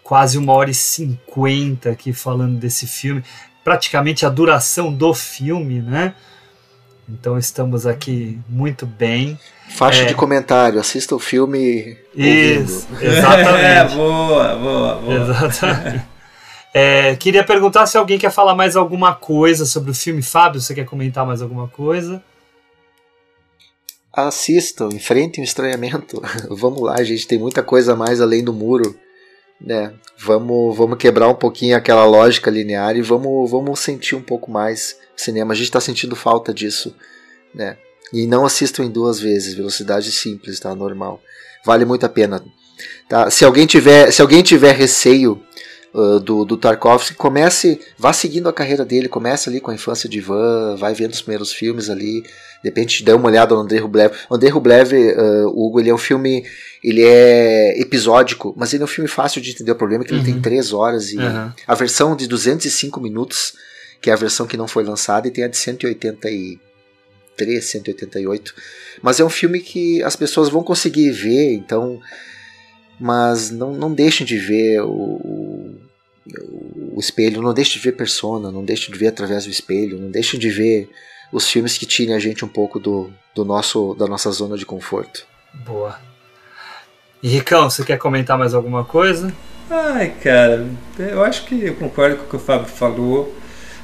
quase uma hora e cinquenta aqui falando desse filme, praticamente a duração do filme, né? Então estamos aqui muito bem. Faixa é... de comentário, assista o filme. Isso, ouvindo. exatamente. é, <laughs> boa, boa, boa. Exatamente. É, queria perguntar se alguém quer falar mais alguma coisa sobre o filme. Fábio, você quer comentar mais alguma coisa? Assistam, enfrentem o estranhamento. <laughs> vamos lá, gente, tem muita coisa a mais além do muro. Né? Vamos, vamos quebrar um pouquinho aquela lógica linear e vamos, vamos sentir um pouco mais cinema. A gente está sentindo falta disso. Né? E não assistam em duas vezes, velocidade simples, tá? Normal. Vale muito a pena. Tá? Se alguém tiver, se alguém tiver receio uh, do, do Tarkovsky, comece, vá seguindo a carreira dele, comece ali com a infância de Ivan, vai vendo os primeiros filmes ali, de repente dê uma olhada no Andrei Rublev. O Andrei Rublev, uh, Hugo, ele é um filme, ele é episódico, mas ele é um filme fácil de entender. O problema é que uhum. ele tem 3 horas e uhum. a versão de 205 minutos, que é a versão que não foi lançada, e tem a de 183, 188. Mas é um filme que as pessoas vão conseguir ver, então mas não, não deixem de ver o, o, o, espelho, não deixem de ver persona, não deixem de ver através do espelho, não deixem de ver os filmes que tirem a gente um pouco do, do nosso da nossa zona de conforto. Boa. E Ricão, você quer comentar mais alguma coisa? Ai, cara, eu acho que eu concordo com o que o Fábio falou.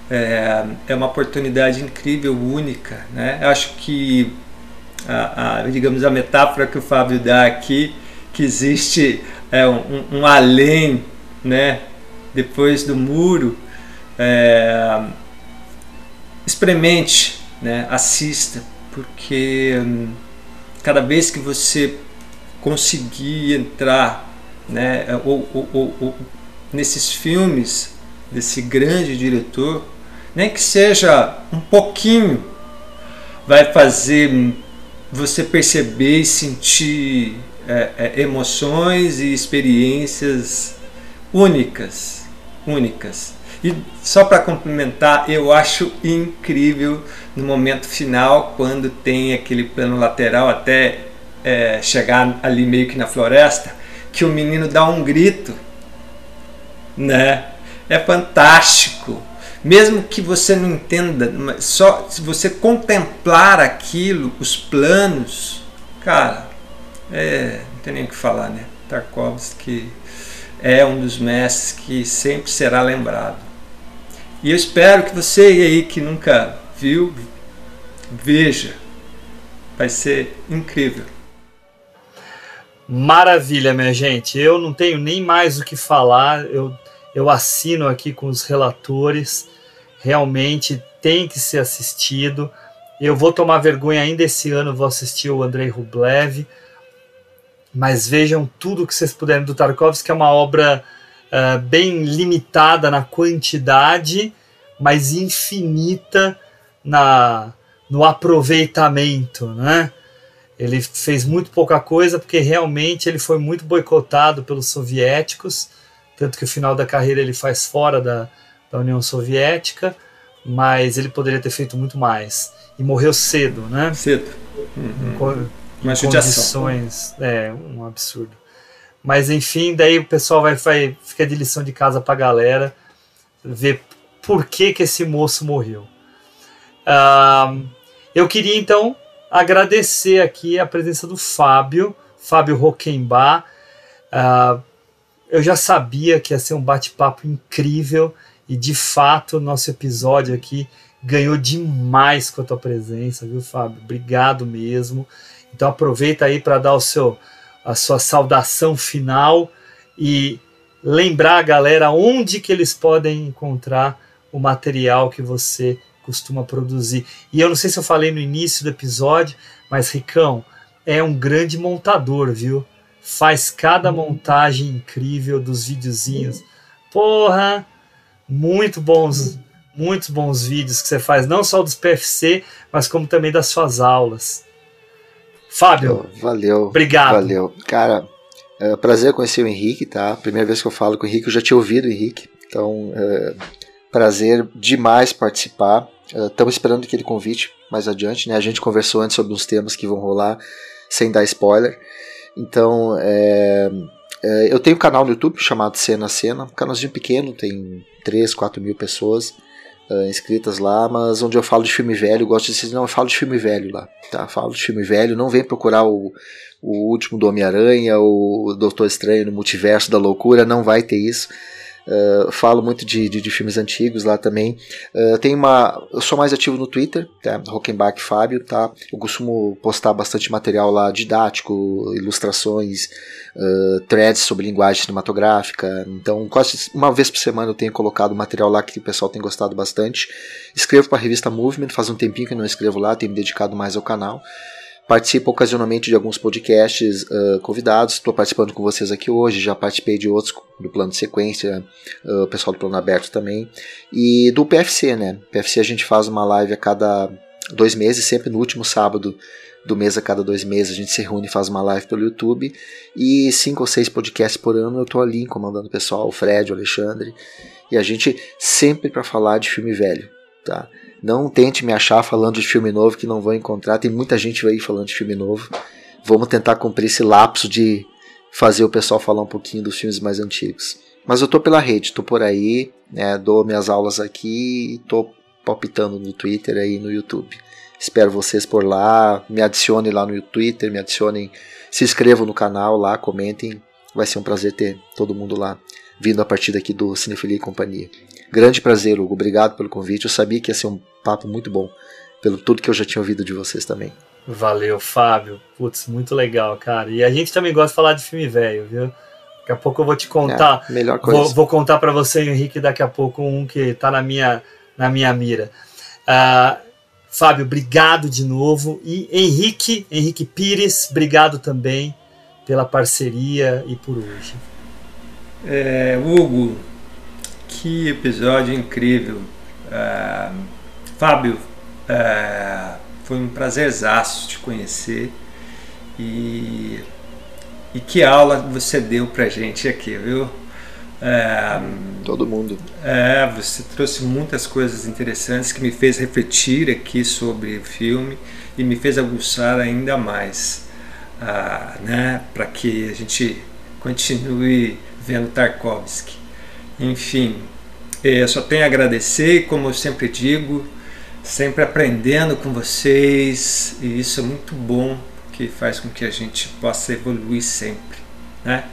É, é uma oportunidade incrível, única. Né? Eu acho que, a, a, digamos, a metáfora que o Fábio dá aqui, que existe é, um, um além né, depois do muro, é, experimente né? assista, porque hum, cada vez que você conseguir entrar né, ou, ou, ou, ou, nesses filmes desse grande diretor, nem que seja um pouquinho, vai fazer você perceber e sentir é, é, emoções e experiências únicas, únicas. E só para complementar, eu acho incrível no momento final, quando tem aquele plano lateral até é, chegar ali meio que na floresta, que o menino dá um grito, né? É fantástico. Mesmo que você não entenda, só se você contemplar aquilo, os planos, cara, é, não tem nem o que falar, né? Tarkovsky é um dos mestres que sempre será lembrado. E eu espero que você aí que nunca viu, veja. Vai ser incrível. Maravilha, minha gente. Eu não tenho nem mais o que falar. Eu, eu assino aqui com os relatores. Realmente tem que ser assistido. Eu vou tomar vergonha ainda esse ano, vou assistir o Andrei Rublev. Mas vejam tudo que vocês puderem do Tarkovsky, que é uma obra uh, bem limitada na quantidade, mas infinita na, no aproveitamento, né? Ele fez muito pouca coisa porque realmente ele foi muito boicotado pelos soviéticos, tanto que o final da carreira ele faz fora da, da União Soviética, mas ele poderia ter feito muito mais. E morreu cedo, né? Cedo. Uhum. Com, Uma condições, é, um absurdo. Mas enfim, daí o pessoal vai, vai fica de lição de casa pra galera ver por que, que esse moço morreu. Eu queria então agradecer aqui a presença do Fábio, Fábio Roquembar. Eu já sabia que ia ser um bate-papo incrível e de fato nosso episódio aqui ganhou demais com a tua presença, viu, Fábio? Obrigado mesmo. Então aproveita aí para dar o seu a sua saudação final e lembrar a galera onde que eles podem encontrar o material que você costuma produzir. E eu não sei se eu falei no início do episódio, mas Ricão é um grande montador, viu? Faz cada montagem incrível dos videozinhos. Porra, muito bons, muitos bons vídeos que você faz, não só dos PFC, mas como também das suas aulas. Fábio, valeu. Obrigado. Valeu. Cara, é um prazer conhecer o Henrique, tá? Primeira vez que eu falo com o Henrique, eu já tinha ouvido o Henrique. Então, é, prazer demais participar. Estamos uh, esperando aquele convite mais adiante, né? A gente conversou antes sobre uns temas que vão rolar, sem dar spoiler. Então, é, é, eu tenho um canal no YouTube chamado Cena a Cena, um canalzinho pequeno, tem 3, 4 mil pessoas uh, inscritas lá, mas onde eu falo de filme velho, gosto de dizer, não, eu falo de filme velho lá, tá? Falo de filme velho, não vem procurar o, o último do Homem-Aranha, o Doutor Estranho no Multiverso da Loucura, não vai ter isso. Uh, falo muito de, de, de, filmes antigos lá também. Uh, tem uma, eu sou mais ativo no Twitter, tá? Rockenbach Fábio, tá? Eu costumo postar bastante material lá didático, ilustrações, uh, threads sobre linguagem cinematográfica. Então, quase uma vez por semana eu tenho colocado material lá que o pessoal tem gostado bastante. Escrevo para a revista Movement, faz um tempinho que eu não escrevo lá, tenho me dedicado mais ao canal. Participo ocasionalmente de alguns podcasts uh, convidados. Estou participando com vocês aqui hoje. Já participei de outros do plano de sequência, o uh, pessoal do plano aberto também. E do PFC, né? PFC a gente faz uma live a cada dois meses, sempre no último sábado do mês a cada dois meses a gente se reúne e faz uma live pelo YouTube. E cinco ou seis podcasts por ano eu estou ali comandando o pessoal, o Fred, o Alexandre. E a gente sempre para falar de filme velho, tá? Não tente me achar falando de filme novo que não vou encontrar. Tem muita gente aí falando de filme novo. Vamos tentar cumprir esse lapso de fazer o pessoal falar um pouquinho dos filmes mais antigos. Mas eu tô pela rede, tô por aí, né, dou minhas aulas aqui e tô palpitando no Twitter e no YouTube. Espero vocês por lá, me adicionem lá no Twitter, me adicionem, se inscrevam no canal lá, comentem. Vai ser um prazer ter todo mundo lá vindo a partir daqui do Cinefilia e Companhia. Grande prazer, Hugo. Obrigado pelo convite. Eu sabia que ia ser um papo muito bom, pelo tudo que eu já tinha ouvido de vocês também. Valeu, Fábio. Putz, muito legal, cara. E a gente também gosta de falar de filme velho, viu? Daqui a pouco eu vou te contar. É, melhor coisa. Vou, vou contar para você, Henrique, daqui a pouco um que tá na minha, na minha mira. Uh, Fábio, obrigado de novo. E Henrique, Henrique Pires, obrigado também pela parceria e por hoje. É, Hugo, que episódio incrível. Uh, Fábio, uh, foi um prazerzaço te conhecer e, e que aula você deu pra gente aqui, viu? É, Todo mundo. É, você trouxe muitas coisas interessantes que me fez refletir aqui sobre o filme e me fez aguçar ainda mais, uh, né, para que a gente continue vendo Tarkovsky. Enfim, eu só tenho a agradecer, como eu sempre digo, sempre aprendendo com vocês, e isso é muito bom, que faz com que a gente possa evoluir sempre, né?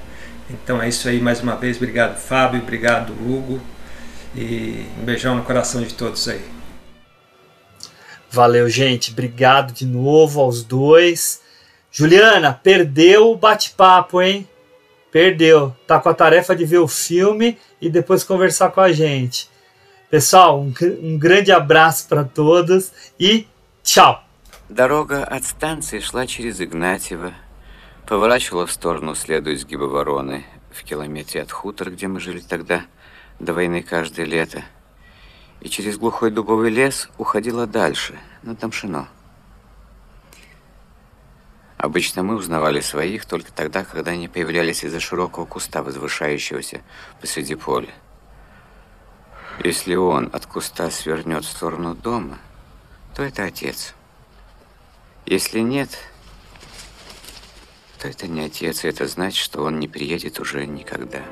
Então é isso aí mais uma vez. Obrigado, Fábio. Obrigado, Hugo. E um beijão no coração de todos aí. Valeu, gente. Obrigado de novo aos dois. Juliana, perdeu o bate-papo, hein? Perdeu. Tá com a tarefa de ver o filme e depois conversar com a gente. Pessoal, um, um grande abraço para todos и чао! Дорога от станции шла через Игнатьево, поворачивала в сторону следуя изгиба вороны в километре от хутора, где мы жили тогда, до войны каждое лето, и через глухой дубовый лес уходила дальше, на Тамшино. Обычно мы узнавали своих только тогда, когда они появлялись из-за широкого куста, возвышающегося посреди поля. Если он от куста свернет в сторону дома, то это отец. Если нет, то это не отец, и это значит, что он не приедет уже никогда.